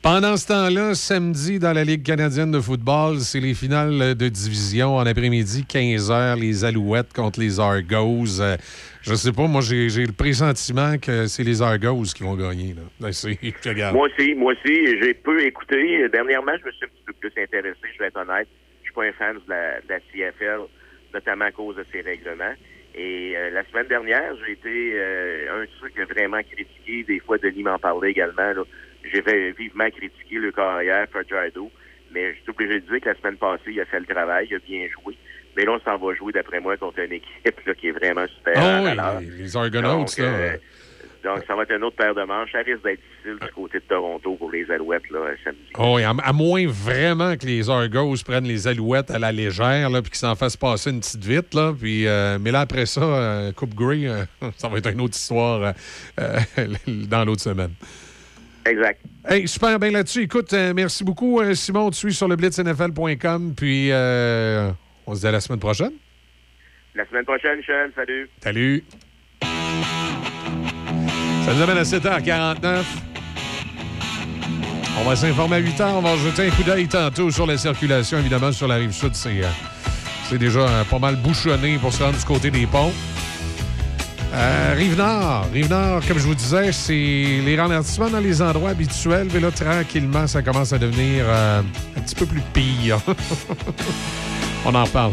Pendant ce temps-là, samedi, dans la Ligue canadienne de football, c'est les finales de division en après-midi, 15h, les Alouettes contre les Argos. Euh, je sais pas, moi, j'ai le pressentiment que c'est les Argos qui vont gagner. Là. Ben. Moi aussi, moi aussi, j'ai peu écouté. Dernièrement, je me suis un petit peu plus intéressé, je vais être honnête. Je suis pas un fan de la, de la CFL, notamment à cause de ses règlements. Et euh, la semaine dernière, j'ai été euh, un a vraiment critiqué. Des fois, Denis m'en parlait également. J'ai vivement critiqué le carrière Fajardo. Mais je suis obligé de dire que la semaine passée, il a fait le travail, il a bien joué. Mais là, on s'en va jouer, d'après moi, contre une équipe là, qui est vraiment super. Ah oui, Alors, les- Argonauts, donc, là. euh, donc, ça va être une autre paire de manches. Ça risque d'être difficile du côté de Toronto pour les Alouettes là, samedi. Oh, oui, à, à moins vraiment que les Argos prennent les alouettes à la légère, là, puis qu'ils s'en fassent passer une petite vite. Là, puis, euh, mais là, après ça, euh, Coupe Grey, ça va être une autre histoire dans l'autre semaine. Exact. Hey, super bien là-dessus. Écoute, euh, merci beaucoup, euh, Simon. On te suit sur le blitznfl.com. Puis, euh, on se dit à la semaine prochaine. La semaine prochaine, Sean, salut. Salut. Ça nous amène à 7h49. On va s'informer à 8h. On va jeter un coup d'œil tantôt sur la circulation, évidemment, sur la rive sud. C'est déjà pas mal bouchonné pour se rendre du côté des ponts. Euh, Rive-Nord. Rive-Nord, comme je vous disais, c'est les ralentissements dans les endroits habituels. Mais là, tranquillement, ça commence à devenir euh, un petit peu plus pire. On en parle.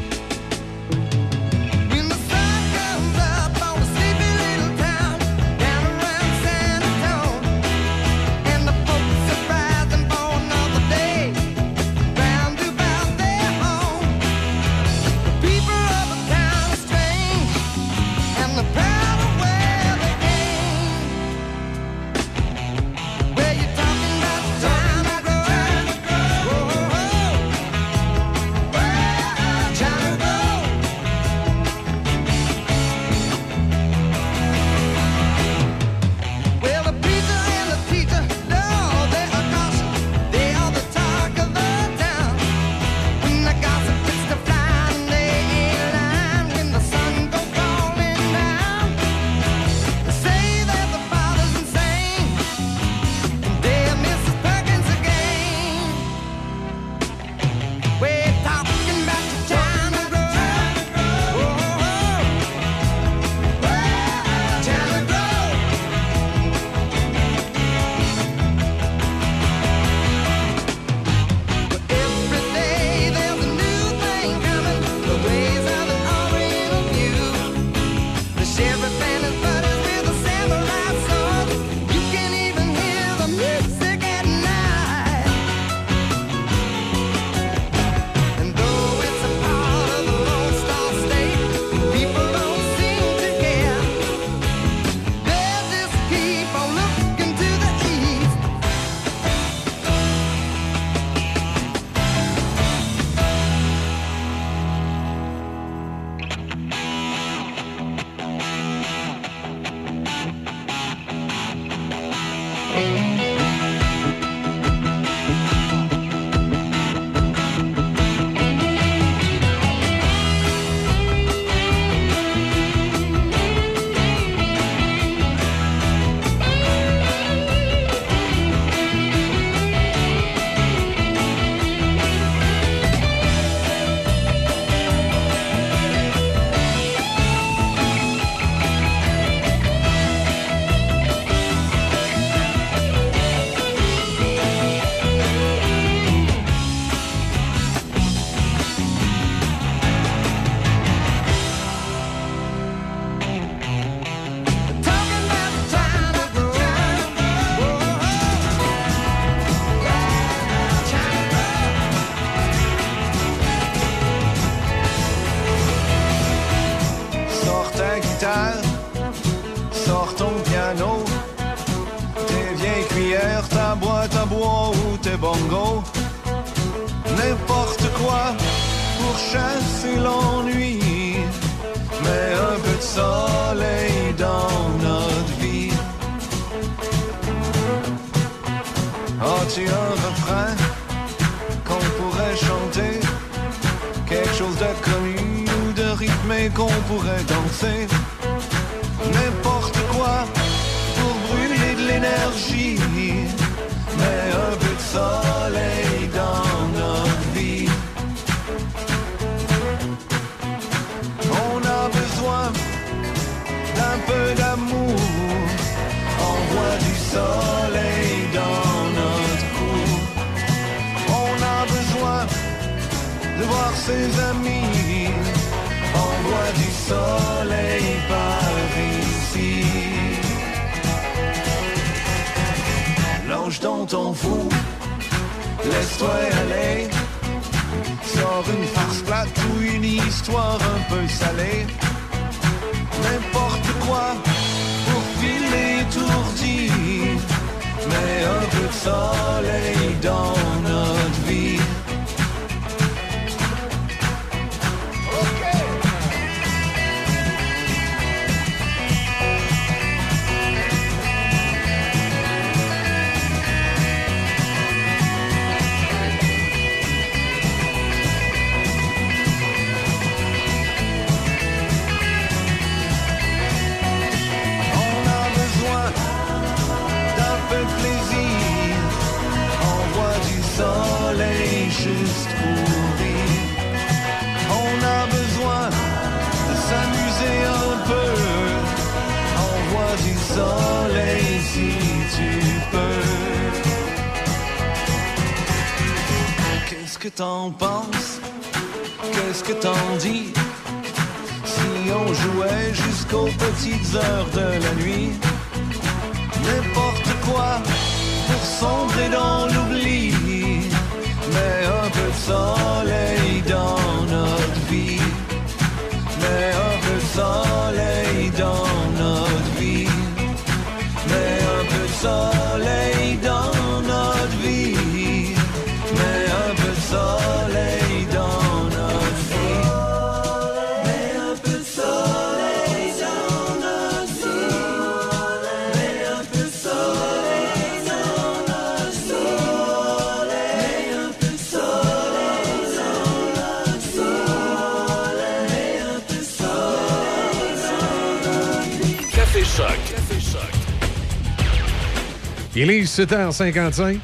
7h55.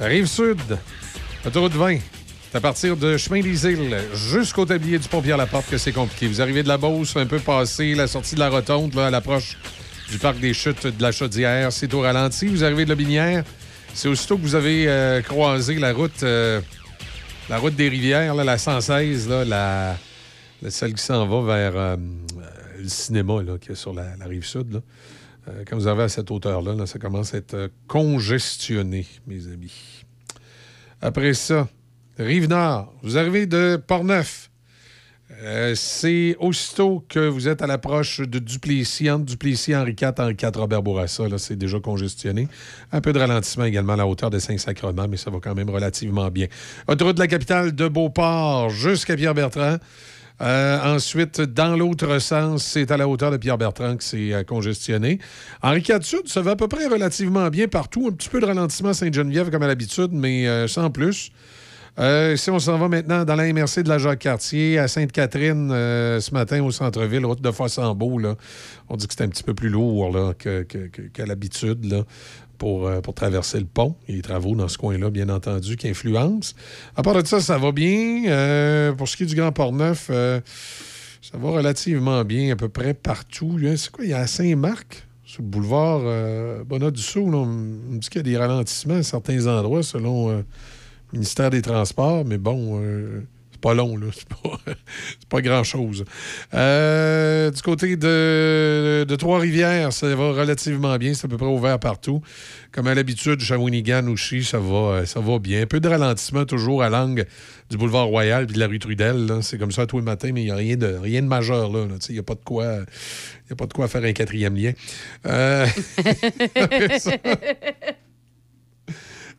Rive-Sud, autoroute 20. C'est à partir de Chemin des Îles jusqu'au tablier du pont à la porte que c'est compliqué. Vous arrivez de la Beauce, un peu passé, la sortie de la rotonde, à l'approche du parc des chutes de la Chaudière, c'est au ralenti. Vous arrivez de la Binière, c'est aussitôt que vous avez euh, croisé la route, euh, la route des rivières, la 116, la, celle qui s'en va vers euh, le cinéma qui est sur la rive sud. Là. Euh, quand vous avez à cette hauteur-là, là, ça commence à être euh, congestionné, mes amis. Après ça, Rive-Nord, vous arrivez de Portneuf. Euh, c'est aussitôt que vous êtes à l'approche de Duplessis, entre Duplessis, Henri IV, Henri IV, Robert Bourassa, là, c'est déjà congestionné. Un peu de ralentissement également à la hauteur de Saint-Sacrement, mais ça va quand même relativement bien. Autoroute de la capitale de Beauport jusqu'à Pierre-Bertrand. Euh, ensuite, dans l'autre sens, c'est à la hauteur de Pierre-Bertrand que c'est euh, congestionné. Henri IV Sud, ça va à peu près relativement bien partout. Un petit peu de ralentissement à Sainte-Geneviève comme à l'habitude, mais euh, sans plus. Si on s'en va maintenant dans la MRC de la Jacques-Cartier, à Sainte-Catherine, ce matin au centre-ville, route de Fossambeau, on dit que c'est un petit peu plus lourd là, que, qu'à l'habitude pour, euh, pour traverser le pont. Il y travaux dans ce coin-là, bien entendu, qui influencent. À part de ça, ça va bien. Euh, pour ce qui est du Grand Port-Neuf, euh, ça va relativement bien à peu près partout. C'est quoi? Il y a Saint-Marc, sur le boulevard Bonnat-Dussault, là, on me dit qu'il y a des ralentissements à certains endroits selon le ministère des Transports, mais bon, pas long, là. C'est pas, pas grand-chose. Euh, du côté de, de Trois-Rivières, ça va relativement bien. C'est à peu près ouvert partout. Comme à l'habitude, Shawinigan, Ouchy, ça va, ça va bien. Un peu de ralentissement toujours à l'angle du boulevard Royal puis de la rue Trudel. C'est comme ça tous les matins, mais il n'y a rien de, rien de majeur là. Il n'y a pas de quoi. Il a pas de quoi faire un quatrième lien. Euh,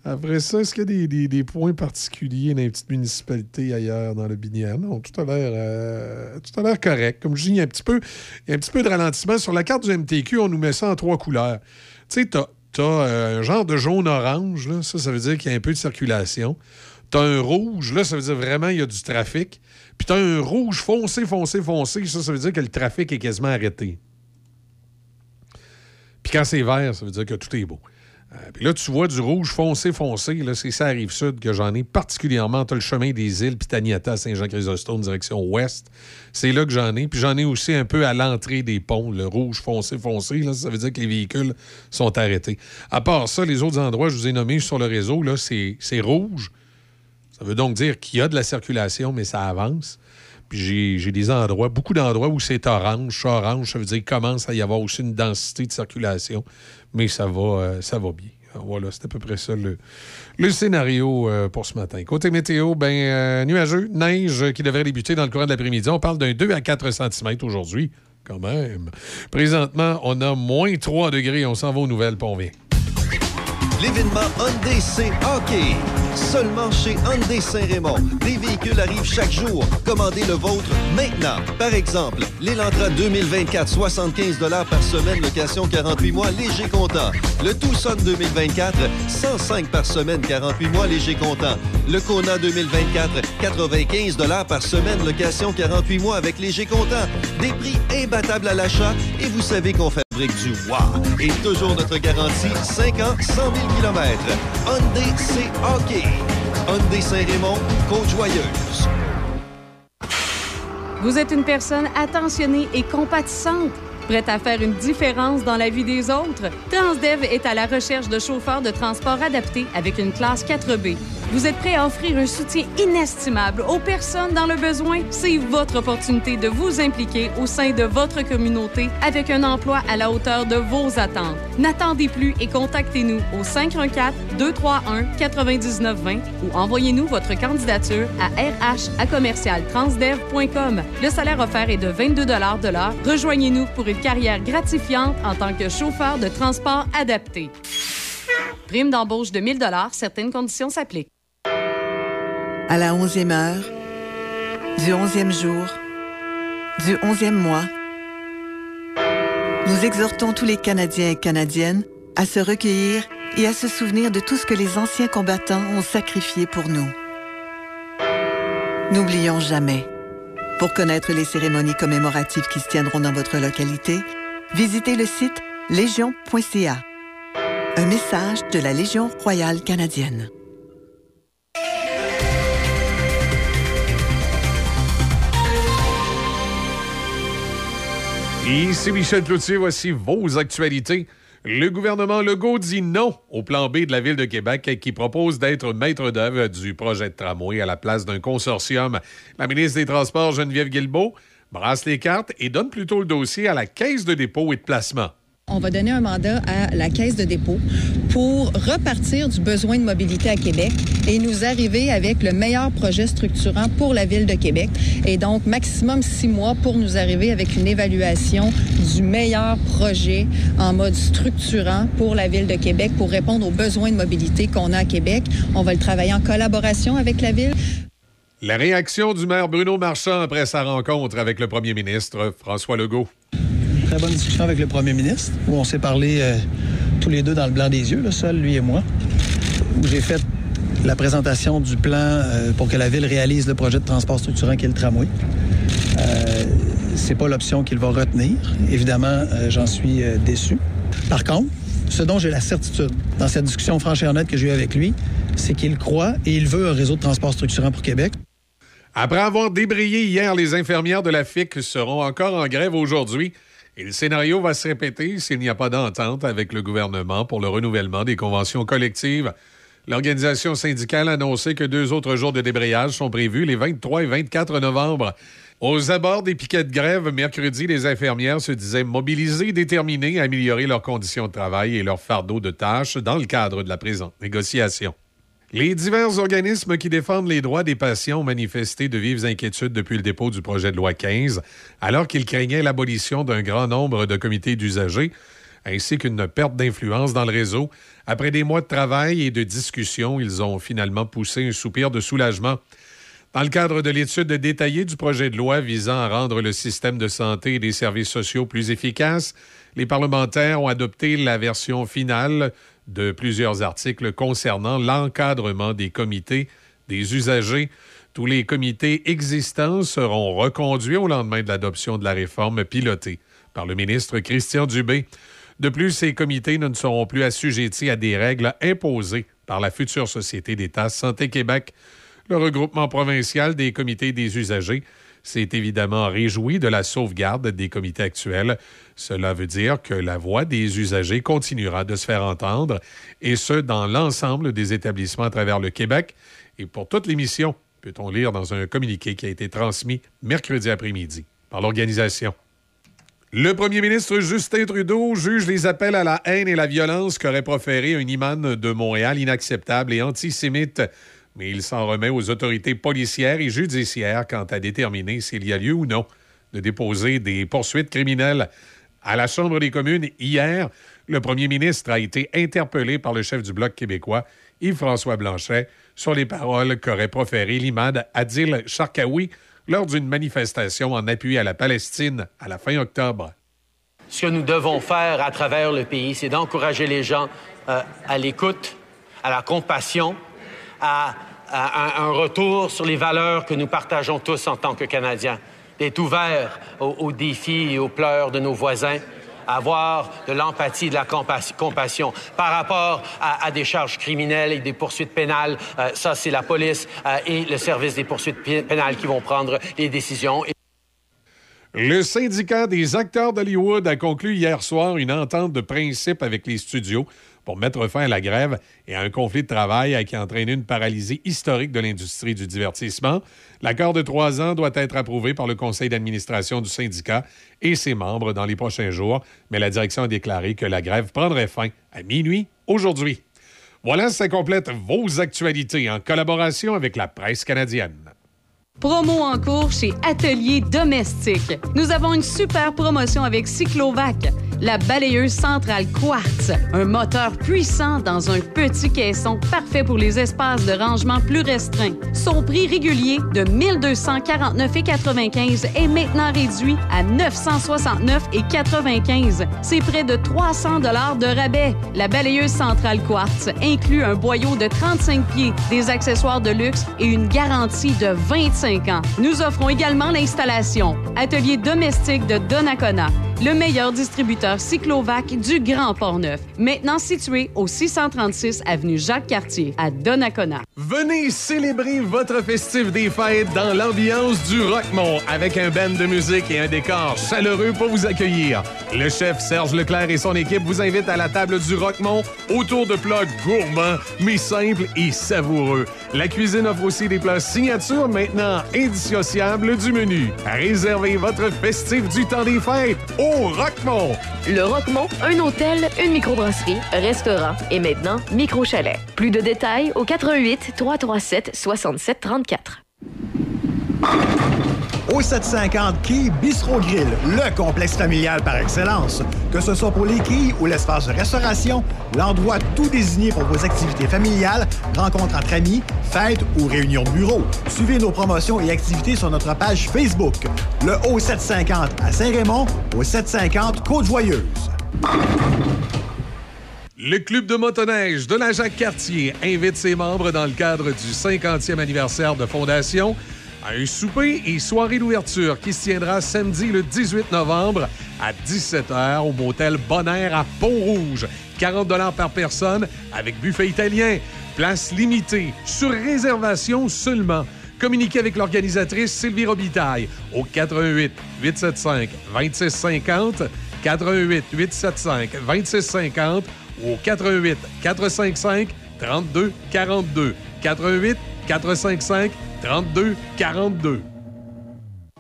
après ça- est-ce qu'il y a des, points particuliers dans les petites municipalités ailleurs dans le Binière? Non, tout a l'air euh, tout a l'air correct. Comme je dis, il y a un petit peu, un petit peu de ralentissement. Sur la carte du MTQ, on nous met ça en trois couleurs. Tu sais, t'as as un genre de jaune-orange, là. ça, ça veut dire qu'il y a un peu de circulation. T'as un rouge, là, ça veut dire vraiment il y a du trafic. Puis t'as un rouge foncé, foncé, foncé, ça, ça veut dire que le trafic est quasiment arrêté. Puis quand c'est vert, ça veut dire que tout est beau. Euh, puis là, tu vois du rouge foncé, foncé. Là, c'est ça, rive sud, que j'en ai particulièrement. Tu le chemin des îles, puis Taniata, Saint-Jean-Chrysostome, direction ouest. C'est là que j'en ai. Puis j'en ai aussi un peu à l'entrée des ponts, le rouge foncé, foncé. Là, ça veut dire que les véhicules sont arrêtés. À part ça, les autres endroits, je vous ai nommés sur le réseau, là, c'est c'est rouge. Ça veut donc dire qu'il y a de la circulation, mais ça avance. Puis j'ai- j'ai des endroits, beaucoup d'endroits où c'est orange. Orange, ça veut dire qu'il commence à y avoir aussi une densité de circulation, mais ça va, euh, ça va bien. Voilà, c'est à peu près ça le, le scénario euh, pour ce matin. Côté météo, ben, euh, nuageux, neige qui devrait débuter dans le courant de l'après-midi. On parle d'un 2 à 4 cm aujourd'hui, quand même. Présentement, on a moins 3 degrés. On s'en va aux nouvelles, puis on. L'événement Hyundai C. Seulement chez Hyundai Saint-Raymond. Des véhicules arrivent chaque jour. Commandez le vôtre maintenant. Par exemple, l'Elantra 2024, 75 par semaine, location 48 mois, léger comptant. Le Tucson 2024, 105 par semaine, 48 mois, léger comptant. Le Kona 2024, 95 par semaine, location 48 mois avec léger comptant. Des prix imbattables à l'achat et vous savez qu'on du. Et toujours notre garantie, 5 ans, 100 000 km. Hyundai C Hockey. Hyundai Saint-Raymond, Côte-Joyeuse. Vous êtes une personne attentionnée et compatissante, prête à faire une différence dans la vie des autres. Transdev est à la recherche de chauffeurs de transport adaptés avec une classe 4B. Vous êtes prêt à offrir un soutien inestimable aux personnes dans le besoin? C'est votre opportunité de vous impliquer au sein de votre communauté avec un emploi à la hauteur de vos attentes. N'attendez plus et contactez-nous au 514-231-9920 ou envoyez-nous votre candidature à rh à commercialtransdev.com. Le salaire offert est de 22 de l'heure. Rejoignez-nous pour une carrière gratifiante en tant que chauffeur de transport adapté. Prime d'embauche de 1000 certaines conditions s'appliquent. À la onzième heure, du onzième jour, du onzième mois, nous exhortons tous les Canadiens et Canadiennes à se recueillir et à se souvenir de tout ce que les anciens combattants ont sacrifié pour nous. N'oublions jamais. Pour connaître les cérémonies commémoratives qui se tiendront dans votre localité, visitez le site légion.ca. Un message de la Légion royale canadienne. Ici Michel Cloutier, voici vos actualités. Le gouvernement Legault dit non au plan B de la Ville de Québec qui propose d'être maître d'œuvre du projet de tramway à la place d'un consortium. La ministre des Transports, Geneviève Guilbeault, brasse les cartes et donne plutôt le dossier à la Caisse de dépôt et de placement. On va donner un mandat à la Caisse de dépôt pour repartir du besoin de mobilité à Québec et nous arriver avec le meilleur projet structurant pour la Ville de Québec. Et donc, maximum six mois pour nous arriver avec une évaluation du meilleur projet en mode structurant pour la Ville de Québec pour répondre aux besoins de mobilité qu'on a à Québec. On va le travailler en collaboration avec la Ville. La réaction du maire Bruno Marchand après sa rencontre avec le premier ministre François Legault. Très bonne discussion avec le premier ministre, où on s'est parlé euh, tous les deux dans le blanc des yeux, le seul, lui et moi, où j'ai fait la présentation du plan euh, pour que la ville réalise le projet de transport structurant qui est le tramway. Euh, c'est pas l'option qu'il va retenir. Évidemment, j'en suis déçu. Par contre, ce dont j'ai la certitude dans cette discussion franche et honnête que j'ai eue avec lui, c'est qu'il croit et il veut un réseau de transport structurant pour Québec. Après avoir débrayé hier, les infirmières de la FIC seront encore en grève aujourd'hui. Et le scénario va se répéter s'il n'y a pas d'entente avec le gouvernement pour le renouvellement des conventions collectives. L'organisation syndicale a annoncé que deux autres jours de débrayage sont prévus les 23 et 24 novembre. Aux abords des piquets de grève, mercredi, les infirmières se disaient mobilisées, déterminées à améliorer leurs conditions de travail et leur fardeau de tâches dans le cadre de la présente négociation. Les divers organismes qui défendent les droits des patients ont manifesté de vives inquiétudes depuis le dépôt du projet de loi 15, alors qu'ils craignaient l'abolition d'un grand nombre de comités d'usagers, ainsi qu'une perte d'influence dans le réseau. Après des mois de travail et de discussion, ils ont finalement poussé un soupir de soulagement. Dans le cadre de l'étude détaillée du projet de loi visant à rendre le système de santé et des services sociaux plus efficace, les parlementaires ont adopté la version finale de plusieurs articles concernant l'encadrement des comités des usagers. Tous les comités existants seront reconduits au lendemain de l'adoption de la réforme pilotée par le ministre Christian Dubé. De plus, ces comités ne seront plus assujettis à des règles imposées par la future Société d'État Santé Québec. Le regroupement provincial des comités des usagers s'est évidemment réjoui de la sauvegarde des comités actuels. Cela veut dire que la voix des usagers continuera de se faire entendre, et ce, dans l'ensemble des établissements à travers le Québec. Et pour toute l'émission, peut-on lire dans un communiqué qui a été transmis mercredi après-midi par l'organisation. Le premier ministre Justin Trudeau juge les appels à la haine et la violence qu'aurait proféré un imam de Montréal inacceptable et antisémite. Mais il s'en remet aux autorités policières et judiciaires quant à déterminer s'il y a lieu ou non de déposer des poursuites criminelles. À la Chambre des communes, hier, le premier ministre a été interpellé par le chef du Bloc québécois, Yves-François Blanchet, sur les paroles qu'aurait proférées l'imam Adil Sharkawi lors d'une manifestation en appui à la Palestine à la fin octobre. Ce que nous devons faire à travers le pays, c'est d'encourager les gens euh, à l'écoute, à la compassion, à, un- retour sur les valeurs que nous partageons tous en tant que Canadiens, d'être ouverts aux, défis et aux pleurs de nos voisins, avoir de l'empathie, de la compa- compassion. Par rapport à, des charges criminelles et des poursuites pénales, euh, ça, c'est la police euh, et le service des poursuites pé- pénales qui vont prendre les décisions. Le syndicat des acteurs d'Hollywood a conclu hier soir une entente de principe avec les studios pour mettre fin à la grève et à un conflit de travail qui a entraîné une paralysie historique de l'industrie du divertissement. L'accord de trois ans doit être approuvé par le conseil d'administration du syndicat et ses membres dans les prochains jours, mais la direction a déclaré que la grève prendrait fin à minuit aujourd'hui. Voilà, ça complète vos actualités en collaboration avec la presse canadienne. Promo en cours chez Atelier Domestique. Nous avons une super promotion avec Cyclovac, la balayeuse centrale Quartz, un moteur puissant dans un petit caisson parfait pour les espaces de rangement plus restreints. Son prix régulier de 1249,95 est maintenant réduit à 969,95. C'est près de 300 dollars de rabais. La balayeuse centrale Quartz inclut un boyau de 35 pieds, des accessoires de luxe et une garantie de 25 Nous offrons également l'installation. Atelier domestique de Donnacona, le meilleur distributeur cyclovac du Grand Port-Neuf. Maintenant situé au 636 avenue Jacques-Cartier à Donnacona. Venez célébrer votre festif des fêtes dans l'ambiance du Rockmont avec un band de musique et un décor chaleureux pour vous accueillir. Le chef Serge Leclerc et son équipe vous invitent à la table du Rockmont autour de plats gourmands mais simples et savoureux. La cuisine offre aussi des plats signature maintenant indissociables du menu. Réservez votre festif du temps des fêtes au Rockmont. Le Roquemont, un hôtel, une microbrasserie, restaurant et maintenant micro-chalet. Plus de détails au 88 337 67 34. Au 750 Quai Bistro Grill, le complexe familial par excellence. Que ce soit pour les quilles ou l'espace de restauration, l'endroit tout désigné pour vos activités familiales, rencontres entre amis, fêtes ou réunions de bureau. Suivez nos promotions et activités sur notre page Facebook. Le O750 à Saint-Raymond, au 750 Côte-Joyeuse. Le club de motoneige de la Jacques-Cartier invite ses membres dans le cadre du 50e anniversaire de fondation un souper et soirée d'ouverture qui se tiendra samedi le 18 novembre à 17h au motel Bonaire à Pont-Rouge. 40 par personne avec buffet italien. Place limitée, sur réservation seulement. Communiquez avec l'organisatrice Sylvie Robitaille au 88 875 2650 88 875 2650 ou au 88 455 32 42 88 455 32 42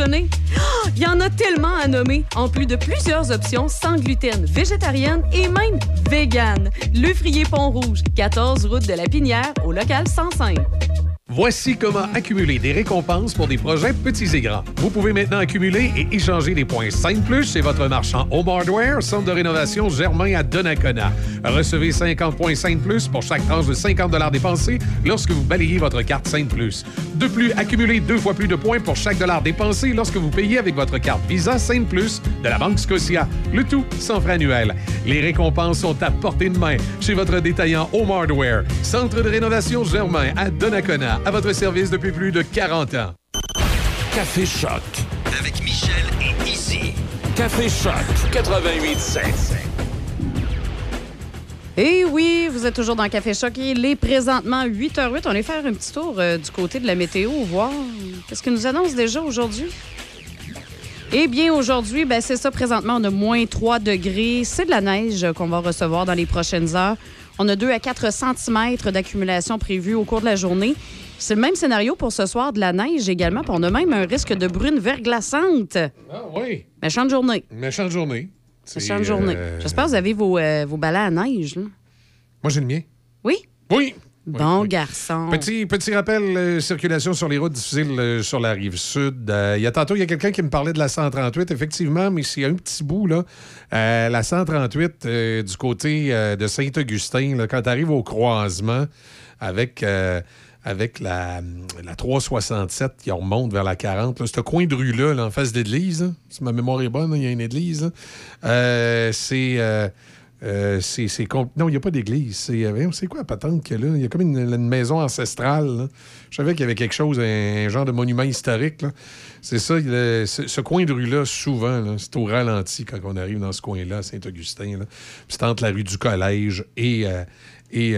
Ah, Il y en a tellement à nommer, en plus de plusieurs options sans gluten, végétarienne et même vegan. Le Frier Pont-Rouge, 14 route de la Pinière, au local 105. Voici comment accumuler des récompenses pour des projets petits et grands. Vous pouvez maintenant accumuler et échanger des points 5 plus chez votre marchand Home Hardware, centre de rénovation Germain à Donnacona. Recevez 50 points 5 plus pour chaque tranche de 50 dépensés lorsque vous balayez votre carte 5 plus. De plus, accumulez deux fois plus de points pour chaque dollar dépensé lorsque vous payez avec votre carte Visa 5 plus de la Banque Scotia. Le tout sans frais annuel. Les récompenses sont à portée de main chez votre détaillant Home Hardware, centre de rénovation Germain à Donnacona, à votre service depuis plus de 40 ans. Café Choc. Avec Michel et Izzy. Café Choc 88.7. Et oui, vous êtes toujours dans Café Choc. Il est présentement 8h08. On est faire un petit tour euh, du côté de la météo, voir qu'est-ce que nous annonce déjà aujourd'hui. Eh bien, aujourd'hui, ben, c'est ça. Présentement, on a moins 3 degrés. C'est de la neige qu'on va recevoir dans les prochaines heures. On a 2 à 4 cm d'accumulation prévue au cours de la journée. C'est le même scénario pour ce soir, de la neige également. Puis on a même un risque de brune verglaçante. Ah oui. Méchante journée. Méchante journée. Méchante journée. euh, J'espère que vous avez vos, euh, vos balais à neige. Là. Moi, j'ai le mien. Oui? Oui. Bon garçon. Petit, petit rappel, euh, circulation sur les routes difficiles euh, sur la rive sud. Euh, Il y a tantôt, il y a quelqu'un qui me parlait de la 138, effectivement, mais s'il y a un petit bout, là, la 138 euh, du côté de Saint-Augustin, là, quand tu arrives au croisement avec, avec la, la 367 qui remonte vers la 40, là, ce coin de rue-là, là, en face de l'église, là, si ma mémoire est bonne, il y a une église, euh, c'est... euh, c'est, Non, il n'y a pas d'église. C'est, euh, c'est quoi la patente qu'il y a là? Il y a comme une, maison ancestrale. Je savais qu'il y avait quelque chose, un, genre de monument historique. C'est ça, ce, coin de rue-là, souvent, c'est au ralenti quand on arrive dans ce coin-là, Saint-Augustin. Puis c'est entre la rue du Collège et, euh, et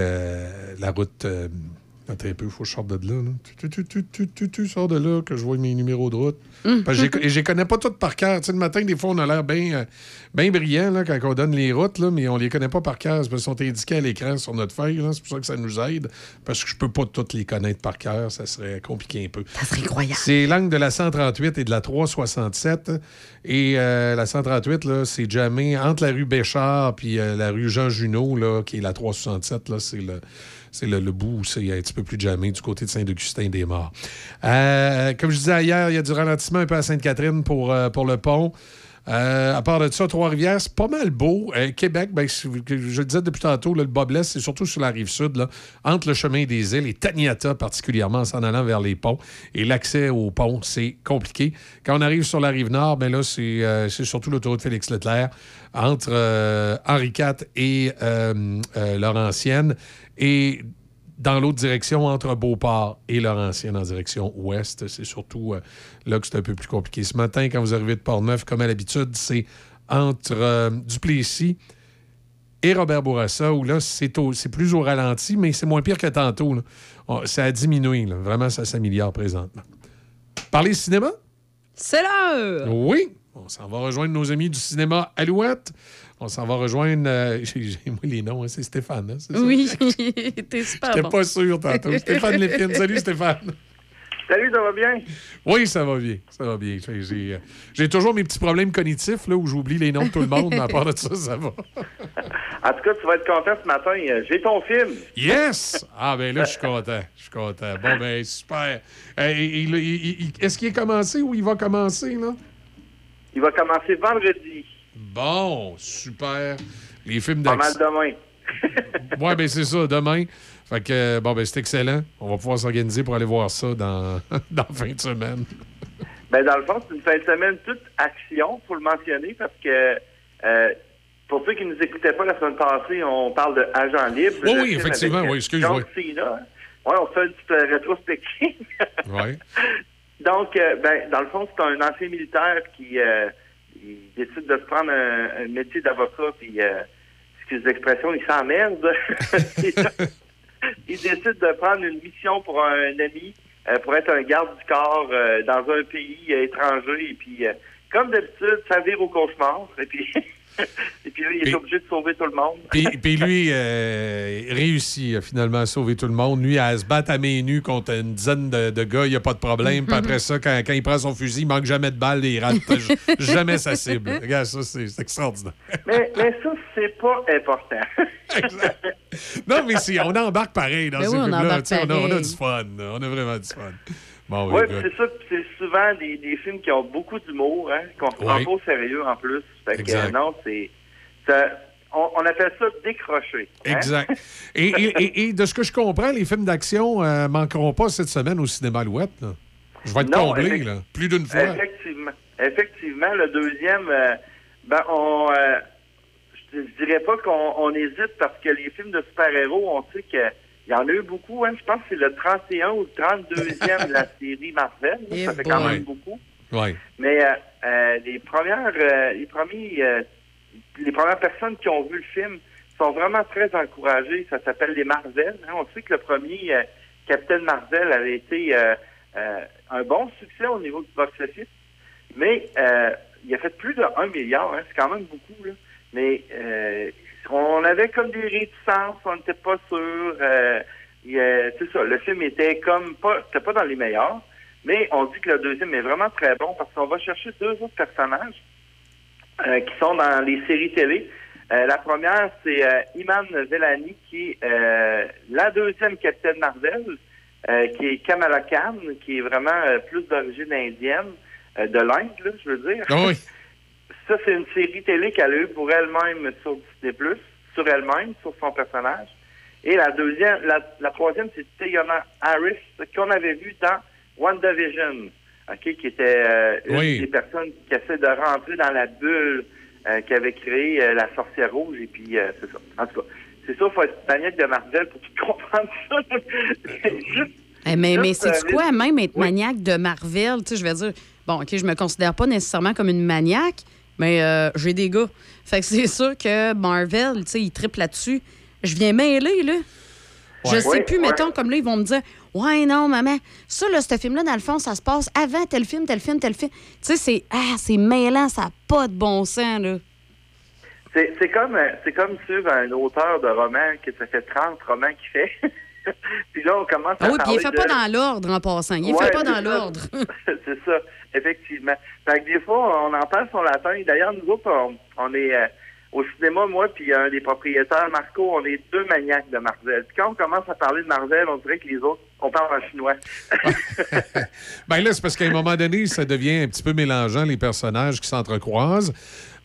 la route. Attends un peu, il faut que je sorte de là. là. Tu, tu, tu, tu, tu, tu sors de là, que je vois mes numéros de route. Parce que j'ai- et je les connais pas toutes par cœur. Tu sais, le matin, des fois, on a l'air bien bien brillant là, quand on donne les routes, là, mais on les connaît pas par cœur. Parce sont indiqués à l'écran sur notre feuille. C'est pour ça que ça nous aide. Parce que je peux pas toutes les connaître par cœur. Ça serait compliqué un peu. Ça serait incroyable. C'est l'angle de la 138 et de la 367. Et euh, la 138, là, c'est jamais entre la rue Béchard puis euh, la rue Jean Junot, là, qui est la 367. Là, c'est le, c'est le, le bout où c'est un petit peu plus jamais du côté de Saint-Augustin-des-Morts. Euh, comme je disais hier, il y a du ralentissement un peu à Sainte-Catherine pour, euh, pour le pont. Euh, à part de ça, Trois-Rivières, c'est pas mal beau. Québec, ben, je le disais depuis tantôt, là, le Bobless, c'est surtout sur la rive sud, là, entre le chemin des îles et Taniata, particulièrement en s'en allant vers les ponts. Et l'accès aux ponts, c'est compliqué. Quand on arrive sur la rive nord, ben là, c'est euh, surtout l'autoroute Félix-Leclerc entre Henri IV et Laurentienne. Et dans l'autre direction, entre Beauport et Laurentienne en direction ouest, c'est surtout euh, là que c'est un peu plus compliqué. Ce matin, quand vous arrivez de Portneuf, comme à l'habitude, c'est entre euh, Duplessis et Robert Bourassa, où là, c'est plus au ralenti, mais c'est moins pire que tantôt. là. On- ça a diminué. là. Vraiment, ça s'améliore présentement. Parler cinéma? C'est l'heure! Oui. On s'en va rejoindre nos amis du cinéma Alouette. On s'en va rejoindre. euh, j'ai moi, les noms, hein, c'est Stéphane. hein, ça? Oui, t'es super J'étais bon. pas sûr tantôt. Stéphane Lépine. Salut, Stéphane. Salut, ça va bien? Oui, ça va bien. Ça va bien. J'ai- euh, j'ai toujours mes petits problèmes cognitifs là, où j'oublie les noms de tout le monde, mais à part de ça, ça va. En tout cas, tu vas être content ce matin. Euh, J'ai ton film. Yes! Ah, ben là, je suis content. Je suis content. Bon, ben, super. Est-ce qu'il est commencé ou il va commencer, là? Il va commencer vendredi. Bon, super. Les films Pas mal d'action. demain. Ouais, ben c'est ça, demain. Fait que, euh, bon, ben c'est excellent. On va pouvoir s'organiser pour aller voir ça dans, dans la fin de semaine. Ben, dans le fond, c'est une fin de semaine toute action, faut le mentionner, parce que euh, pour ceux qui ne nous écoutaient pas la semaine passée, on parle de Agent Libre. Oui, oui, effectivement, avec, oui, euh, oui. Cena. Ouais, on fait une petite euh, rétrospective. Ouais. Donc, euh, ben, dans le fond, c'est un ancien militaire qui euh, il décide de se prendre un, un métier d'avocat, puis, euh, excuse l'expression, il s'emmerde. il décide de prendre une mission pour un ami, euh, pour être un garde du corps euh, dans un pays euh, étranger, et puis, comme d'habitude, ça vire au cauchemar, et puis, et puis là, il est obligé de sauver tout le monde. Puis, puis lui euh, réussit euh, finalement à sauver tout le monde. Lui, à se battre à main nues contre une dizaine de, de gars, il n'y a pas de problème. Puis après ça, quand, quand il prend son fusil, il manque jamais de balles et il rate jamais sa cible. Regarde, ça, c'est extraordinaire. Mais, mais ça, c'est pas important. Non, mais si, on embarque pareil dans Ben ce oui, on film-là. On, a- on a du fun. On a vraiment du fun. Bon, Oui, good. c'est ça. C'est souvent des, des films qui ont beaucoup d'humour, hein, qu'on se prend Oui. pas au sérieux en plus. Fait que, non, c'est. on, on appelle ça décrocher. hein? Exact. Et, et- et- et de ce que je comprends, les films d'action euh, manqueront pas cette semaine au cinéma Alouette. là. Je vais être Non, comblé, effect- là. Plus d'une fois. Effectivement. Effectivement, le deuxième, euh, ben, on. euh, je, je dirais pas qu'on on hésite parce que les films de super-héros, on sait qu'il y en a eu beaucoup. Hein, je pense que c'est le 31 ou le 32e de la série Marvel. Eh ça fait quand même beaucoup. Oui. Mais euh, euh, les premières, euh, les premiers, les premières personnes qui ont vu le film sont vraiment très encouragées. Ça s'appelle les Marvel. hein. On sait que le premier Captain Marvel avait été un bon succès au niveau du box-office, mais il a fait plus de 1 milliard. hein. C'est quand même beaucoup. Là. Mais on avait comme des réticences, on n'était pas sûr. Euh, c'est ça, le film était comme pas, c'était pas dans les meilleurs, mais on dit que le deuxième est vraiment très bon parce qu'on va chercher deux autres personnages euh, qui sont dans les séries télé. Euh, la première, c'est euh, Iman Velani, qui est euh, la deuxième Capitaine Marvel, euh, qui est Kamala Khan, qui est vraiment plus d'origine indienne, de l'Inde, je veux dire. Ah oui. Ça, c'est une série télé qu'elle a eue pour elle-même sur Disney+, sur elle-même, sur son personnage. Et la deuxième, la, la troisième, c'est Tayona Harris, qu'on avait vu dans WandaVision, OK, qui était euh, une Oui. des personnes qui essaie de rentrer dans la bulle euh, qu'avait créée euh, la sorcière rouge. Et puis, euh, c'est ça. En tout cas, c'est ça, il faut être maniaque de Marvel pour tout comprendre ça. Juste- Eh, mais mais juste, c'est quoi, même être maniaque de Marvel? Tu sais, je vais dire, bon, OK, je me considère pas nécessairement comme une maniaque, mais euh, j'ai des gars. Fait que c'est sûr que Marvel, tu sais, ils triplent là-dessus. Je viens mêler, là. Je Ouais. sais Ouais, plus, ouais. mettons, comme là, ils vont me dire Ouais, non, maman, ça, là, ce film-là, dans le fond, ça se passe avant tel film, tel film, tel film. Tu sais, c'est ah, c'est mêlant, ça n'a pas de bon sens, là. C'est comme euh, comme suivre un auteur de roman que ça fait 30 romans qu'il fait. puis là, on commence à Ah oui, puis il ne fait de- pas dans l'ordre en passant. Il ne Ouais, fait pas c'est dans ça. l'ordre. c'est ça, effectivement. Fait que des fois, on en parle son latin. D'ailleurs, nous autres, on, on est euh, au cinéma, moi, puis un des propriétaires, Marco, on est deux maniaques de Marvel. Puis quand on commence à parler de Marvel, on dirait que les autres, on parle en chinois. Ben là, c'est parce qu'à un moment donné, ça devient un petit peu mélangeant, les personnages qui s'entrecroisent.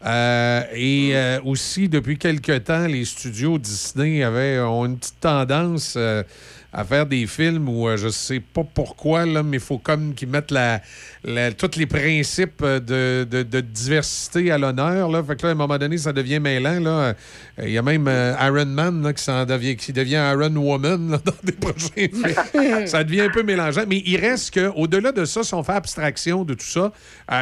Euh, et euh, aussi, depuis quelque temps, les studios Disney avaient, ont une petite tendance euh, à faire des films où euh, je sais pas pourquoi, là, mais il faut comme qu'ils mettent la, la- tous les principes euh, de, de- diversité à l'honneur. Là. Fait que là, à un moment donné, ça devient mêlant. là. Euh, Il y a même euh, Iron Man là, qui, devient, qui devient Iron Woman dans des films. ça devient un peu mélangeant. Mais il reste qu'au-delà de ça, si on fait abstraction de tout ça,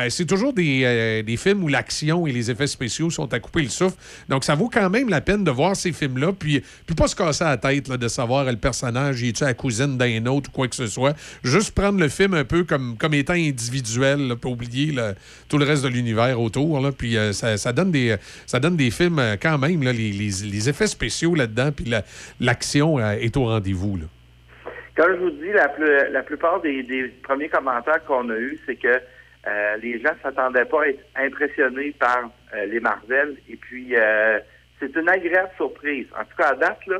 c'est toujours des, des films où l'action et les effets spéciaux sont à couper le souffle. Donc, ça vaut quand même la peine de voir ces films-là, puis, puis pas se casser la tête de savoir le personnage, est-tu la cousine d'un autre ou quoi que ce soit? Juste prendre le film un peu comme, comme étant individuel, puis oublier tout le reste de l'univers autour. Puis euh, ça, donne des, ça donne des films euh, quand même, les, les- effets spéciaux là-dedans, puis la- l'action euh, est au rendez-vous. Comme je vous dis, la, plupart des, premiers commentaires qu'on a eus, c'est que les gens s'attendaient pas à être impressionnés par les Marvel. Et puis, c'est une agréable surprise. En tout cas, à date, là,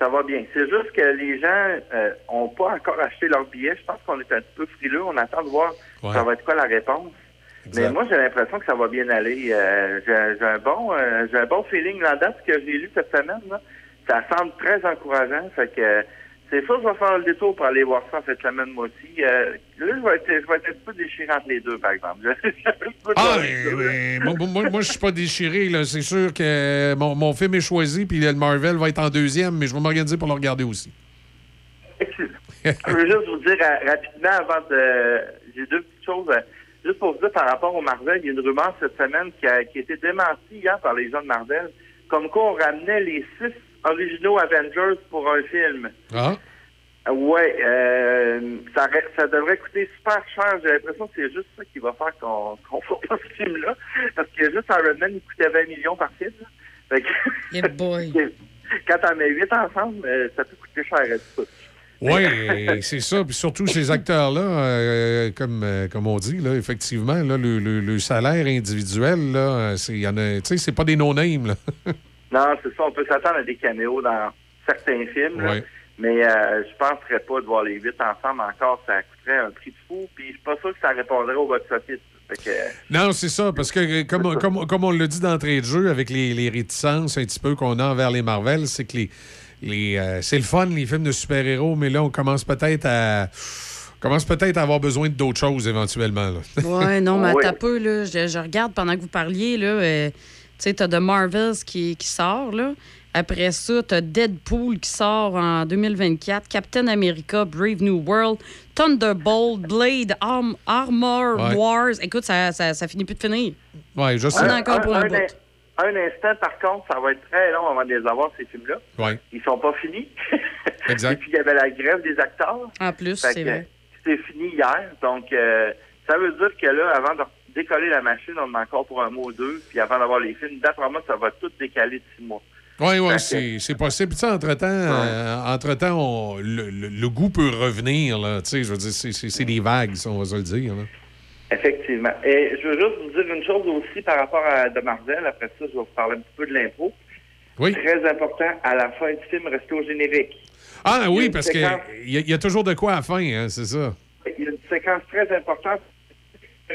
ça va bien. C'est juste que les gens euh, ont pas encore acheté leur billet. Je pense qu'on est un petit peu frileux. On attend de voir Ouais. ça va être quoi la réponse. Exact. Mais moi, j'ai l'impression que ça va bien aller. Euh, j'ai j'ai un bon euh, j'ai un bon feeling là-dedans. Ce que j'ai lu cette semaine, là, ça semble très encourageant. Fait que euh, c'est sûr je vais faire le détour pour aller voir ça cette semaine, moi aussi. Euh, là, je vais, être, je vais être un peu déchiré entre les deux, par exemple. Ah, mais- mais moi, moi, moi, je suis pas déchiré. là. C'est sûr que mon, mon film est choisi, puis le Marvel va être en deuxième, mais je vais m'organiser pour le regarder aussi. Je veux juste vous dire euh, rapidement avant de. J'ai deux petites choses. euh, juste pour vous dire par rapport au Marvel, il y a une rumeur cette semaine qui a, qui a été démentie hier par les gens de Marvel, comme quoi on ramenait les six originaux Avengers pour un film. Ah. Euh, Ouais, euh, ça, ça devrait coûter super cher. J'ai l'impression que c'est juste ça qui va faire qu'on qu'on fera pas ce film-là. Parce que juste Iron Man, il coûtait 20 millions par film. Fait que- Yeah, boy. Quand t'en mets 8 ensemble, euh, ça peut coûter cher à tout. Oui, c'est ça. Puis surtout, ces acteurs-là, euh, comme, euh, comme on dit, là, effectivement, là, le, le- le salaire individuel, là, c'est, y en a- tu sais, c'est pas des no-names. Non, c'est ça. On peut s'attendre à des caméos dans certains films. là. Mais euh, je penserais pas de voir les huit ensemble encore. Ça coûterait un prix de fou. Puis je suis pas sûr que ça répondrait au box-office. Que, euh, Non, c'est ça, parce que euh, comme, comme, comme on l'a dit d'entrée de jeu, avec les, les réticences un petit peu qu'on a envers les Marvel, c'est que les, les, euh, c'est le fun, les films de super-héros, mais là, on commence peut-être à. on commence peut-être à avoir besoin d'autres choses éventuellement. Ouais, non, mais attends un peu, là. Je, je regarde pendant que vous parliez, là. euh, sais, t'as The Marvels qui, qui sort, là. Après ça, tu as Deadpool qui sort en 2024, Captain America, Brave New World, Thunderbolt, Blade, Arm- Armor Ouais. Wars. Écoute, ça, ça, ça finit plus de finir. Ouais, je sais. On a encore pour un, un, bout. un instant, par contre, ça va être très long avant de les avoir, ces films-là. Ouais. Ils sont pas finis. Et Exact. puis, il y avait la grève des acteurs. En plus, c'est vrai. C'était fini hier. Donc, euh, ça veut dire que là, avant de décoller la machine, on en encore pour un mois ou deux. Puis avant d'avoir les films, d'après moi, ça va tout décaler de six mois. Oui, oui, c'est c'est possible. Tu sais, entre-temps, euh, entre-temps, on- le, le- le goût peut revenir. Là. Tu sais, je veux dire, c'est- c'est c'est des vagues, ça, on va se le dire. là. Effectivement. Et je veux juste vous dire une chose aussi par rapport à de Marvel. Après ça, je vais vous parler un petit peu de l'impro. Oui. Très important, à la fin du film, rester au générique. Ah oui, parce qu'il séquence- y, a- y a toujours de quoi à la fin, hein, c'est ça. Il y a une séquence très importante,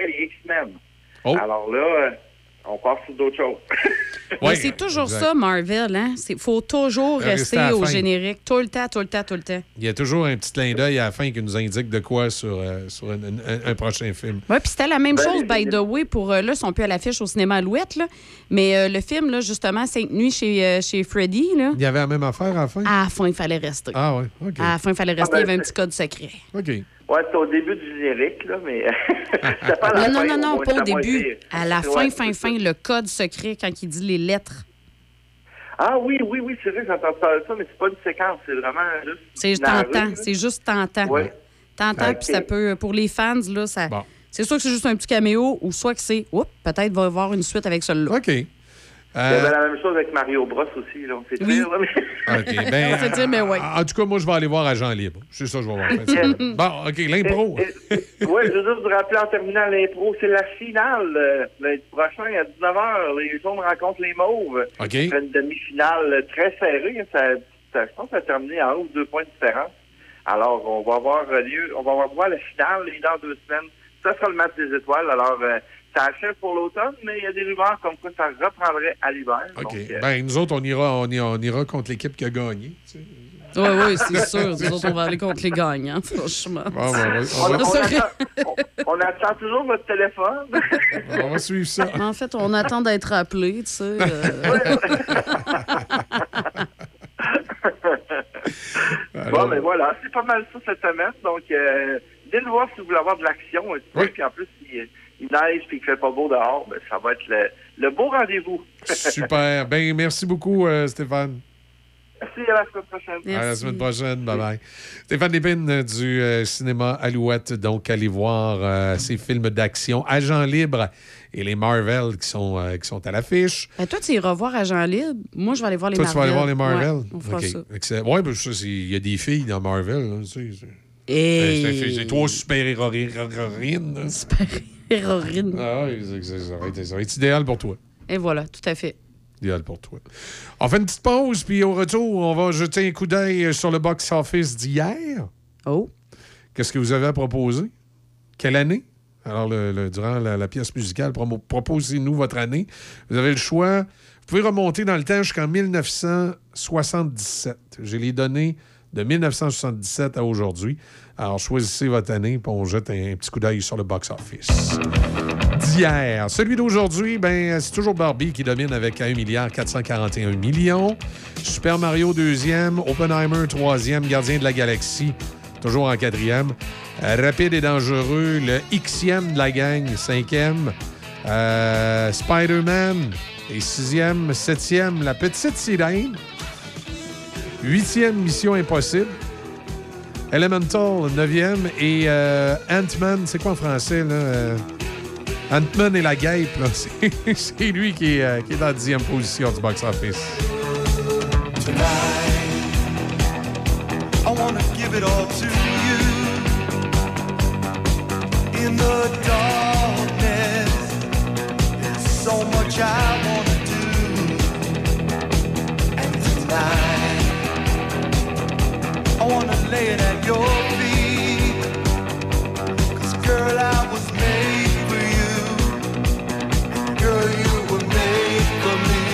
c'est les X-Men. Oh. Alors là, euh, on passe sur d'autres choses. Mais c'est toujours exact. ça, Marvel. Hein? Il faut toujours Rester rester au fin. générique. Tout le temps, tout le temps, tout le temps. Il y a toujours un petit clin d'œil à la fin qui nous indique de quoi sur, euh, sur un, un- un prochain film. Oui, puis c'était la même Ben, chose, by the way, pour. euh, là, ils sont plus à l'affiche au cinéma Alouette, là. Mais euh, le film, là, justement, Sainte Nuit chez, euh, chez Freddy, là. Il y avait la même affaire à la fin? À la fin, il fallait rester. Ah oui, OK. À la fin, il fallait rester. Ah, ben, il y avait un petit code secret. OK. Ouais, c'est au début du générique, là, mais à la Non, non, fin, non, non, pas au début. À la Ouais, fin, fin, ça. fin, le code secret quand il dit les lettres. Ah oui, oui, oui, c'est vrai, j'entends parler de ça, mais c'est pas une séquence, c'est vraiment juste. C'est narré, tentant. C'est juste tentant. Ouais. Tentant, puis ça peut, pour les fans, là, ça. C'est soit que c'est juste un petit caméo, ou soit que c'est, oups, peut-être va y avoir une suite avec celui-là. OK. Il y avait la même chose avec Mario Bros aussi, là. C'est Oui. mais... OK. Ben, On se dit, mais ouais. En tout cas, moi, je vais aller voir Agent Libre. C'est ça que je vais voir. bon, OK, l'impro. Oui, je veux juste vous rappeler en terminant l'impro, c'est la finale euh, lundi prochain à 19h. Les jaunes rencontrent les mauves. OK. C'est une demi-finale euh, très serrée. Ça, ça- je pense que ça a terminé en un ou deux points de différence. Alors, on va avoir euh, lieu, on va avoir droit à la finale et dans deux semaines. Ça sera le match des étoiles. Alors, euh, ça achève pour l'automne, mais il y a des rumeurs comme quoi ça reprendrait à l'hiver. OK. Donc, euh, Ben, nous autres, on ira, on ira, on ira contre l'équipe qui a gagné. tu sais. Oui, oui, c'est sûr. Nous autres, on va aller contre les gagnants, franchement. Bon, ben, on va- attend, on- on attend toujours votre téléphone. On va suivre ça. En fait, on attend d'être appelé, tu sais. euh. Bon, ben voilà, c'est pas mal ça cette semaine. Donc, euh, dès le voir si vous voulez avoir de l'action. un petit peu. Puis en plus, il, il neige et qu'il fait pas beau dehors, ben, ça va être le, le beau rendez-vous. Super. Ben, merci beaucoup, euh, Stéphane. Merci, à la semaine prochaine. À la semaine prochaine. Bye bye. Stéphane Lépine euh, du euh, cinéma Alouette. Donc, allez voir euh, ces films d'action. Agent libre et les Marvel qui sont, euh, qui sont à l'affiche. Ben, toi, tu iras voir Agent Libre. Moi, je vais aller voir les Toi, Marvel. tu vas aller voir les Marvel? Ouais, on fera OK. ça. Excellent. Ouais, ben, il y a des filles dans Marvel. tu sais. Ben, c'est- C'est trois super-héroïnes. Super-héroïnes. Ah c'est- c'est- ça va être- idéal pour toi. Et voilà, tout à fait. Idéal pour toi. On fait une petite pause, puis au retour, on va jeter un coup d'œil sur le box-office d'hier. Oh. Qu'est-ce que vous avez à proposer? Quelle année? Alors, le- le- durant la, la pièce musicale, proposez-nous votre année. Vous avez le choix. Vous pouvez remonter dans le temps jusqu'en 1977. J'ai les données de 1977 à aujourd'hui. Alors, choisissez votre année, puis on jette un, petit coup d'œil sur le box-office. D'hier. Celui d'aujourd'hui, ben, c'est toujours Barbie qui domine avec 1 milliard 441 millions. Super Mario, deuxième. Oppenheimer, troisième. Gardien de la Galaxie, toujours en quatrième. Euh, Rapide et dangereux, le Xème de la gang, cinquième. Euh, Spider-Man est sixième. Septième, La Petite Sirène. Huitième, Mission Impossible. Elemental, neuvième. Et euh, Ant-Man, c'est quoi en français, là? Euh, Ant-Man et la guêpe. C'est- lui qui est, euh, qui dixième position du box-office. So much I do. And tonight, I wanna lay it at your feet. 'Cause girl, I was made for you. Girl, you were made for me.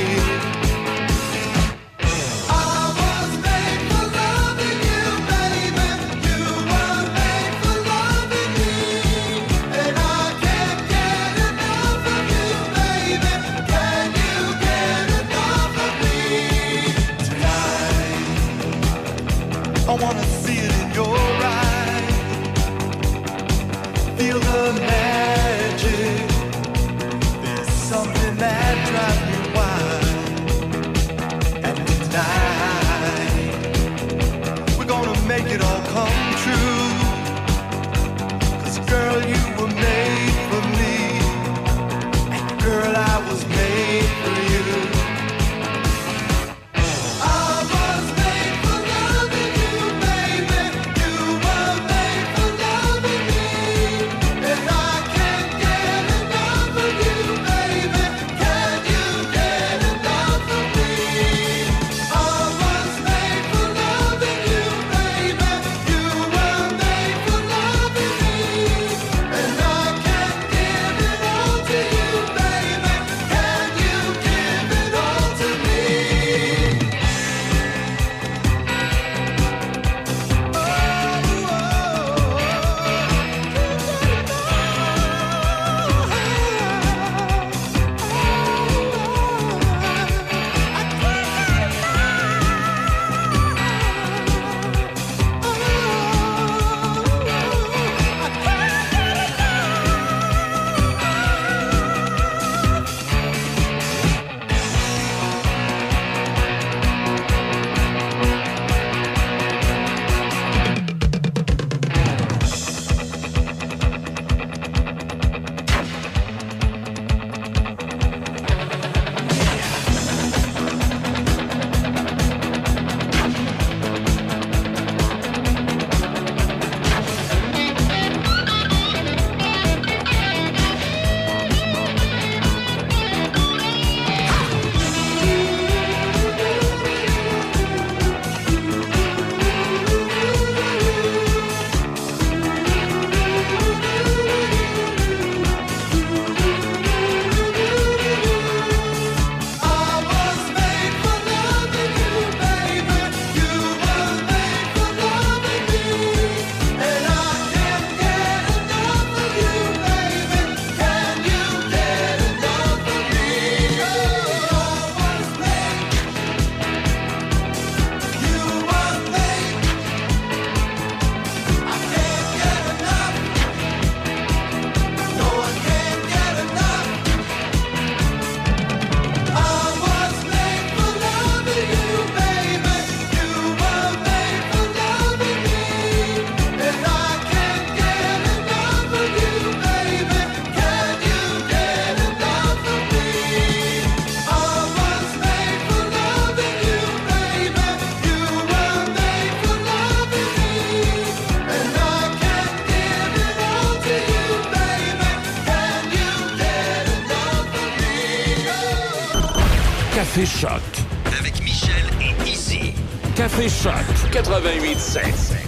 88.7.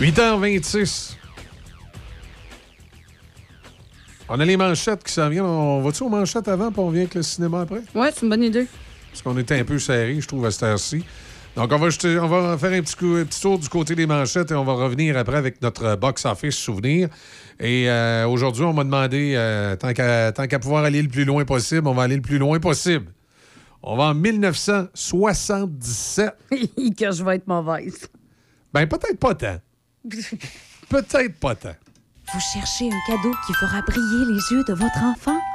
8h26. On a les manchettes qui s'en viennent. On va-tu aux manchettes avant, puis on vient avec le cinéma après? Ouais, c'est une bonne idée. Parce qu'on était un peu serré, je trouve, à cette heure-ci. Donc, on va, jeter- on va faire un petit, coup- un petit tour du côté des manchettes et on va revenir après avec notre box-office souvenir. Et euh, aujourd'hui, on m'a demandé, euh, tant qu'à tant qu'à pouvoir aller le plus loin possible, on va aller le plus loin possible. On va en 1977. que je vais être mauvaise. Ben, peut-être pas tant. Peut-être pas tant. Vous cherchez un cadeau qui fera briller les yeux de votre enfant?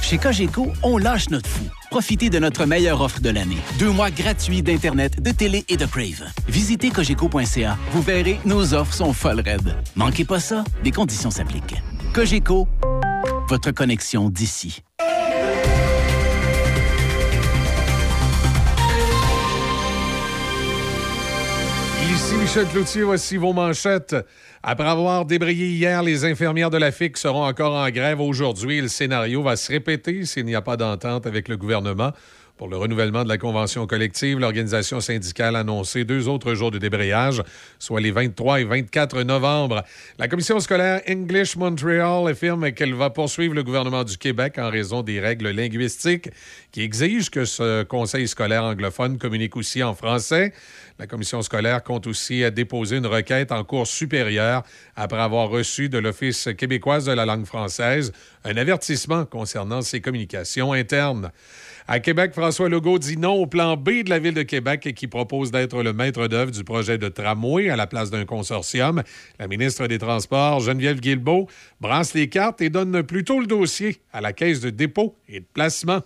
Chez Cogeco, on lâche notre fou. Profitez de notre meilleure offre de l'année. Deux mois gratuits d'Internet, de télé et de Crave. Visitez cogeco.ca. Vous verrez, nos offres sont folles raides. Manquez pas ça, des conditions s'appliquent. Cogeco, votre connexion d'ici. Ici Michel Cloutier, voici vos manchettes. Après avoir débrayé hier, les infirmières de la FIC seront encore en grève aujourd'hui. Le scénario va se répéter s'il n'y a pas d'entente avec le gouvernement. Pour le renouvellement de la convention collective, l'organisation syndicale a annoncé deux autres jours de débrayage, soit les 23 et 24 novembre. La commission scolaire English Montreal affirme qu'elle va poursuivre le gouvernement du Québec en raison des règles linguistiques qui exigent que ce conseil scolaire anglophone communique aussi en français. La commission scolaire compte aussi déposer une requête en cours supérieure après avoir reçu de l'Office québécoise de la langue française un avertissement concernant ses communications internes. À Québec, François Legault dit non au plan B de la Ville de Québec qui propose d'être le maître d'œuvre du projet de tramway à la place d'un consortium. La ministre des Transports, Geneviève Guilbeault, brasse les cartes et donne plutôt le dossier à la Caisse de dépôt et de placement.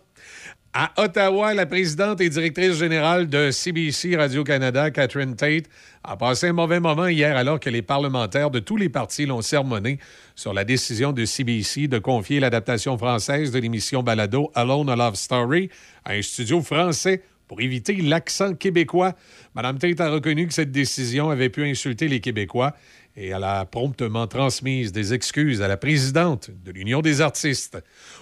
À Ottawa, la présidente et directrice générale de CBC Radio-Canada, Catherine Tate, a passé un mauvais moment hier alors que les parlementaires de tous les partis l'ont sermonné sur la décision de CBC de confier l'adaptation française de l'émission Balado Alone a Love Story à un studio français pour éviter l'accent québécois. Mme Tate a reconnu que cette décision avait pu insulter les Québécois et elle a promptement transmise des excuses à la présidente de l'Union des artistes.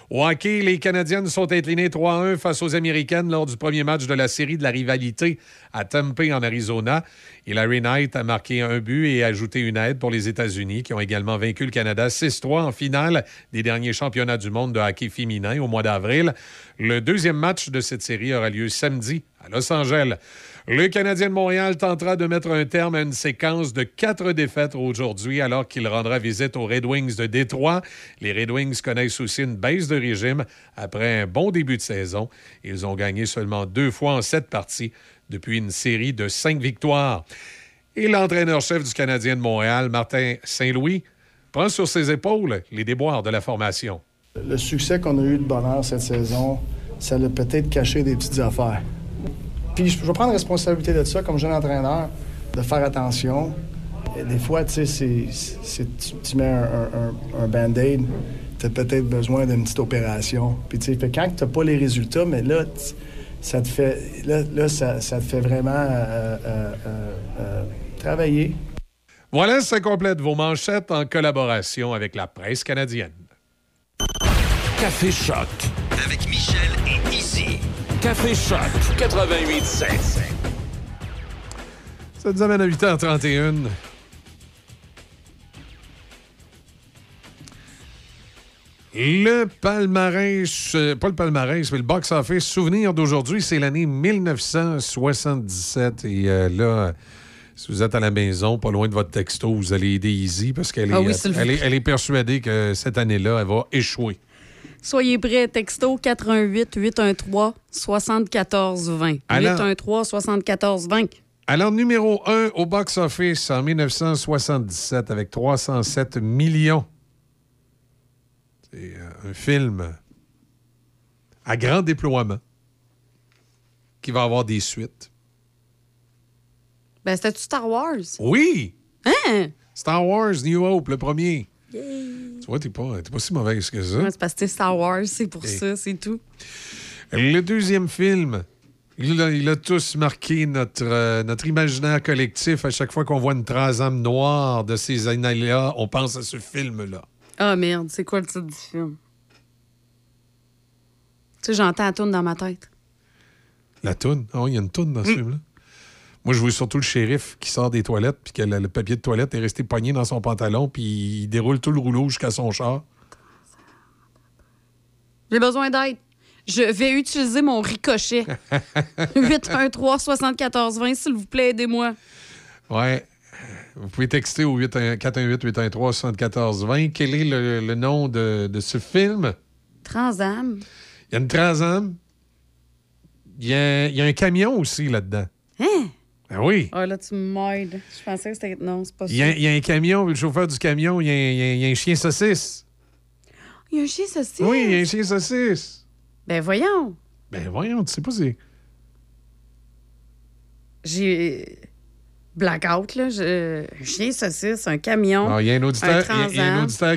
Au hockey, les Canadiennes sont inclinées 3-1 face aux Américaines lors du premier match de la série de la rivalité à Tempe, en Arizona. Larry Knight a marqué un but et ajouté une aide pour les États-Unis, qui ont également vaincu le Canada 6-3 en finale des derniers championnats du monde de hockey féminin au mois d'avril. Le deuxième match de cette série aura lieu samedi à Los Angeles. Le Canadien de Montréal tentera de mettre un terme à une séquence de quatre défaites aujourd'hui alors qu'il rendra visite aux Red Wings de Détroit. Les Red Wings connaissent aussi une baisse de régime après un bon début de saison. Ils ont gagné seulement deux fois en sept parties depuis une série de cinq victoires. Et l'entraîneur-chef du Canadien de Montréal, Martin Saint-Louis, prend sur ses épaules les déboires de la formation. Le succès qu'on a eu de bonheur cette saison, ça l'a peut-être caché des petites affaires. Puis je je vais prendre responsabilité de ça comme jeune entraîneur, de faire attention. Et des fois, tu sais, tu, tu mets un, un- un- un band-aid, tu as peut-être besoin d'une petite opération. Puis tu sais, quand tu n'as pas les résultats, mais là, ça te fait, là, là, ça, ça te fait vraiment euh, euh, euh, travailler. Voilà, ça complète vos manchettes en collaboration avec la presse canadienne. Café Choc. Avec Michel et Izzy. Café Choc 88.7. Ça nous amène à 8h31. Le palmarès, euh, pas le palmarès, mais le box-office souvenir d'aujourd'hui, c'est l'année 1977. Et euh, là, si vous êtes à la maison, pas loin de votre texto, vous allez aider Easy parce qu'elle est, Ah oui, elle est, plaît. elle est persuadée que cette année-là, elle va échouer. Soyez prêts, texto 88 813 74 20. Alors- 813 74 20. Alors, numéro 1 au box-office en 1977 avec 307 millions. C'est euh, un film à grand déploiement qui va avoir des suites. Ben, c'était-tu Star Wars? Oui! Hein? Star Wars New Hope, le premier. Tu vois, t'es pas, t'es pas si mauvaise que ça. Ouais, c'est parce que c'est Star Wars, c'est pour Et- ça, c'est tout. Le deuxième film, il a, il a tous marqué notre, euh, notre imaginaire collectif. À chaque fois qu'on voit une transam noire de ces années-là, on pense à ce film-là. Ah merde, c'est quoi le titre du film? Tu sais, j'entends la tourne dans ma tête. La toune? Oui, il y a une toune dans ce film-là. Moi, je vois surtout le shérif qui sort des toilettes, puis que le, le papier de toilette est resté pogné dans son pantalon, puis il déroule tout le rouleau jusqu'à son char. J'ai besoin d'aide. Je vais utiliser mon ricochet. 813 74 20, s'il vous plaît, aidez-moi. Ouais. Vous pouvez texter au 418-813-7420. Quel est le, le nom de, de ce film? Transam. Il y a une transam. Il y a, il y a un camion aussi là-dedans. Hein? Ben oui. Ah là, tu m'aides. Je pensais que c'était. Non, c'est pas ça. Il y, a, il y a un camion, le chauffeur du camion, il y a, un- il y a- il y a un chien saucisse. Il y a un chien saucisse. Oui, il y a un chien saucisse. Ben voyons. Ben voyons, tu sais pas c'est. J'ai. Blackout, là. Je... Un chien saucisse, un camion. Ah, Il y a un auditeur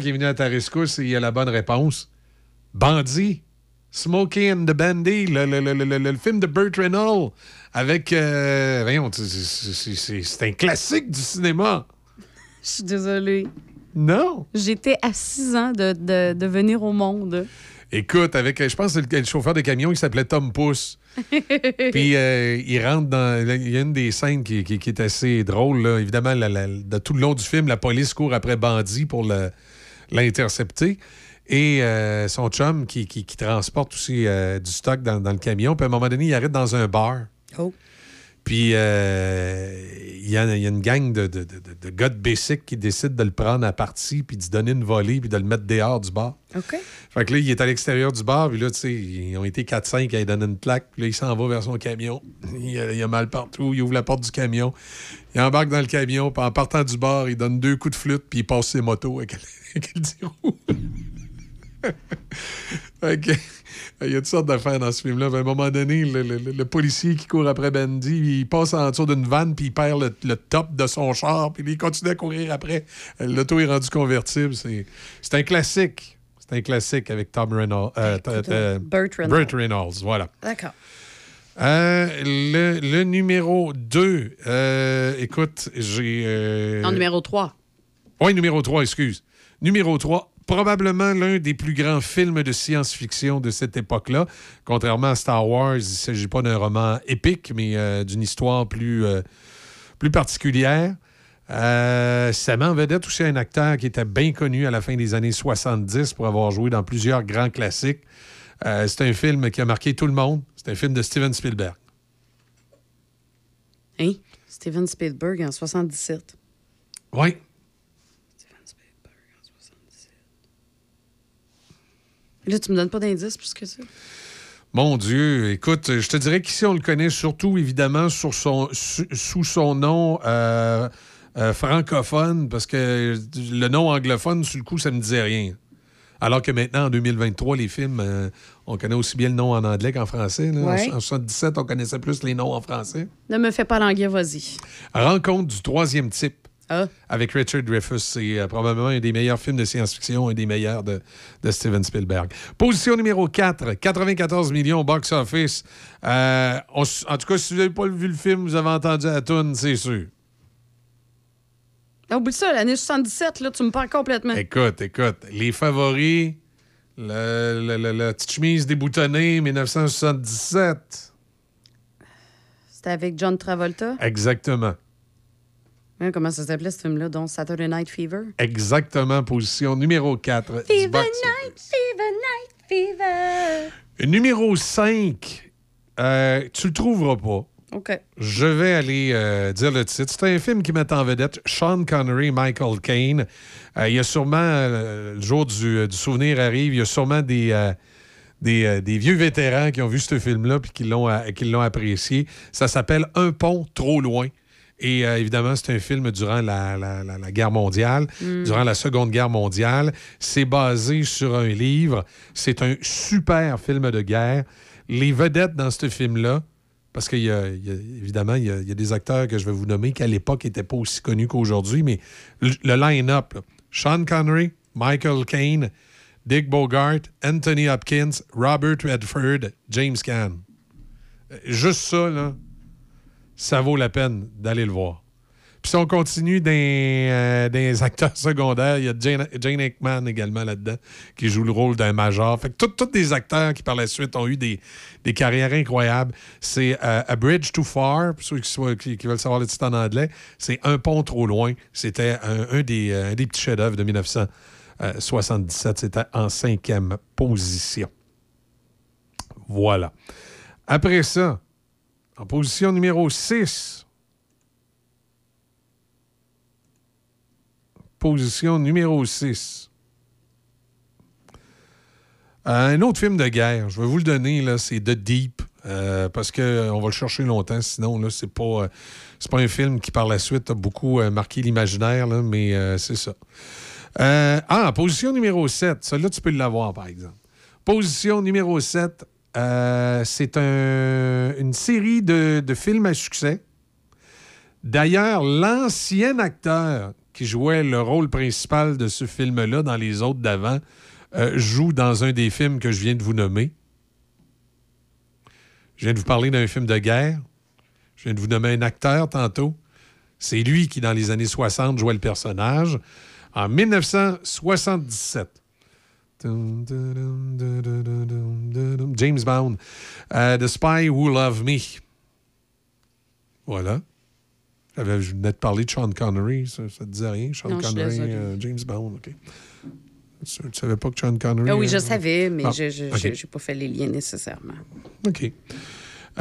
qui est venu à ta rescousse et il a la bonne réponse. Bandit. Smokey and the Bandy, le, le- le- le- le- le film de Burt Reynolds avec. euh, voyons, c'est- c'est- c'est c'est- c'est un classique du cinéma. Je suis désolée. Non? J'étais à 6 ans de, de, de venir au monde. Écoute, avec, je pense que c'est le, le chauffeur de camion, il s'appelait Tom Pouce. Puis euh, il rentre dans. Il y a une des scènes qui, qui- qui est assez drôle. là. Évidemment, la- la- de tout le long du film, la police court après Bandit pour le- l'intercepter. Et euh, son chum qui, qui- qui transporte aussi euh, du stock dans, dans le camion. Puis à un moment donné, il arrête dans un bar. Oh. Puis euh, il y, a, il y a une gang de, de, de- de gars de basic qui décident de le prendre à partie, puis d'y donner une volée, puis de le mettre dehors du bar. OK. Fait que là, il est à l'extérieur du bar, puis là, tu sais, ils ont été 4-5 à lui donner une claque, puis là, il s'en va vers son camion. Il a, il a mal partout, il ouvre la porte du camion, il embarque dans le camion, puis en partant du bar, il donne deux coups de flûte, puis il passe ses motos avec, avec le 10 roues. Fait que, il y a toutes sortes d'affaires dans ce film-là. À un moment donné, le, le- le- le policier qui court après Bandy, il passe en dessous d'une vanne, puis il perd le, le top de son char, puis il continue à courir après. L'auto est rendu convertible. C'est c'est un classique. C'est un classique avec Tom Reynolds. euh, t- euh, Burt Reynolds. Burt Reynolds, voilà. D'accord. Euh, le, le numéro 2, écoute, j'ai... euh, En numéro 3. oui, numéro 3, excuse. Numéro 3, probablement l'un des plus grands films de science-fiction de cette époque-là. Contrairement à Star Wars, il ne s'agit pas d'un roman épique, mais euh, d'une histoire plus, euh, plus particulière. Euh, ça met en vedette aussi un acteur qui était bien connu à la fin des années 70 pour avoir joué dans plusieurs grands classiques. Euh, c'est un film qui a marqué tout le monde. C'est un film de Steven Spielberg. Hein? Steven Spielberg en 77. Oui. Là, tu me donnes pas d'indice plus que ça. Mon Dieu, écoute, je te dirais qu'ici, on le connaît surtout, évidemment, sur son, su- sous son nom euh, euh, francophone, parce que le nom anglophone, sur le coup, ça ne me disait rien. Alors que maintenant, en 2023, les films, euh, on connaît aussi bien le nom en anglais qu'en français. là. En-. En, 77, on connaissait plus les noms en français. Ne me fais pas languir, vas-y. Rencontre du troisième type. Ah. Avec Richard Dreyfuss. C'est euh, probablement un des meilleurs films de science-fiction, un des meilleurs de, de Steven Spielberg. Position numéro 4, 94 millions au box-office. Euh, en tout cas, si vous n'avez pas vu le film, vous avez entendu la toune, c'est sûr. Ah, oublie ça, l'année 77, là, tu me perds complètement. Écoute, écoute, les favoris, le, le- le- la petite chemise déboutonnée, 1977. C'était avec John Travolta? Exactement. Hein, comment ça s'appelait ce film-là, donc Saturday Night Fever? Exactement, position numéro 4. Fever Night, Fever Night, Fever. Numéro 5, euh, tu le trouveras pas. OK. Je vais aller euh, dire le titre. C'est un film qui met en vedette Sean Connery, Michael Caine. Euh, il y a sûrement, euh, le jour du, du souvenir arrive, il y a sûrement des, euh, des, euh, des vieux vétérans qui ont vu ce film-là puis qui l'ont qui l'ont apprécié. Ça s'appelle Un pont trop loin. Et euh, évidemment, c'est un film durant la, la- la- la guerre mondiale, Mm. durant la Seconde Guerre mondiale. C'est basé sur un livre. C'est un super film de guerre. Les vedettes dans ce film-là, parce qu'il y a, il y a- évidemment, il y, a, il y a des acteurs que je vais vous nommer qui, à l'époque, n'étaient pas aussi connus qu'aujourd'hui, mais le, le line-up, Sean Connery, Michael Caine, Dick Bogart, Anthony Hopkins, Robert Redford, James Caan. Euh, Juste ça, là, ça vaut la peine d'aller le voir. Puis si on continue dans, euh, acteurs secondaires, il y a Jane, Jane également là-dedans, qui joue le rôle d'un major. Fait que tous des acteurs qui par la suite ont eu des, des carrières incroyables. C'est euh, A Bridge Too Far, pour ceux qui, veulent savoir le titre en anglais, c'est Un pont trop loin. C'était un des, euh, un des petits chefs-d'œuvre de 1977. C'était en cinquième position. Voilà. Après ça, en position numéro 6, position numéro 6. un autre film de guerre, je vais vous le donner, là, c'est The Deep, euh, parce qu'on va le chercher longtemps, sinon, là, c'est pas, euh, c'est pas un film qui, par la suite, a beaucoup euh, marqué l'imaginaire, mais euh, c'est ça. Euh, ah, position numéro 7, celle-là, tu peux l'avoir, par exemple. Position numéro 7, euh, c'est un- une série de, de films à succès. D'ailleurs, l'ancien acteur qui jouait le rôle principal de ce film-là dans les autres d'avant euh, joue dans un des films que je viens de vous nommer. Je viens de vous parler d'un film de guerre. Je viens de vous nommer un acteur tantôt. C'est lui qui, dans les années 60, jouait le personnage. En 1977. James Bond. Euh, The Spy Who Loved Me. Voilà. J'avais- Je venais de parler de Sean Connery. Ça ne te disait rien? Sean Non, Connery, euh, James Bond. OK. Tu ne savais pas que Sean Connery. Ah oui, je euh, savais, mais ah, je n'ai pas fait les liens nécessairement. OK.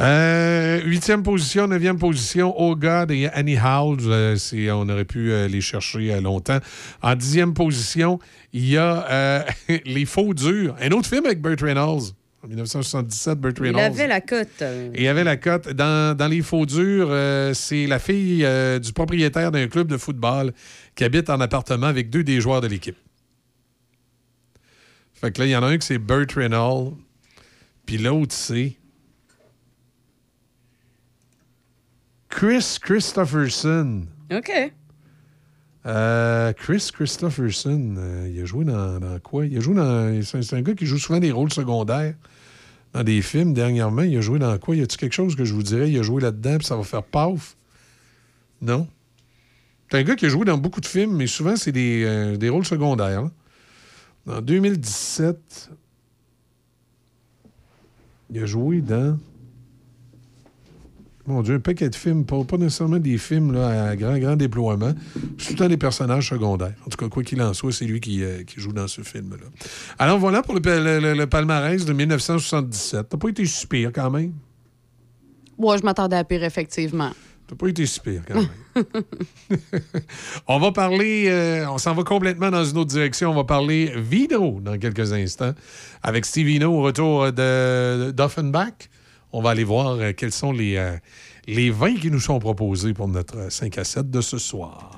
Euh, huitième position, neuvième position, Oh God et Annie Howell. euh, on aurait pu euh, les chercher euh, longtemps. En dixième position, il y a Les Faux Durs. Un autre film avec Burt Reynolds. En 1977, Burt Il Reynolds. avait la cote. Et il avait la cote. Dans, dans Les Faux Durs, c'est la fille du propriétaire d'un club de football qui habite en appartement avec deux des joueurs de l'équipe. Fait que là, il y en a un qui c'est Burt Reynolds, puis l'autre c'est Chris Christopherson. OK. Euh, Chris Christopherson, euh, il a joué dans, dans quoi? Il a joué dans. C'est un, gars qui joue souvent des rôles secondaires dans des films dernièrement. Il a joué dans quoi? Y a-t-il quelque chose que je vous dirais? Il a joué là-dedans, puis ça va faire paf? Non? C'est un gars qui a joué dans beaucoup de films, mais souvent, c'est des, euh, des rôles secondaires. En 2017, il a joué dans. Mon Dieu, un paquet de films, pas, pas nécessairement des films là, à grand, grand déploiement. C'est tout le temps des personnages secondaires. En tout cas, quoi qu'il en soit, c'est lui qui, euh, qui joue dans ce film-là. Alors voilà pour le, le- le- palmarès de 1977. T'as pas été si pire quand même? Moi, je m'attendais à pire, effectivement. T'as pas été si pire quand même. on va parler, euh, on s'en va complètement dans une autre direction. On va parler vidéo dans quelques instants avec Steve Hino au retour de d'Offenbach. On va aller voir euh, quels sont les, euh, les vins qui nous sont proposés pour notre euh, 5 à 7 de ce soir.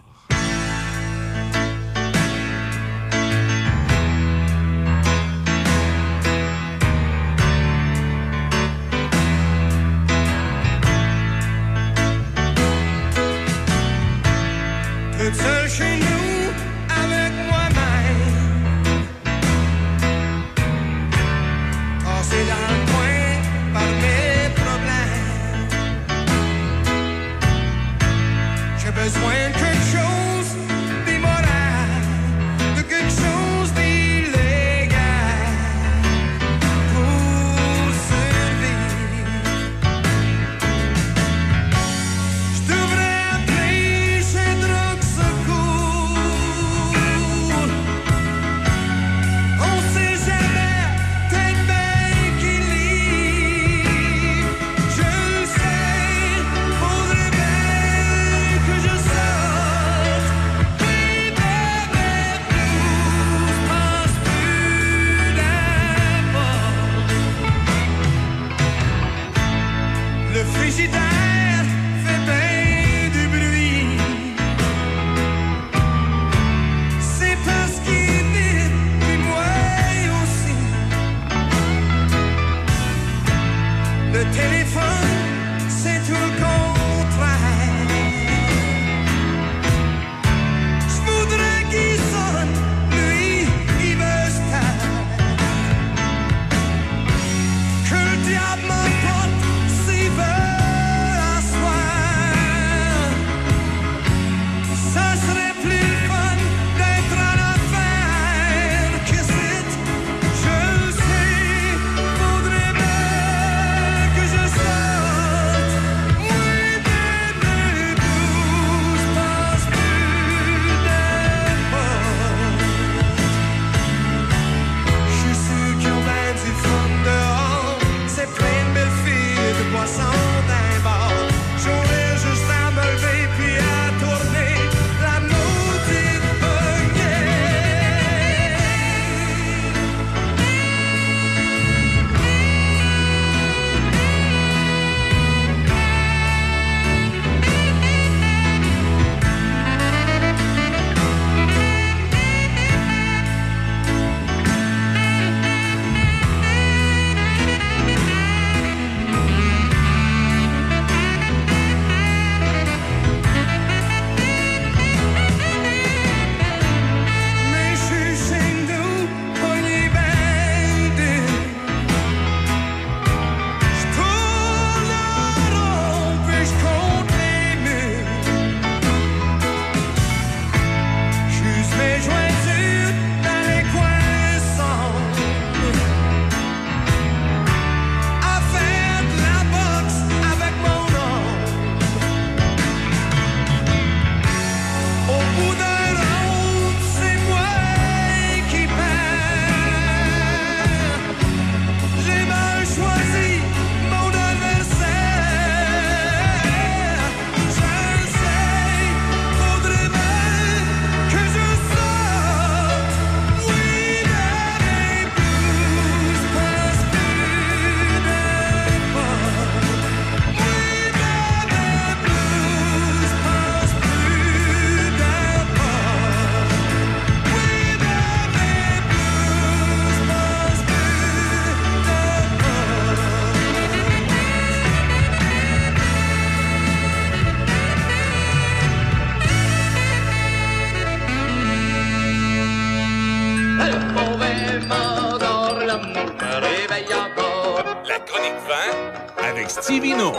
La chronique vin avec Stevie No.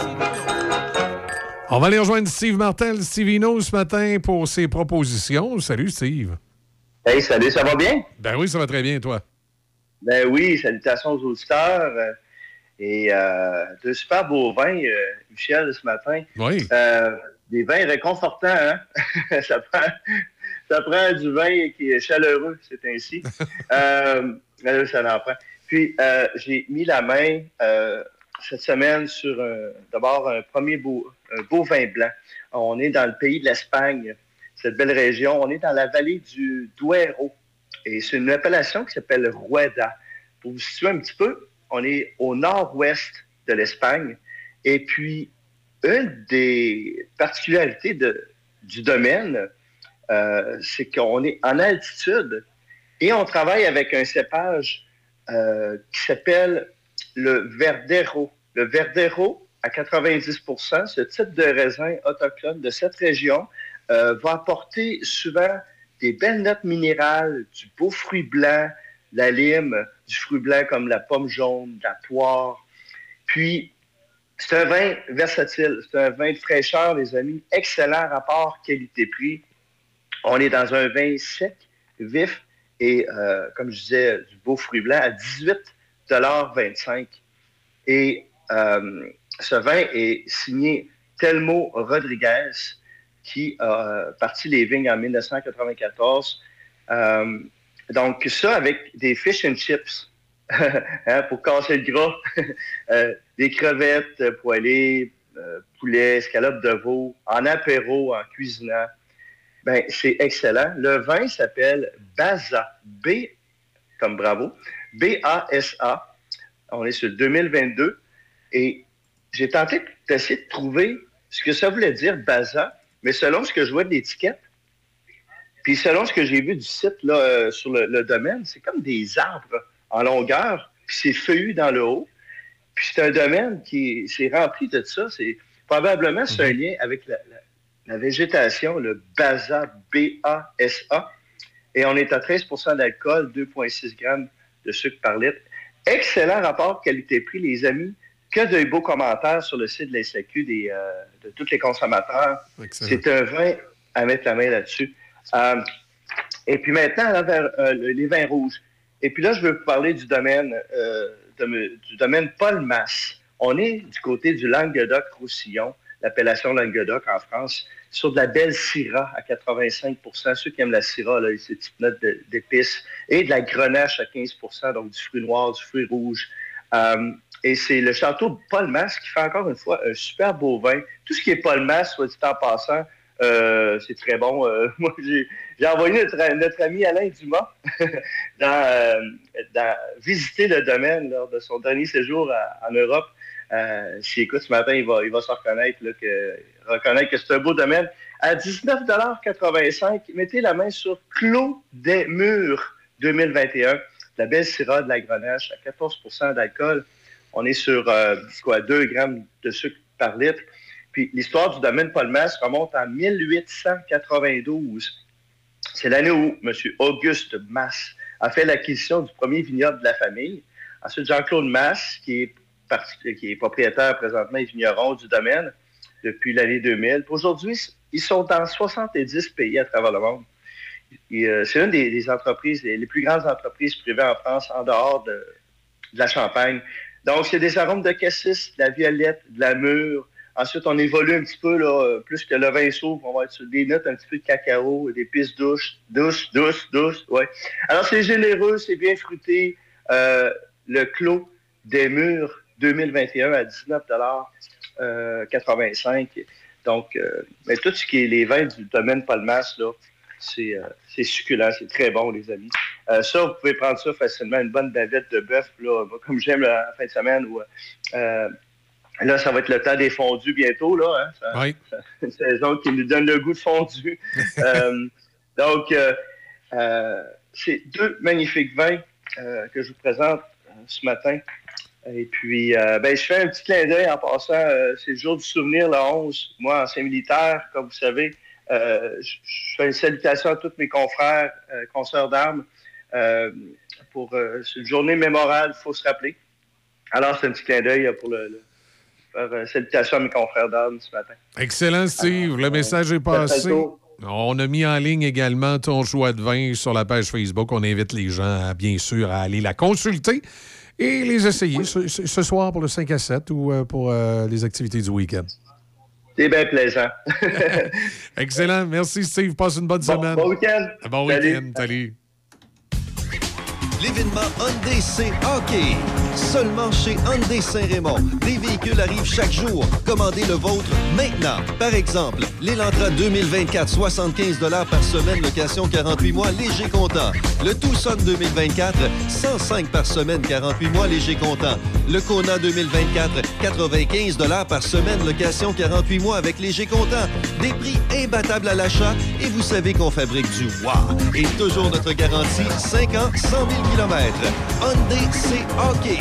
On va aller rejoindre Steve Martel, Stevino, ce matin pour ses propositions. Salut, Steve. Hey, salut, ça va bien? Ben oui, ça va très bien, toi. Ben oui, salutations aux auditeurs. euh, et euh, deux super beaux vins, euh, Michel, ce matin. Oui. Euh, des vins réconfortants, hein? ça, prend, ça prend du vin qui est chaleureux, c'est ainsi. euh, ben là, ça en prend. Puis, euh, j'ai mis la main euh, cette semaine sur d'abord un premier beau, vin blanc. On est dans le pays de l'Espagne, cette belle région. On est dans la vallée du Duero. Et c'est une appellation qui s'appelle Rueda. Pour vous situer un petit peu, on est au nord-ouest de l'Espagne. Et puis, une des particularités du domaine, euh, c'est qu'on est en altitude et on travaille avec un cépage euh, qui s'appelle le Verdero. Le Verdero, à 90% ce type de raisin autochtone de cette région euh, va apporter souvent des belles notes minérales, du beau fruit blanc, la lime, du fruit blanc comme la pomme jaune, la poire. Puis, c'est un vin versatile, c'est un vin de fraîcheur, les amis. Excellent rapport qualité-prix. On est dans un vin sec, vif et, euh, comme je disais, du beau fruit blanc à 18,25 Et euh, ce vin est signé Telmo Rodriguez, qui a euh, parti les vignes en 1994. Euh, donc, ça avec des fish and chips. Hein, pour casser le gras, des crevettes poêlées, poulet, escalope de veau, en apéro, en cuisinant. Ben, c'est excellent. Le vin s'appelle Baza, B comme bravo, B-A-S-A. On est sur le 2022 et j'ai tenté d'essayer de trouver ce que ça voulait dire, BASA, mais selon ce que je vois de l'étiquette, puis selon ce que j'ai vu du site là, euh, sur le, le domaine, c'est comme des arbres en longueur, puis c'est feuillu dans le haut. Puis c'est un domaine qui c'est rempli de ça. C'est probablement c'est un lien avec la, la- la végétation, le BASA, B-A-S-A. Et on est à 13% d'alcool, 2,6 grammes de sucre par litre. Excellent rapport qualité-prix, les amis. Que de beaux commentaires sur le site de la SAQ des, euh, de tous les consommateurs. C'est un vin à mettre la main là-dessus. Euh, et puis maintenant, là, vers, euh, le- les vins rouges. Et puis là, je veux vous parler du domaine, euh, de- du domaine Paul Masse. On est du côté du Languedoc-Roussillon, l'appellation Languedoc en France, sur de la belle Syrah à 85% Ceux qui aiment la Syrah, là, ces petites notes d'épices. Et de la Grenache à 15% donc du fruit noir, du fruit rouge. Euh, et c'est le château de Paul qui fait encore une fois un super beau vin. Tout ce qui est Paul soit dit en passant, euh, c'est très bon. Euh, moi, j'ai envoyé notre, ami Alain Dumas visiter le domaine lors de son dernier séjour en Europe. Euh, S'il écoute ce matin, il va, il va se reconnaître, que, reconnaître que c'est un beau domaine. À 19,85 mettez la main sur Clos des Murs 2021. La belle Syrah de la Grenache à 14% d'alcool. On est sur euh, quoi, 2 grammes de sucre par litre. Puis l'histoire du domaine Paul Masse remonte en 1892. C'est l'année où M. Auguste Masse a fait l'acquisition du premier vignoble de la famille. Ensuite, Jean-Claude Masse, qui est, qui est propriétaire présentement et vigneron du domaine depuis l'année 2000. Puis Aujourd'hui, ils sont dans 70 pays à travers le monde. Euh, C'est une des, entreprises, les, plus grandes entreprises privées en France en dehors de, la Champagne. Donc, c'est des arômes de cassis, de la violette, de la mûre. Ensuite, on évolue un petit peu, là, euh, plus que le vin on va être sur des notes un petit peu de cacao, des pistes douces, douces, douces, douces, ouais. Alors, c'est généreux, c'est bien fruité. Euh, le clos des murs 2021 à 19 euh, 85. Donc, euh, mais tout ce qui est les vins du domaine Palmas, là, c'est euh, c'est succulent, c'est très bon, les amis. Euh, ça, vous pouvez prendre ça facilement, une bonne bavette de bœuf, là, comme j'aime la fin de semaine. Où, euh, là, ça va être le temps des fondus bientôt, là. Hein, ça- Oui. ça- une saison qui nous donne le goût de fondu. Donc, c'est deux magnifiques vins que je vous présente ce matin. Et puis, euh, ben, je fais un petit clin d'œil en passant. euh, c'est le jour du souvenir, le 11. Moi, ancien militaire, comme vous savez, euh, je je fais une salutation à tous mes confrères, consoeurs d'armes. pour une journée mémorable, il faut se rappeler. Alors, c'est un petit clin d'œil pour le, le- faire salutation à mes confrères d'armes ce matin. Excellent, Steve. Le message est passé. On a mis en ligne également ton choix de vin sur la page Facebook. On invite les gens, bien sûr, à aller la consulter et les essayer ce, ce- ce soir pour le 5 à 7 ou euh, pour euh, les activités du week-end. C'est bien plaisant. Excellent. Merci, Steve. Passe une bonne semaine. bon week-end. Bon Salut. week-end. Salut. L'événement Hyundai c'est hockey. Seulement chez Hyundai Saint-Raymond. Des véhicules arrivent chaque jour. Commandez le vôtre maintenant. Par exemple, l'Elantra 2024, 75 par semaine, location 48 mois, léger comptant. Le Tucson 2024, 105 par semaine, 48 mois, léger comptant. Le Kona 2024, 95 par semaine, location 48 mois avec léger comptant. Des prix imbattables à l'achat et vous savez qu'on fabrique du wow. Et toujours notre garantie, 5 ans, 100 000 km. Hyundai, c'est hockey.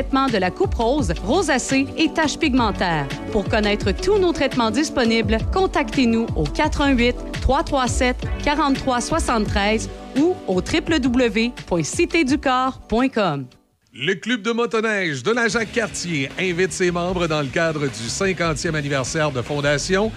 de la coupe rose, rosacée et taches pigmentaires. Pour connaître tous nos traitements disponibles, contactez-nous au 88 337-4373 ou au www.citéducorps.com. Le Club de motoneige de la Jacques-Cartier invite ses membres dans le cadre du 50e anniversaire de fondation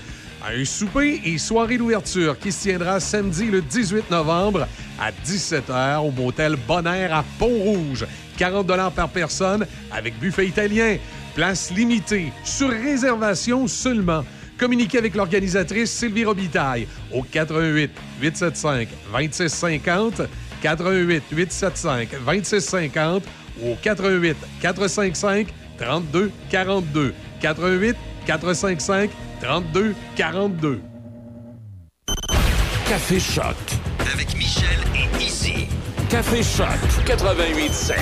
un souper et soirée d'ouverture qui se tiendra samedi le 18 novembre à 17h au motel Bonaire à Pont-Rouge. 40 par personne avec buffet italien. Place limitée, sur réservation seulement. Communiquez avec l'organisatrice Sylvie Robitaille au 88 875 2650 88 875 2650 ou au 88 455 32 42 88 455 32 42 Café Choc. Avec Michel et Izzy. Café Choc 88.7.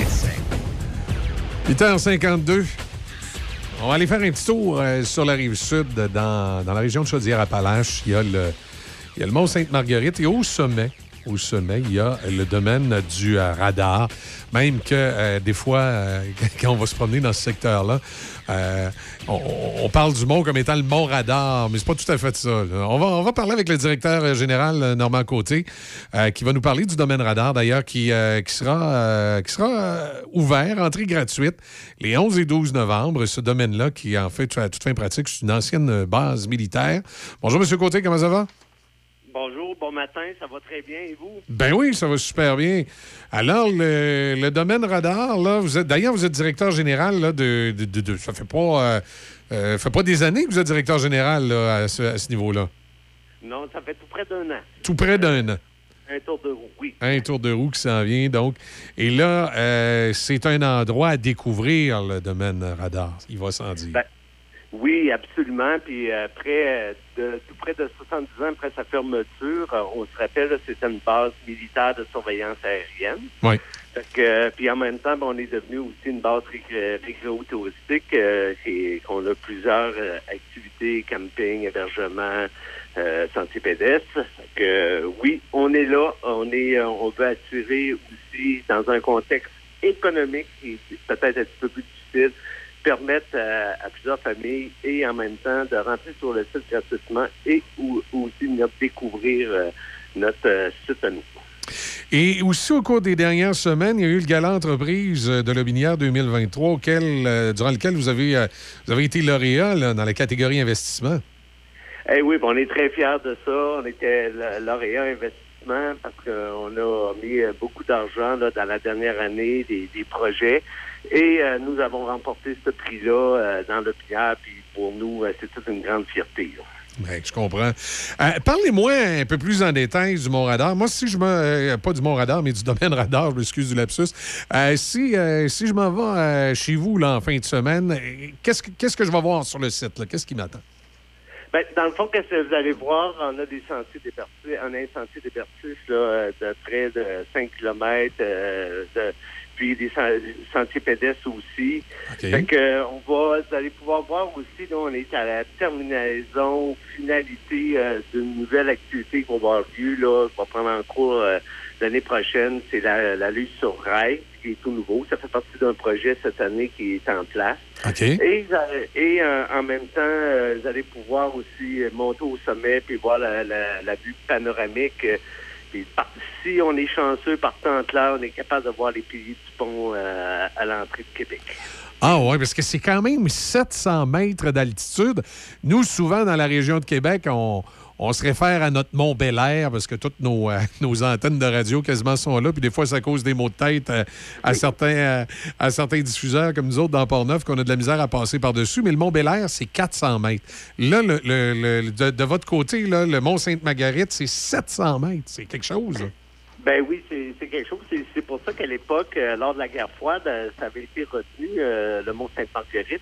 8h52. On va aller faire un petit tour euh, sur la rive sud, dans, dans la région de Chaudière-Appalaches. Il y a le, il y a le mont Sainte-Marguerite et au sommet, au sommet, il y a le domaine du euh, radar. Même que euh, des fois, euh, quand on va se promener dans ce secteur-là, euh, on, parle du mont comme étant le mont radar, mais c'est pas tout à fait ça. On va, on va parler avec le directeur euh, général euh, Normand Côté, qui va nous parler du domaine radar, d'ailleurs, qui, qui sera, qui sera ouvert, entrée gratuite, les 11 et 12 novembre. Ce domaine-là, qui en fait, à toute fin pratique, c'est une ancienne base militaire. Bonjour, M. Côté, comment ça va? Bon matin, ça va très bien et vous? Ben oui, ça va super bien. Alors, le, le domaine radar, là, vous êtes d'ailleurs, vous êtes directeur général là, de, de- de- de- ça fait pas, euh, euh, fait pas des années que vous êtes directeur général là, à ce, à ce niveau-là. Non, ça fait tout près d'un an. Tout près d'un an. Un tour de roue, oui. Un tour de roue qui s'en vient, donc. Et là, euh, c'est un endroit à découvrir, le domaine radar. Il va sans dire. Ben, Oui, absolument. Puis euh, après, euh, de, tout près de 70 ans après sa fermeture, euh, on se rappelle, c'était une base militaire de surveillance aérienne. Oui. Fait que, euh, puis en même temps, ben, on est devenu aussi une base ré- récréo-touristique, euh, et qu'on a plusieurs euh, activités, camping, hébergement, euh, sentiers pédestres. Fait que, euh, oui, on est là, on est, euh, on veut attirer aussi dans un contexte économique et peut-être un petit peu plus difficile, permettre à, à plusieurs familles et en même temps de rentrer sur le site gratuitement et ou, aussi de découvrir euh, notre euh, site à nous. Et aussi, au cours des dernières semaines, il y a eu le gala entreprise de Lobinière 2023, auquel, euh, durant lequel vous avez, euh, vous avez été lauréat là, dans la catégorie investissement. Eh oui, ben, on est très fiers de ça. On était la- lauréat investissement parce qu'on a mis beaucoup d'argent dans la dernière année, des, des projets. Et euh, nous avons remporté ce prix-là euh, dans le Pierre. Puis pour nous, euh, c'est toute une grande fierté. là. Ben, je comprends. Euh, Parlez-moi un peu plus en détail du Mont Radar. Moi, si je me. euh, pas du Mont Radar, mais du domaine radar, je m'excuse du lapsus. Euh, si, si je m'en vais chez vous là, en fin de semaine, qu'est-ce que, qu'est-ce que je vais voir sur le site? Qu'est-ce qui m'attend? Ben, dans le fond, qu'est-ce que vous allez voir? On a des sentiers dépertus, on a un sentier dépertus là, de près de 5 km, puis des sen- sentiers pédestres aussi. Fait que, euh, on va, vous allez pouvoir voir aussi, là, on est à la terminaison, finalité euh, d'une nouvelle activité qu'on va avoir lieu, là, qui va prendre en cours euh, l'année prochaine. C'est la, la lutte sur rail, qui est tout nouveau. Ça fait partie d'un projet cette année qui est en place. Et, vous allez- et euh, en même temps, euh, vous allez pouvoir aussi euh, monter au sommet puis voir la, la, la vue panoramique. Par- si on est chanceux, partant de là, on est capable de voir les piliers du pont euh, à l'entrée de Québec. Ah oui, parce que c'est quand même 700 mètres d'altitude. Nous, souvent, dans la région de Québec, on, on se réfère à notre Mont Bel Air parce que toutes nos, euh, nos antennes de radio quasiment sont là. Puis des fois, ça cause des maux de tête euh, à, certains, euh, à certains diffuseurs comme nous autres dans Port-Neuf qu'on a de la misère à passer par-dessus. Mais le Mont Bel Air, c'est 400 mètres. Là, le, le- le- de, de votre côté, là, le Mont Sainte-Marguerite, c'est 700 mètres. C'est quelque chose. là. Ben oui, c'est quelque chose. C'est pour ça qu'à l'époque, lors de la guerre froide, ça avait été retenu, le mont Sainte-Marguerite,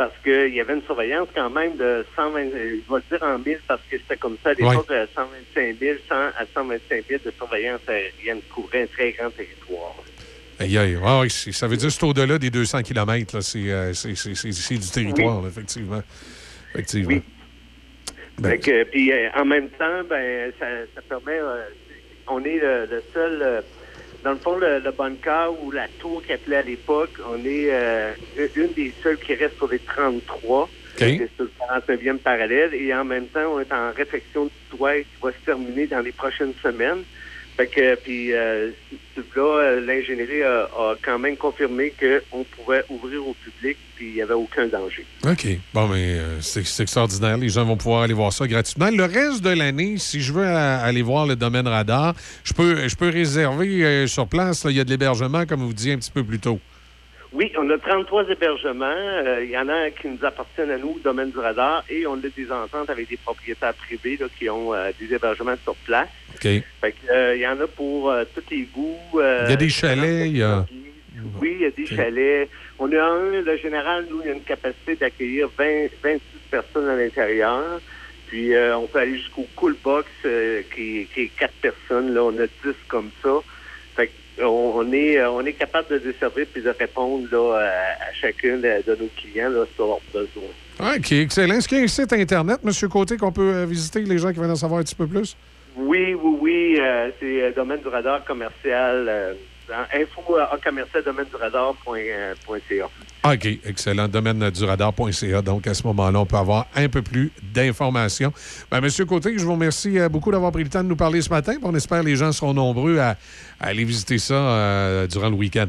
parce qu'il y avait une surveillance quand même de 120, euh, je vais le dire en mille parce que c'était comme ça à l'époque, euh, 125 000, 100 à 125 000 de surveillance aérienne couvrait un très grand territoire. Aïe, aïe. Ah oui, c'est- ça veut dire que c'est au-delà des 200 km. C'est euh, du territoire, là, effectivement. Effectivement. Ben, Fait que, puis euh, en même temps, ben ça, ça permet. euh, on est le, le seul. euh, dans le fond, le, le bunker ou la tour qu'appelait à l'époque, on est euh, une des seules qui reste sur les 33. C'est sur le 49e parallèle. Et en même temps, on est en réfection du toit qui va se terminer dans les prochaines semaines. Fait que, puis, euh, là, euh, l'ingénierie a, quand même confirmé qu'on pouvait ouvrir au public, puis il n'y avait aucun danger. OK. Bon, mais euh, c'est extraordinaire. Les gens vont pouvoir aller voir ça gratuitement. Le reste de l'année, si je veux aller voir le domaine radar, je peux, je peux réserver euh, sur place. Il y a de l'hébergement, comme vous disiez un petit peu plus tôt. Oui, on a 33 hébergements. Euh, Il y en a qui nous appartiennent à nous, au domaine du radar, et on a des ententes avec des propriétaires privés là, qui ont euh, des hébergements sur place. OK. Fait que, euh, il y en a pour euh, tous les goûts. euh, Il y a des chalets, il y a. Oui, il y a des chalets. On a un, le général, nous, il y a une capacité d'accueillir 20, 26 personnes à l'intérieur. Puis euh, on peut aller jusqu'au cool box euh, qui, qui est 4 personnes. Là, on a 10 comme ça. Fait que, on, est euh, on est capable de desservir puis de répondre là, à, à chacun de, nos clients là, sur leurs besoins. OK, excellent. Est-ce qu'il y a un site Internet, M. Côté, qu'on peut euh, visiter, les gens qui veulent en savoir un petit peu plus? Oui, oui, oui. euh, c'est euh, domaine du radar commercial. Euh, dans info à commercial domaine du radar.ca. OK, excellent. Domaine du radar.ca. Donc, à ce moment-là, on peut avoir un peu plus d'informations. Ben, Monsieur Côté, je vous remercie euh, beaucoup d'avoir pris le temps de nous parler ce matin. On espère que les gens seront nombreux à, à aller visiter ça euh, durant le week-end.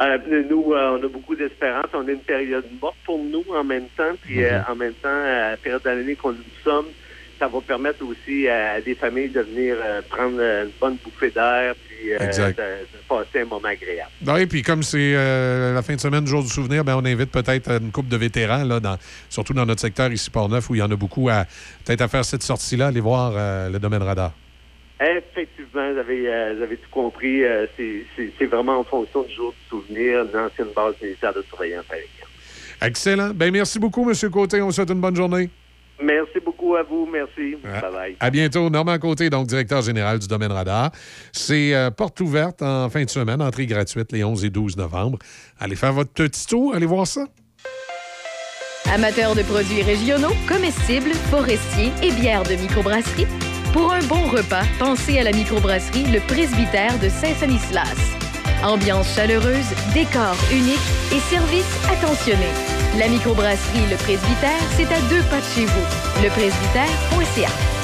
Euh, nous, euh, on a beaucoup d'espérance. On a une période morte pour nous en même temps. Puis euh, en même temps, à la période de l'année qu'on nous sommes, ça va permettre aussi à, des familles de venir euh, prendre euh, une bonne bouffée d'air puis euh, de, passer un moment agréable. Oui, puis comme c'est la fin de semaine, jour du souvenir, ben, on invite peut-être une couple de vétérans, là, dans, surtout dans notre secteur ici, Port-Neuf, où il y en a beaucoup à peut-être à faire cette sortie-là, aller voir le domaine radar. Effectivement, vous avez, euh, vous avez tout compris. Euh, c'est- vraiment en fonction du jour du souvenir, une ancienne base militaire de surveillance aérienne. Excellent. Ben, merci beaucoup, Monsieur Côté. On vous souhaite une bonne journée. Merci beaucoup à vous. Merci. Bye-bye. À bientôt. Normand Côté, donc directeur général du domaine radar. C'est euh, porte ouverte en fin de semaine, entrée gratuite les 11 et 12 novembre. Allez faire votre petit tour, allez voir ça. Amateurs de produits régionaux, comestibles, forestiers et bières de microbrasserie, pour un bon repas, pensez à la microbrasserie Le Presbytère de Saint-Sanislas. Ambiance chaleureuse, décor unique et service attentionné. La microbrasserie Le Presbytère, c'est à deux pas de chez vous. Lepresbytère.ca.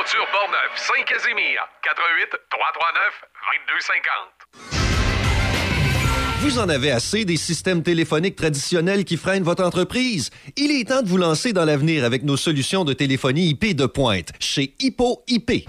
Aventure Portneuf, Saint-Casimir, 88 339 2250. Vous en avez assez des systèmes téléphoniques traditionnels qui freinent votre entreprise? Il est temps de vous lancer dans l'avenir avec nos solutions de téléphonie IP de pointe chez Hippo IP.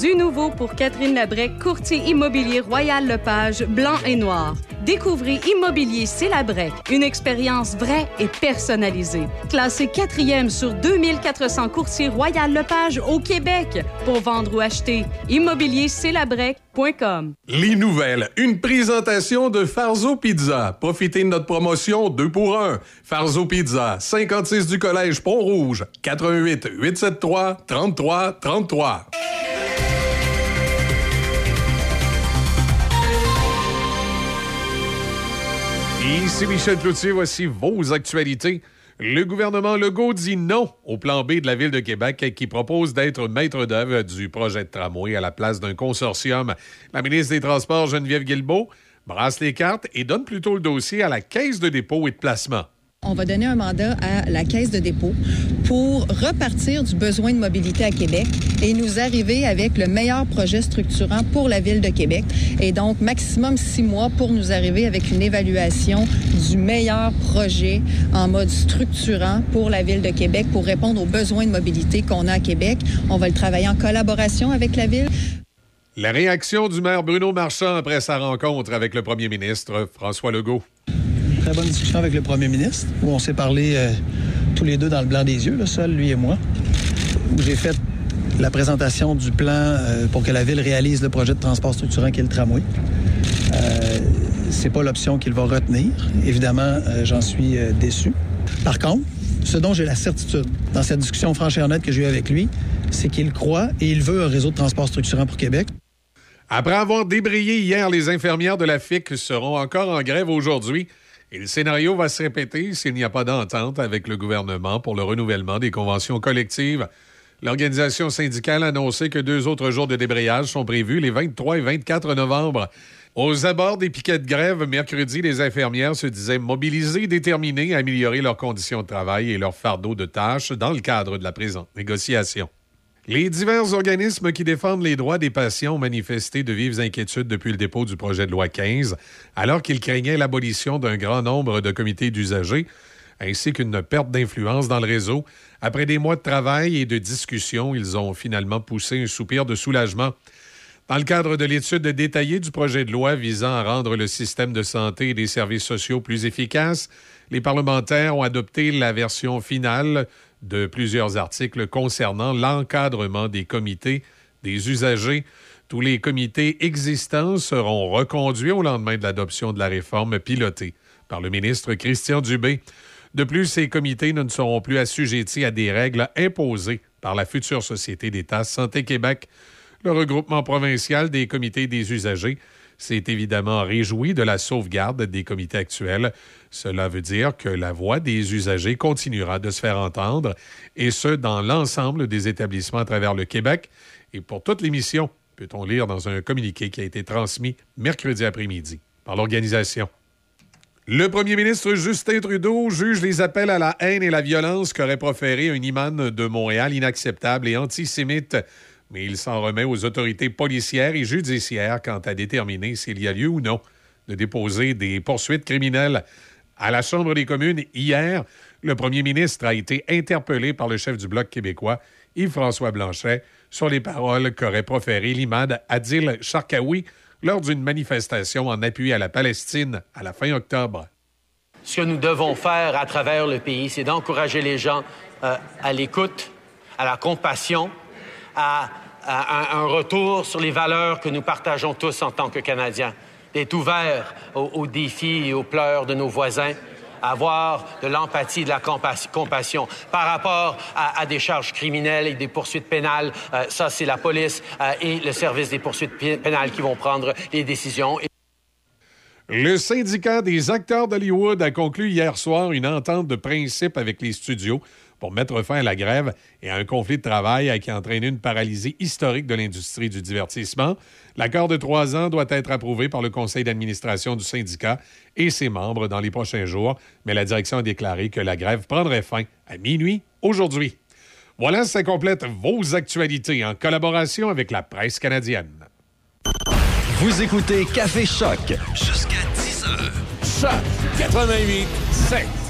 Du nouveau pour Catherine Labrec, courtier immobilier Royal Lepage, blanc et noir. Découvrez Immobilier C'est Labrec, une expérience vraie et personnalisée. Classé quatrième sur 2400 courtiers Royal Lepage au Québec. Pour vendre ou acheter, immobiliercelabrec.com. Les nouvelles, une présentation de Farzo Pizza. Profitez de notre promotion 2 pour 1. Farzo Pizza, 56 du Collège Pont-Rouge, 88 873 33 33. Ici Michel Cloutier, voici vos actualités. Le gouvernement Legault dit non au plan B de la Ville de Québec qui propose d'être maître d'œuvre du projet de tramway à la place d'un consortium. La ministre des Transports, Geneviève Guilbeault, brasse les cartes et donne plutôt le dossier à la Caisse de dépôt et de placement. On va donner un mandat à la Caisse de dépôt pour repartir du besoin de mobilité à Québec et nous arriver avec le meilleur projet structurant pour la Ville de Québec. Et donc, maximum six mois pour nous arriver avec une évaluation du meilleur projet en mode structurant pour la Ville de Québec pour répondre aux besoins de mobilité qu'on a à Québec. On va le travailler en collaboration avec la Ville. La réaction du maire Bruno Marchand après sa rencontre avec le premier ministre François Legault. Très bonne discussion avec le premier ministre, où on s'est parlé euh, tous les deux dans le blanc des yeux, là, seul, lui et moi, où j'ai fait la présentation du plan euh, pour que la ville réalise le projet de transport structurant qui est le tramway. Euh, c'est pas l'option qu'il va retenir. Évidemment, j'en suis déçu. Par contre, ce dont j'ai la certitude dans cette discussion franche et honnête que j'ai eue avec lui, c'est qu'il croit et il veut un réseau de transport structurant pour Québec. Après avoir débrayé hier, les infirmières de la FIC seront encore en grève aujourd'hui. Et le scénario va se répéter s'il n'y a pas d'entente avec le gouvernement pour le renouvellement des conventions collectives. L'organisation syndicale a annoncé que deux autres jours de débrayage sont prévus les 23 et 24 novembre. Aux abords des piquets de grève, mercredi, les infirmières se disaient mobilisées, déterminées à améliorer leurs conditions de travail et leur fardeau de tâches dans le cadre de la présente négociation. Les divers organismes qui défendent les droits des patients ont manifesté de vives inquiétudes depuis le dépôt du projet de loi 15, alors qu'ils craignaient l'abolition d'un grand nombre de comités d'usagers, ainsi qu'une perte d'influence dans le réseau. Après des mois de travail et de discussion, ils ont finalement poussé un soupir de soulagement. Dans le cadre de l'étude détaillée du projet de loi visant à rendre le système de santé et des services sociaux plus efficaces, les parlementaires ont adopté la version finale de plusieurs articles concernant l'encadrement des comités des usagers. Tous les comités existants seront reconduits au lendemain de l'adoption de la réforme pilotée par le ministre Christian Dubé. De plus, ces comités ne seront plus assujettis à des règles imposées par la future Société d'État Santé Québec. Le regroupement provincial des comités des usagers s'est évidemment réjoui de la sauvegarde des comités actuels. Cela veut dire que la voix des usagers continuera de se faire entendre, et ce, dans l'ensemble des établissements à travers le Québec. Et pour toute l'émission, peut-on lire dans un communiqué qui a été transmis mercredi après-midi par l'organisation. Le premier ministre Justin Trudeau juge les appels à la haine et la violence qu'aurait proféré un imam de Montréal inacceptable et antisémite mais il s'en remet aux autorités policières et judiciaires quant à déterminer s'il y a lieu ou non de déposer des poursuites criminelles. À la Chambre des communes, hier, le premier ministre a été interpellé par le chef du Bloc québécois, Yves-François Blanchet, sur les paroles qu'aurait proférées l'imad Adil Sharkawi lors d'une manifestation en appui à la Palestine à la fin octobre. Ce que nous devons faire à travers le pays, c'est d'encourager les gens euh, à l'écoute, à la compassion, à, un, retour sur les valeurs que nous partageons tous en tant que Canadiens, d'être ouverts aux, défis et aux pleurs de nos voisins, avoir de l'empathie, de la compas- compassion par rapport à, des charges criminelles et des poursuites pénales. euh, ça, c'est la police euh, et le service des poursuites pénales qui vont prendre les décisions. Le syndicat des acteurs d'Hollywood a conclu hier soir une entente de principe avec les studios pour mettre fin à la grève et à un conflit de travail qui a entraîné une paralysie historique de l'industrie du divertissement. L'accord de trois ans doit être approuvé par le conseil d'administration du syndicat et ses membres dans les prochains jours, mais la direction a déclaré que la grève prendrait fin à minuit aujourd'hui. Voilà, ça complète vos actualités en collaboration avec la presse canadienne. Vous écoutez Café Choc. Jusqu'à 10 heures. Choc 88 7.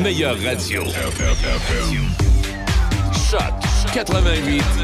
Meilleure radio. Choc 88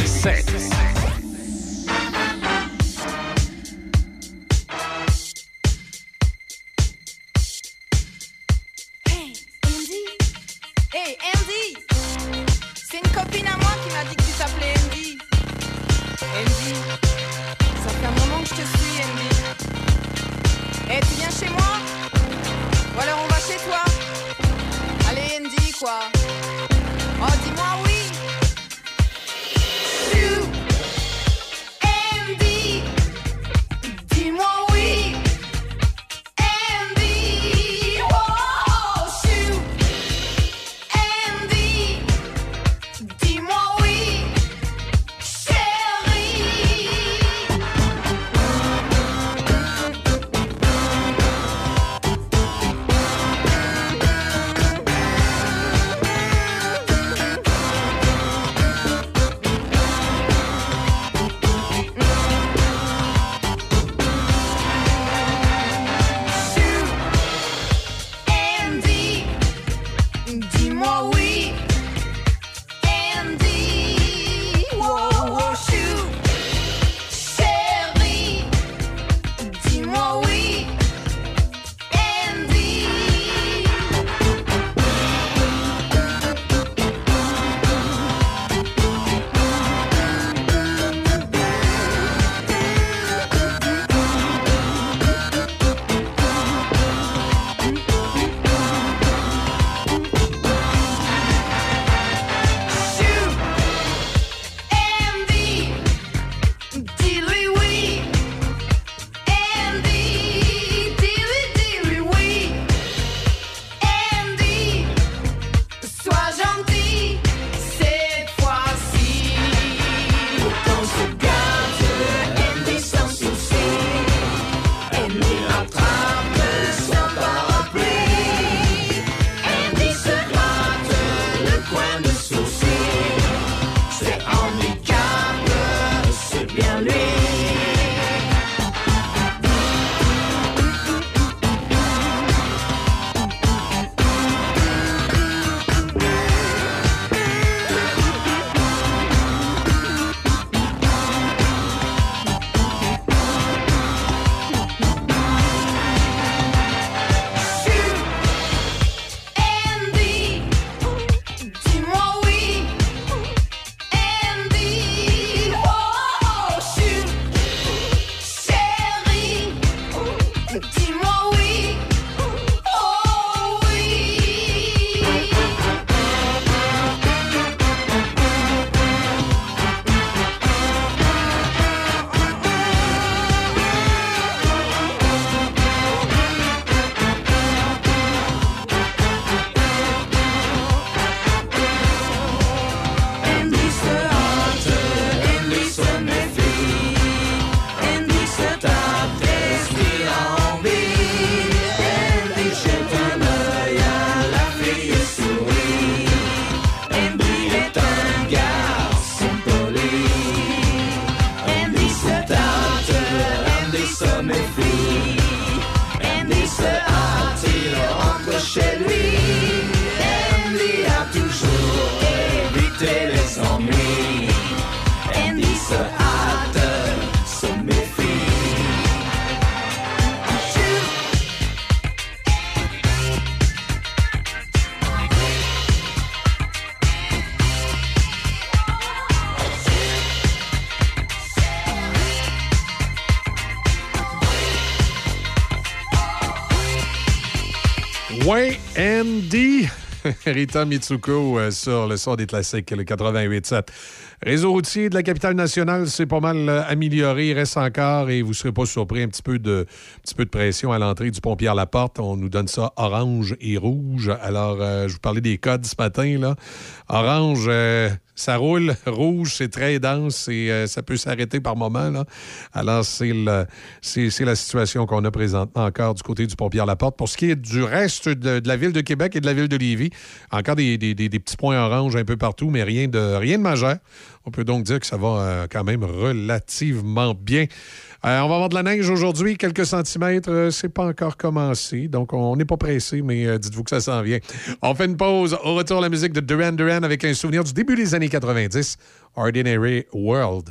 Rita Mitsuko euh, sur le son des classiques, le 88.7. Réseau routier de la capitale nationale, c'est pas mal euh, amélioré. Il reste encore, et vous ne serez pas surpris, un petit peu de, petit peu de pression à l'entrée du pont Pierre-Laporte. On nous donne ça orange et rouge. Alors, euh, je vous parlais des codes ce matin. Là. Orange, ça roule. Rouge, c'est très dense et euh, ça peut s'arrêter par moment. Là. Alors, c'est la situation qu'on a présentement encore du côté du pont Pierre-Laporte. Pour ce qui est du reste de, la ville de Québec et de la ville de Lévis, encore des, petits points orange un peu partout, mais rien de, rien de majeur On peut donc dire que ça va euh, quand même relativement bien. Euh, on va avoir de la neige aujourd'hui, quelques centimètres. Euh, c'est pas encore commencé, donc on n'est pas pressé, mais euh, dites-vous que ça s'en vient. On fait une pause. Au retour, la musique de Duran Duran avec un souvenir du début des années 90, Ordinary World.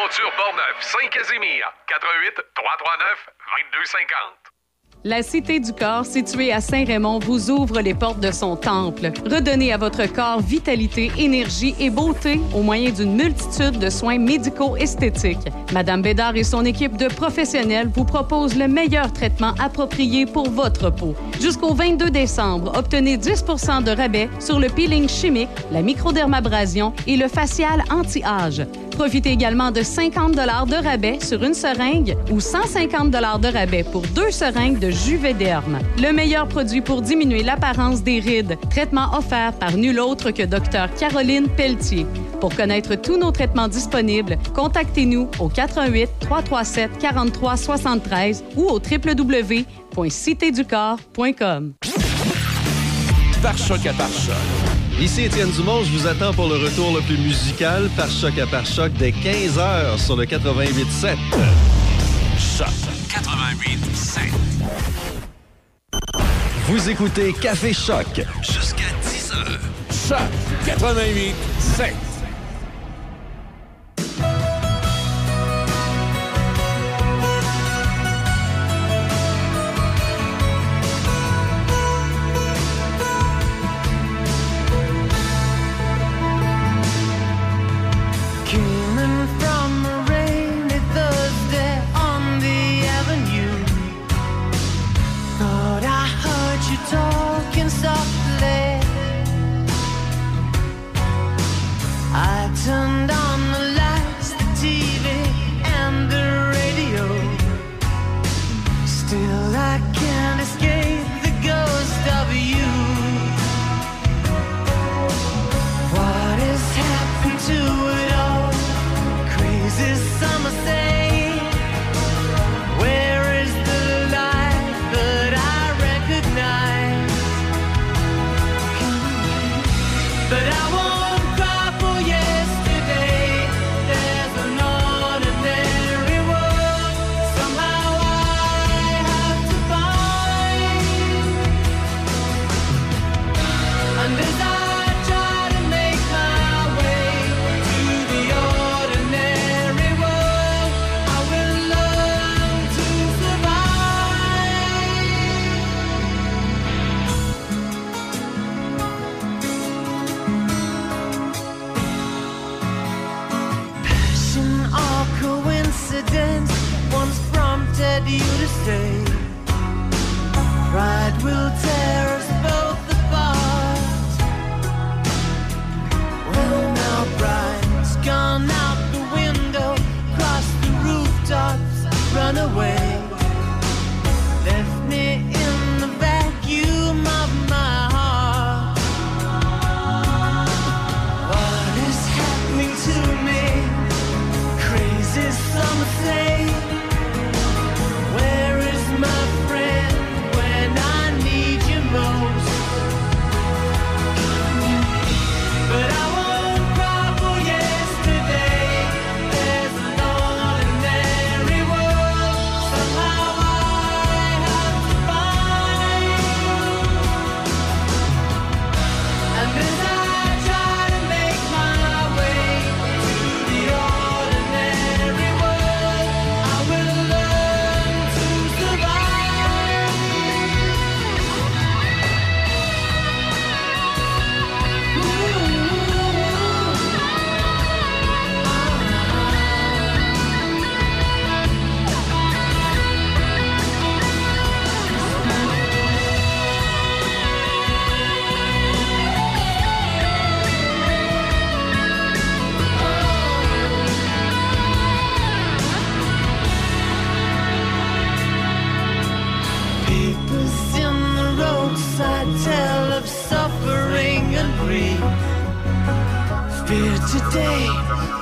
Aventure Portneuf, Saint-Casimir, 88 339 2250. La Cité du Corps, située à Saint-Raymond, vous ouvre les portes de son temple. Redonnez à votre corps vitalité, énergie et beauté au moyen d'une multitude de soins médicaux esthétiques. Madame Bédard et son équipe de professionnels vous proposent le meilleur traitement approprié pour votre peau. Jusqu'au 22 décembre, obtenez 10% de rabais sur le peeling chimique, la microdermabrasion et le facial anti-âge. Profitez également de 50 de rabais sur une seringue ou 150 de rabais pour deux seringues de Juvederm. Le meilleur produit pour diminuer l'apparence des rides. Traitement offert par nul autre que Dr Caroline Pelletier. Pour connaître tous nos traitements disponibles, contactez-nous au 88 337 43 73 ou au www.citéducorps.com. Par choc à par choc. Ici Étienne Dumont, je vous attends pour le retour le plus musical par choc à par choc dès 15h sur le 88.7. Choc 88 Vous écoutez Café Choc. Jusqu'à 10 h Choc. 88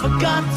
forgot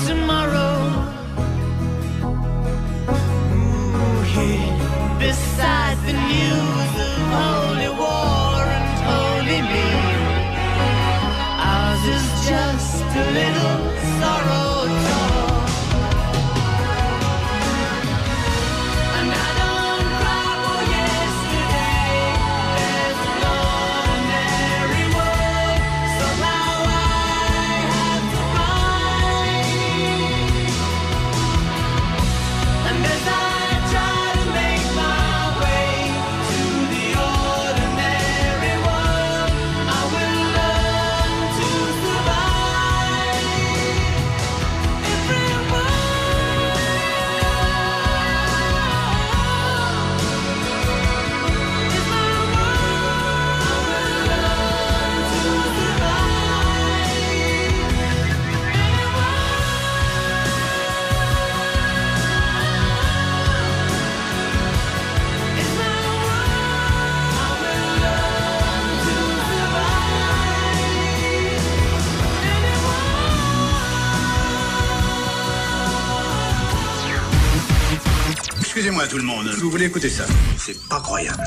vous voulez écouter ça C'est pas croyable.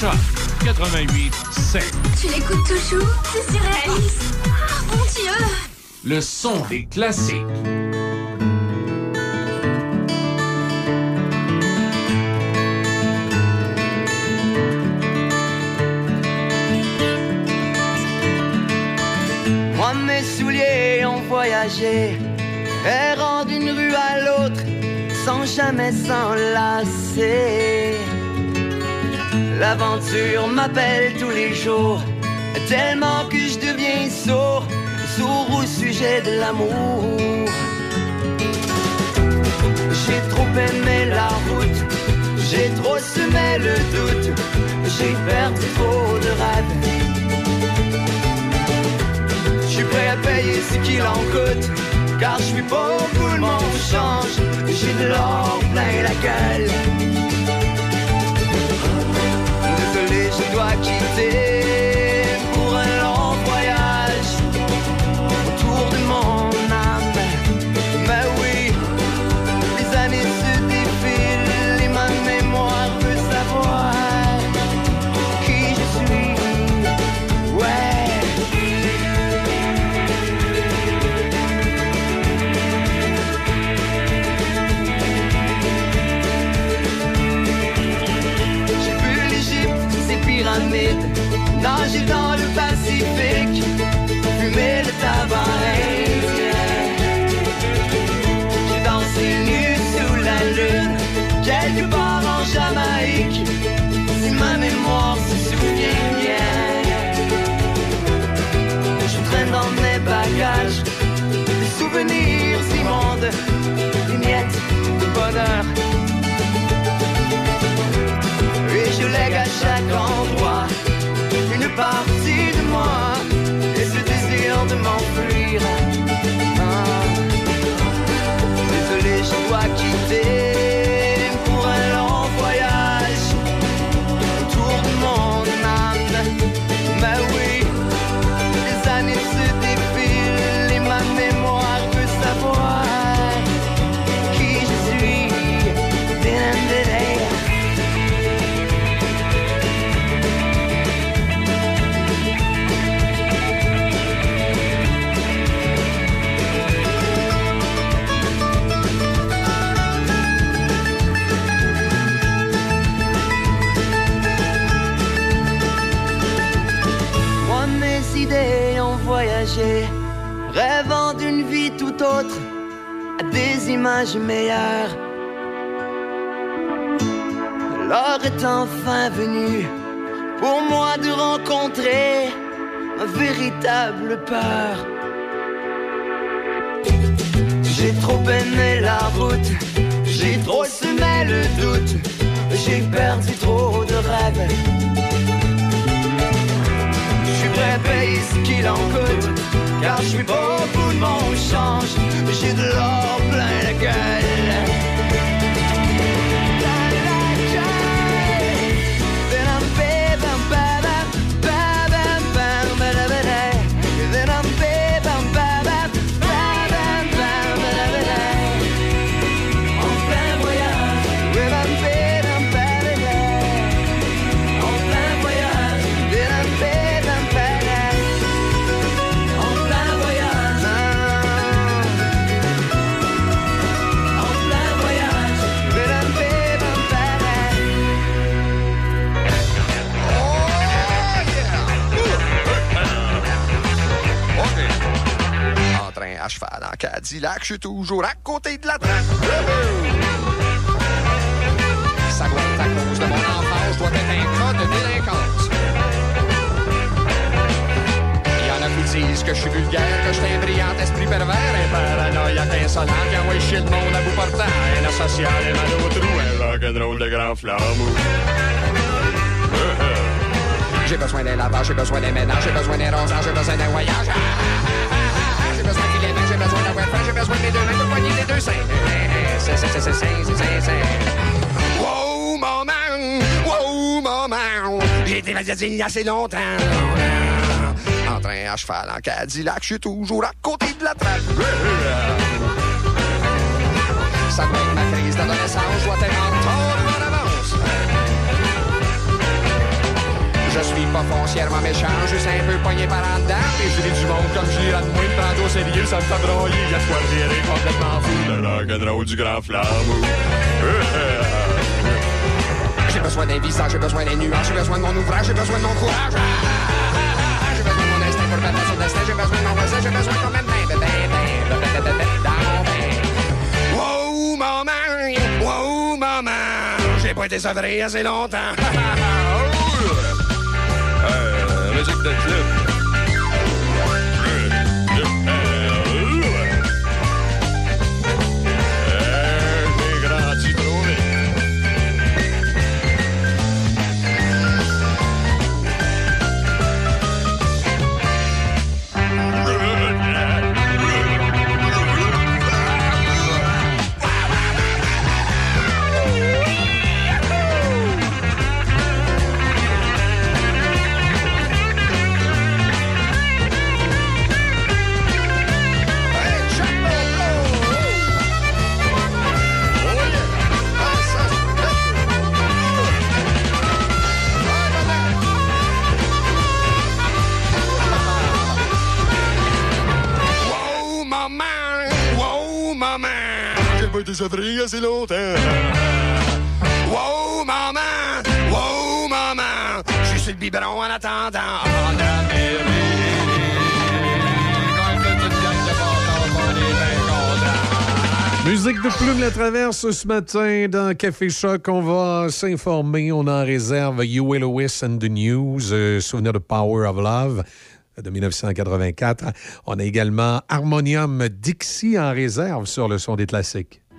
Choc 88 7. Tu l'écoutes toujours C'est surréaliste. Ah, mon Dieu Le son des classiques. Moi, mes souliers ont voyagé, errant jamais s'enlacer. L'aventure m'appelle tous les jours, tellement que je deviens sourd, sourd au sujet de l'amour. J'ai trop aimé la route, j'ai trop semé le doute, j'ai perdu trop de rêves. Je suis prêt à payer ce qu'il en coûte, car je suis pauvre, tout le monde change. J'ai de l'or plein la gueule. Désolé, je dois quitter souvenirs immondes, des miettes de bonheur. Et je lègue à chaque endroit une partie de moi et ce désir de m'enfuir. L'heure est enfin venue pour moi de rencontrer ma véritable peur. J'ai trop aimé la route, j'ai trop semé le doute, j'ai perdu trop de rêves. Je suis prêt à payer ce qu'il en coûte, car je suis beau, tout le monde change, j'ai de l'or plein la gueule. Cadillac, je suis toujours à côté de la traque. Ça doit être à cause de mon enfance, doit être un cas de délinquance. Il y en a qui disent que je suis vulgaire, que je suis un brillant esprit pervers, un paranoïaque insolent qui envoie chier le monde à bout portant, un asocial, un mal au trou, un rock'n'roll de grand flambeau. J'ai besoin d'un lavage, j'ai besoin d'un ménage, j'ai besoin d'un rosage, j'ai besoin d'un voyage. Ah, ah, ah, j'ai besoin des deux mains pour poigner les deux seins. Wow, maman! Wow, maman! J'ai été magazine assez longtemps. En train à cheval, en Cadillac, je suis toujours à côté de la trappe. Ça doit être ma crise d'adolescence, je dois être en avance. Je suis pas foncièrement méchant, juste un peu pogné par en dedans. Et je du monde comme je de moi, me prendre au sérieux, ça me fait broyer. Y'a de quoi virer complètement fou. Le rock'n'roll du grand flambeau. J'ai besoin d'un visage, j'ai besoin des nuages, j'ai besoin de mon ouvrage, j'ai besoin de mon courage. Ah, J'ai besoin de mon instinct pour battre son destin, j'ai besoin de mon voisin, j'ai besoin quand même d'un bain. Wow, maman! Wow, maman! J'ai pas été sevré assez longtemps. Euh, musique de Amérique. Musique de Plume la traverse ce matin dans Café Choc. On va s'informer. On en réserve Huey Lewis and the News, euh, souvenir de Power of Love de 1984. On a également Harmonium Dixie en réserve sur le son des classiques.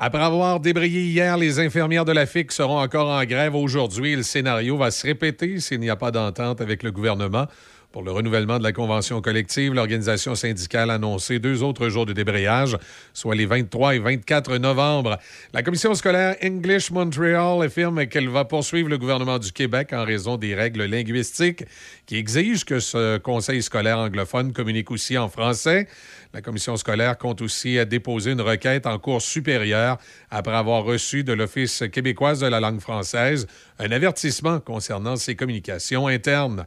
Après avoir débrayé hier, les infirmières de la FIC seront encore en grève aujourd'hui. Le scénario va se répéter s'il n'y a pas d'entente avec le gouvernement. Pour le renouvellement de la convention collective, l'organisation syndicale a annoncé deux autres jours de débrayage, soit les 23 et 24 novembre. La commission scolaire English Montreal affirme qu'elle va poursuivre le gouvernement du Québec en raison des règles linguistiques qui exigent que ce conseil scolaire anglophone communique aussi en français. La commission scolaire compte aussi à déposer une requête en cours supérieure après avoir reçu de l'Office québécoise de la langue française un avertissement concernant ses communications internes.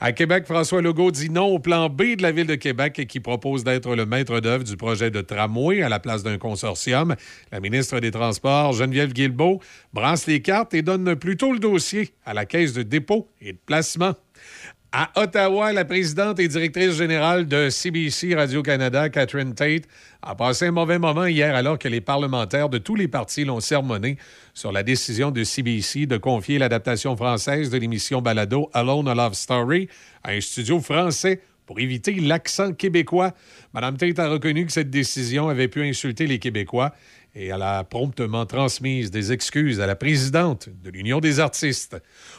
À Québec, François Legault dit non au plan B de la Ville de Québec qui propose d'être le maître d'œuvre du projet de tramway à la place d'un consortium. La ministre des Transports, Geneviève Guilbeault, brasse les cartes et donne plutôt le dossier à la Caisse de dépôt et de placement. À Ottawa, la présidente et directrice générale de CBC Radio-Canada, Catherine Tate, a passé un mauvais moment hier alors que les parlementaires de tous les partis l'ont sermonné sur la décision de CBC de confier l'adaptation française de l'émission Balado Alone a Love Story à un studio français pour éviter l'accent québécois. Mme Tate a reconnu que cette décision avait pu insulter les Québécois et elle a promptement transmise des excuses à la présidente de l'Union des artistes.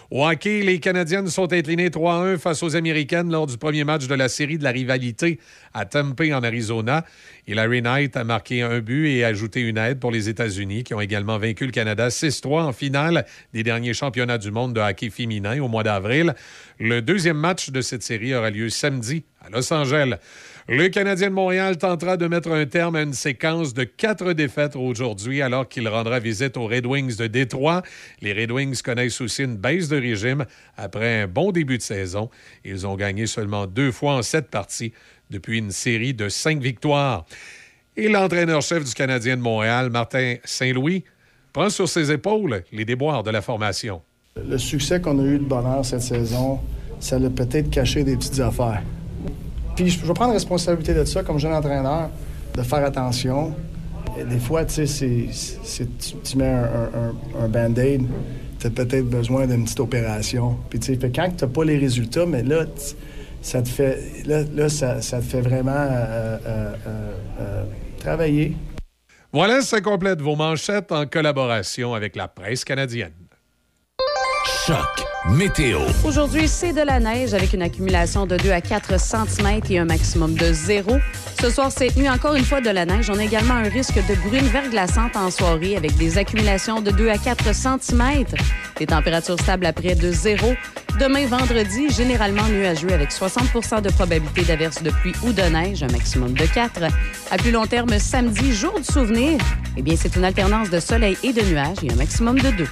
Au hockey, les Canadiennes sont inclinées 3-1 face aux Américaines lors du premier match de la série de la rivalité à Tempe, en Arizona. Larry Knight a marqué un but et ajouté une aide pour les États-Unis, qui ont également vaincu le Canada 6-3 en finale des derniers championnats du monde de hockey féminin au mois d'avril. Le deuxième match de cette série aura lieu samedi à Los Angeles. Le Canadien de Montréal tentera de mettre un terme à une séquence de quatre défaites aujourd'hui alors qu'il rendra visite aux Red Wings de Détroit. Les Red Wings connaissent aussi une baisse de régime après un bon début de saison. Ils ont gagné seulement deux fois en sept parties depuis une série de cinq victoires. Et l'entraîneur-chef du Canadien de Montréal, Martin Saint-Louis, prend sur ses épaules les déboires de la formation. Le succès qu'on a eu de bonheur cette saison, ça l'a peut-être caché des petites affaires. Puis je vais prendre responsabilité de ça comme jeune entraîneur, de faire attention. Des fois, tu sais, tu, mets un, band-aid, tu as peut-être besoin d'une petite opération. Puis tu sais, quand tu n'as pas les résultats, mais là, ça te fait, là, ça, te fait vraiment euh, euh, euh, travailler. Voilà, ça complète vos manchettes en collaboration avec la presse canadienne. Choc météo. Aujourd'hui, c'est de la neige avec une accumulation de 2 à 4 cm et un maximum de 0. Ce soir, cette nuit, encore une fois de la neige. On a également un risque de bruine verglaçante en soirée avec des accumulations de 2 à 4 cm. Des températures stables à près de 0. Demain, vendredi, généralement nuageux avec 60 de probabilité d'averse de pluie ou de neige, un maximum de 4. À plus long terme, samedi, jour du souvenir, eh bien, c'est une alternance de soleil et de nuages et un maximum de 2.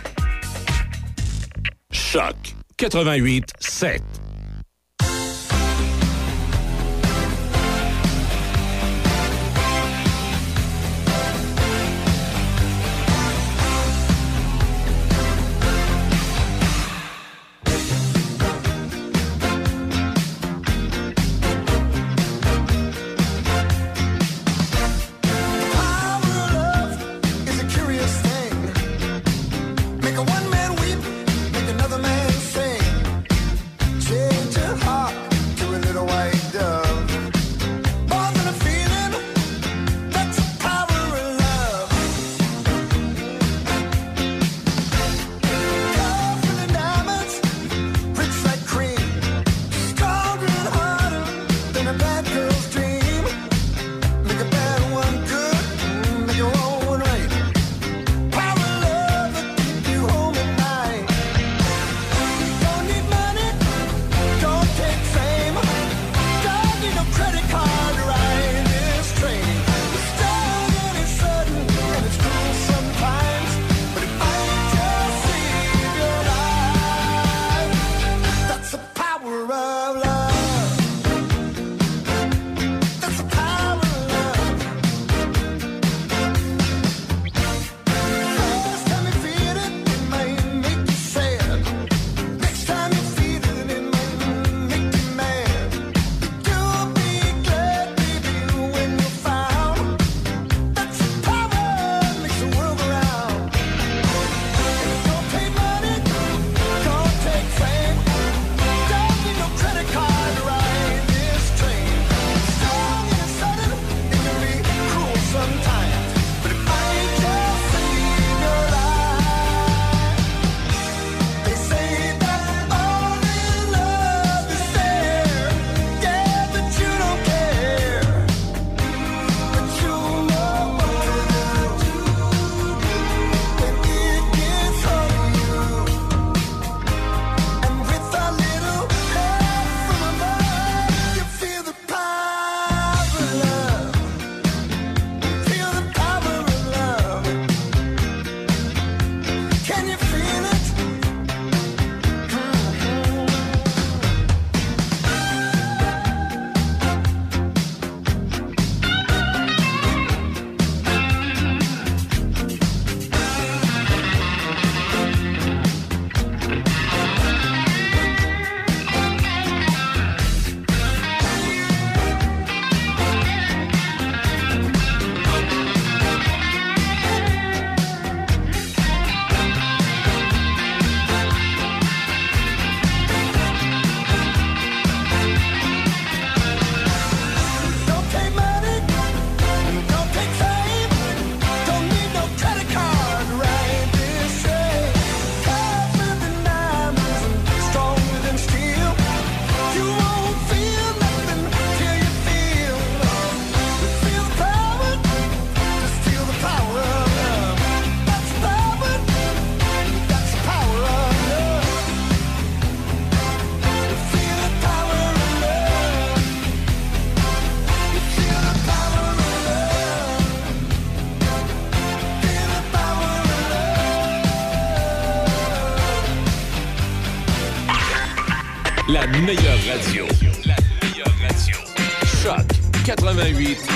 Choc 88 7. Radio. La meilleure. Choc 88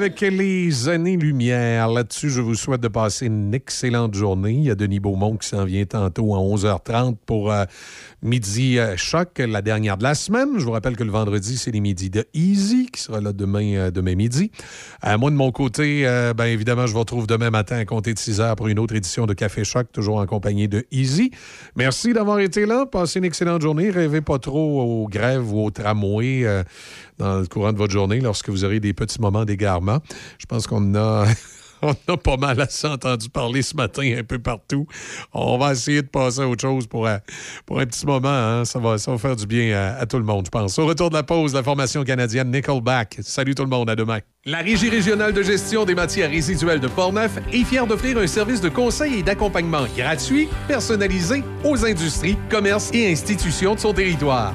avec les années-lumière. Là-dessus, je vous souhaite de passer une excellente journée. Il y a Denis Beaumont qui s'en vient tantôt à 11h30 pour euh, Midi euh, Choc, la dernière de la semaine. Je vous rappelle que le vendredi, c'est les midis de Easy qui sera là demain, euh, demain midi. Moi, de mon côté, ben, évidemment, je vous retrouve demain matin à compter de 6 heures pour une autre édition de Café Choc, toujours en compagnie de Easy. Merci d'avoir été là. Passez une excellente journée. Rêvez pas trop aux grèves ou aux tramways dans le courant de votre journée lorsque vous aurez des petits moments d'égarement. Je pense qu'on a. On a pas mal assez entendu parler ce matin un peu partout. On va essayer de passer à autre chose pour, euh, un petit moment. hein. Ça, va, ça faire du bien à, à tout le monde, je pense. Au retour de la pause, la formation canadienne Nickelback. Salut tout le monde, à demain. La Régie régionale de gestion des matières résiduelles de Portneuf est fière d'offrir un service de conseil et d'accompagnement gratuit, personnalisé aux industries, commerces et institutions de son territoire.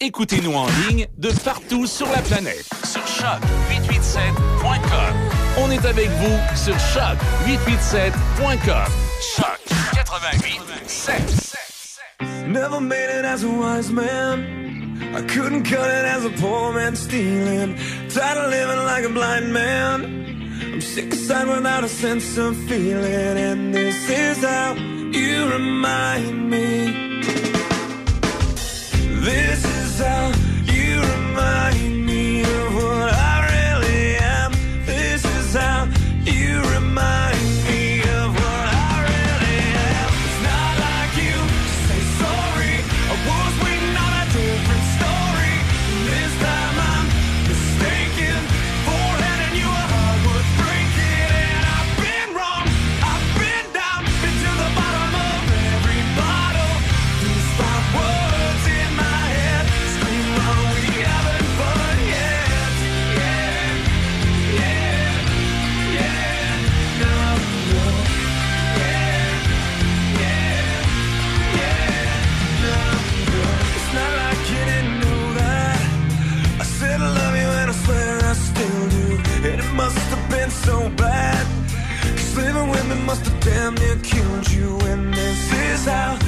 Écoutez-nous en ligne de partout sur la planète. Sur choc887.com. On est avec vous sur choc887.com. Choc 88.7. Never made it as a wise man. I couldn't cut it as a poor man stealing. Tired of living like a blind man. I'm sick aside without a sense of feeling. And this is how you remind me. This is how you remind me must have damn near killed you. And this is how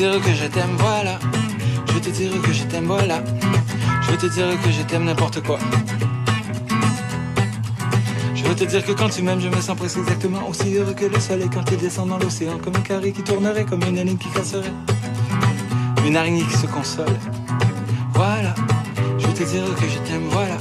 dire que je t'aime, voilà. Je veux te dire que je t'aime, voilà. Je veux te dire que je t'aime n'importe quoi. Je veux te dire que quand tu m'aimes, je me sens presque exactement aussi heureux que le soleil quand il descend dans l'océan, comme un carré qui tournerait, comme une énigme qui casserait. Une araignée qui se console. Voilà. Je veux te dire que je t'aime, voilà.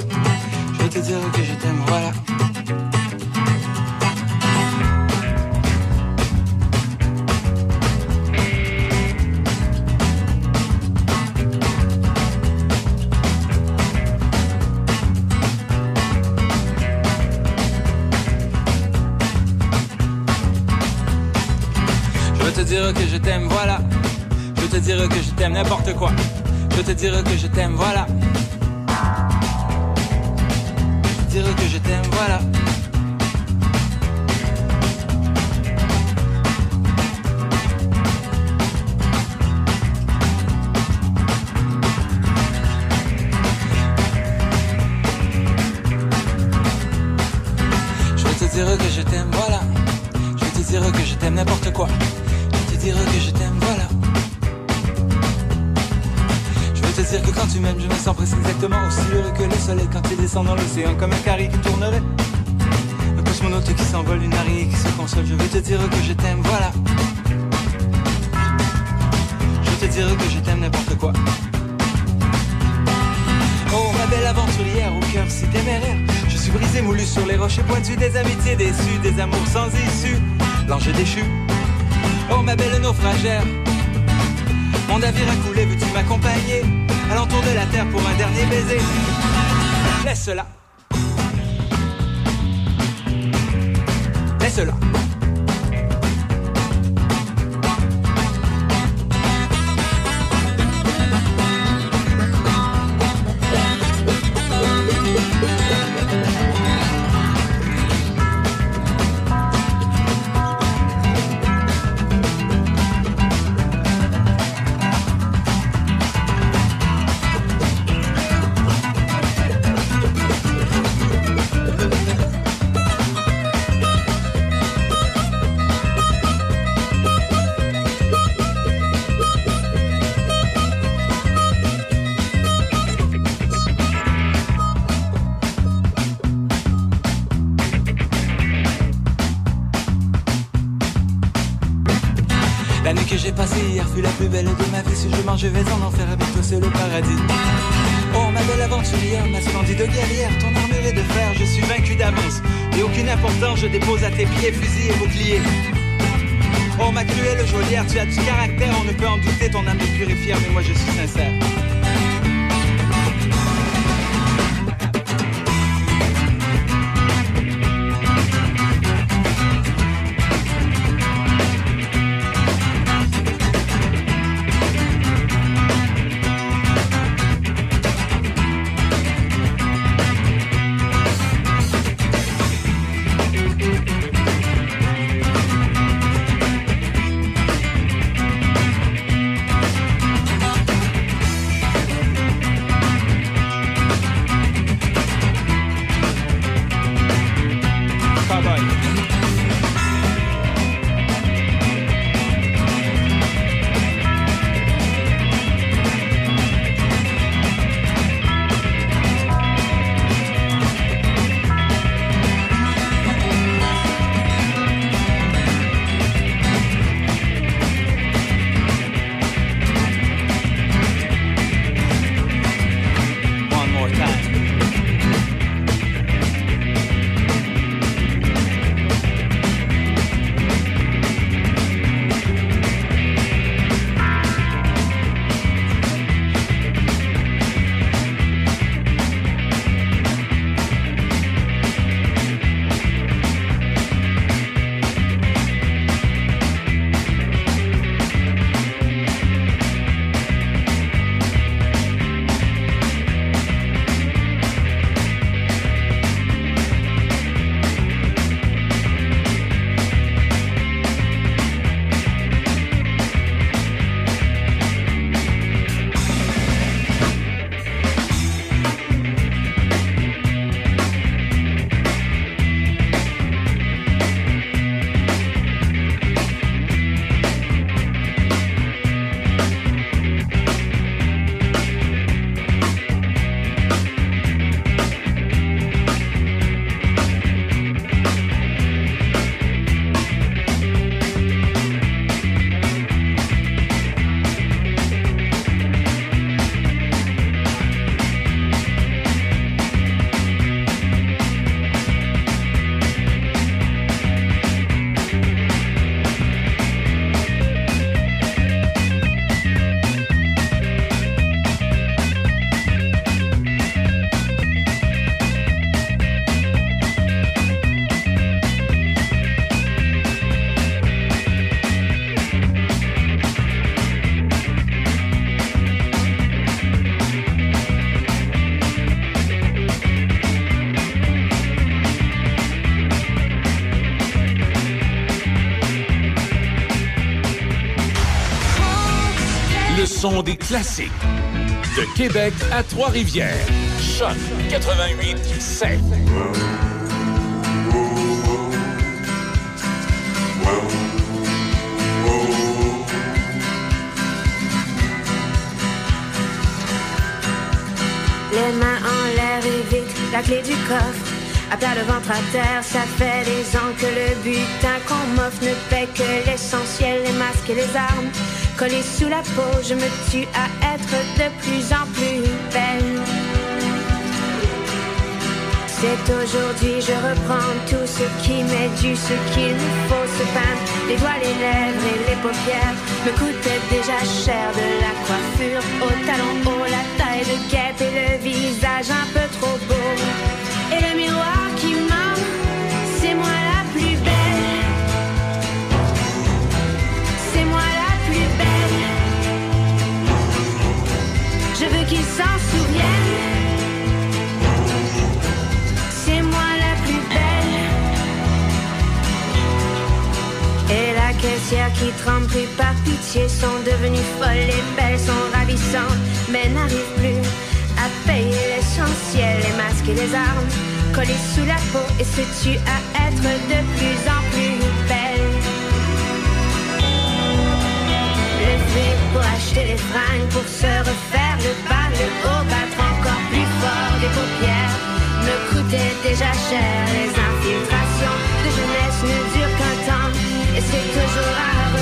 Dire que je t'aime n'importe quoi. Je te dire que je t'aime, voilà. Je te dire que je t'aime, voilà. Dans l'océan comme un carré qui tournerait. Un cosmonaute qui s'envole, une araignée qui se console. Je veux te dire que je t'aime, voilà. Je veux te dire que je t'aime n'importe quoi. Oh, ma belle aventurière au cœur si téméraire. Je suis brisé, moulu sur les rochers pointus, des amitiés déçues, des amours sans issue. L'ange déchu. Oh, ma belle naufragère. Mon navire a coulé, veux-tu m'accompagner? À l'entour de la terre pour un dernier baiser Laisse-la. Laisse-la. Je vais en enfer toi, c'est le paradis. Oh, ma belle aventurière, ma splendide guerrière, ton armure est de fer, je suis vaincu d'avance. Et aucune importance, je dépose à tes pieds fusil et bouclier. Oh, ma cruelle geôlière, tu as du caractère, on ne peut en douter, ton âme est pure et fière, mais moi je suis sincère. Des classiques. De Québec à Trois-Rivières. Choc 88 7. Les mains en l'air et vite, la clé du coffre. À plat le ventre à terre, ça fait des ans que le butin qu'on m'offre ne paie que l'essentiel, les masques et les armes. Collés sous la peau, je me tue à être de plus en plus belle. C'est aujourd'hui, je reprends tout ce qui m'est dû, ce qu'il me faut se peindre. Les doigts, les lèvres et les paupières me coûtaient déjà cher de la coiffure au talon haut, la taille de guêpe et le visage un peu trop beau. Qui trempe pris par pitié sont devenues folles et belles, sont ravissantes, mais n'arrivent plus à payer l'essentiel, les masques et les armes, collés sous la peau. Et se tuent à être de plus en plus belles. Lever pour acheter les fringues, pour se refaire le bas, le haut, battre encore plus fort. Des paupières, me coûtait déjà cher. Les It's cause you're alive?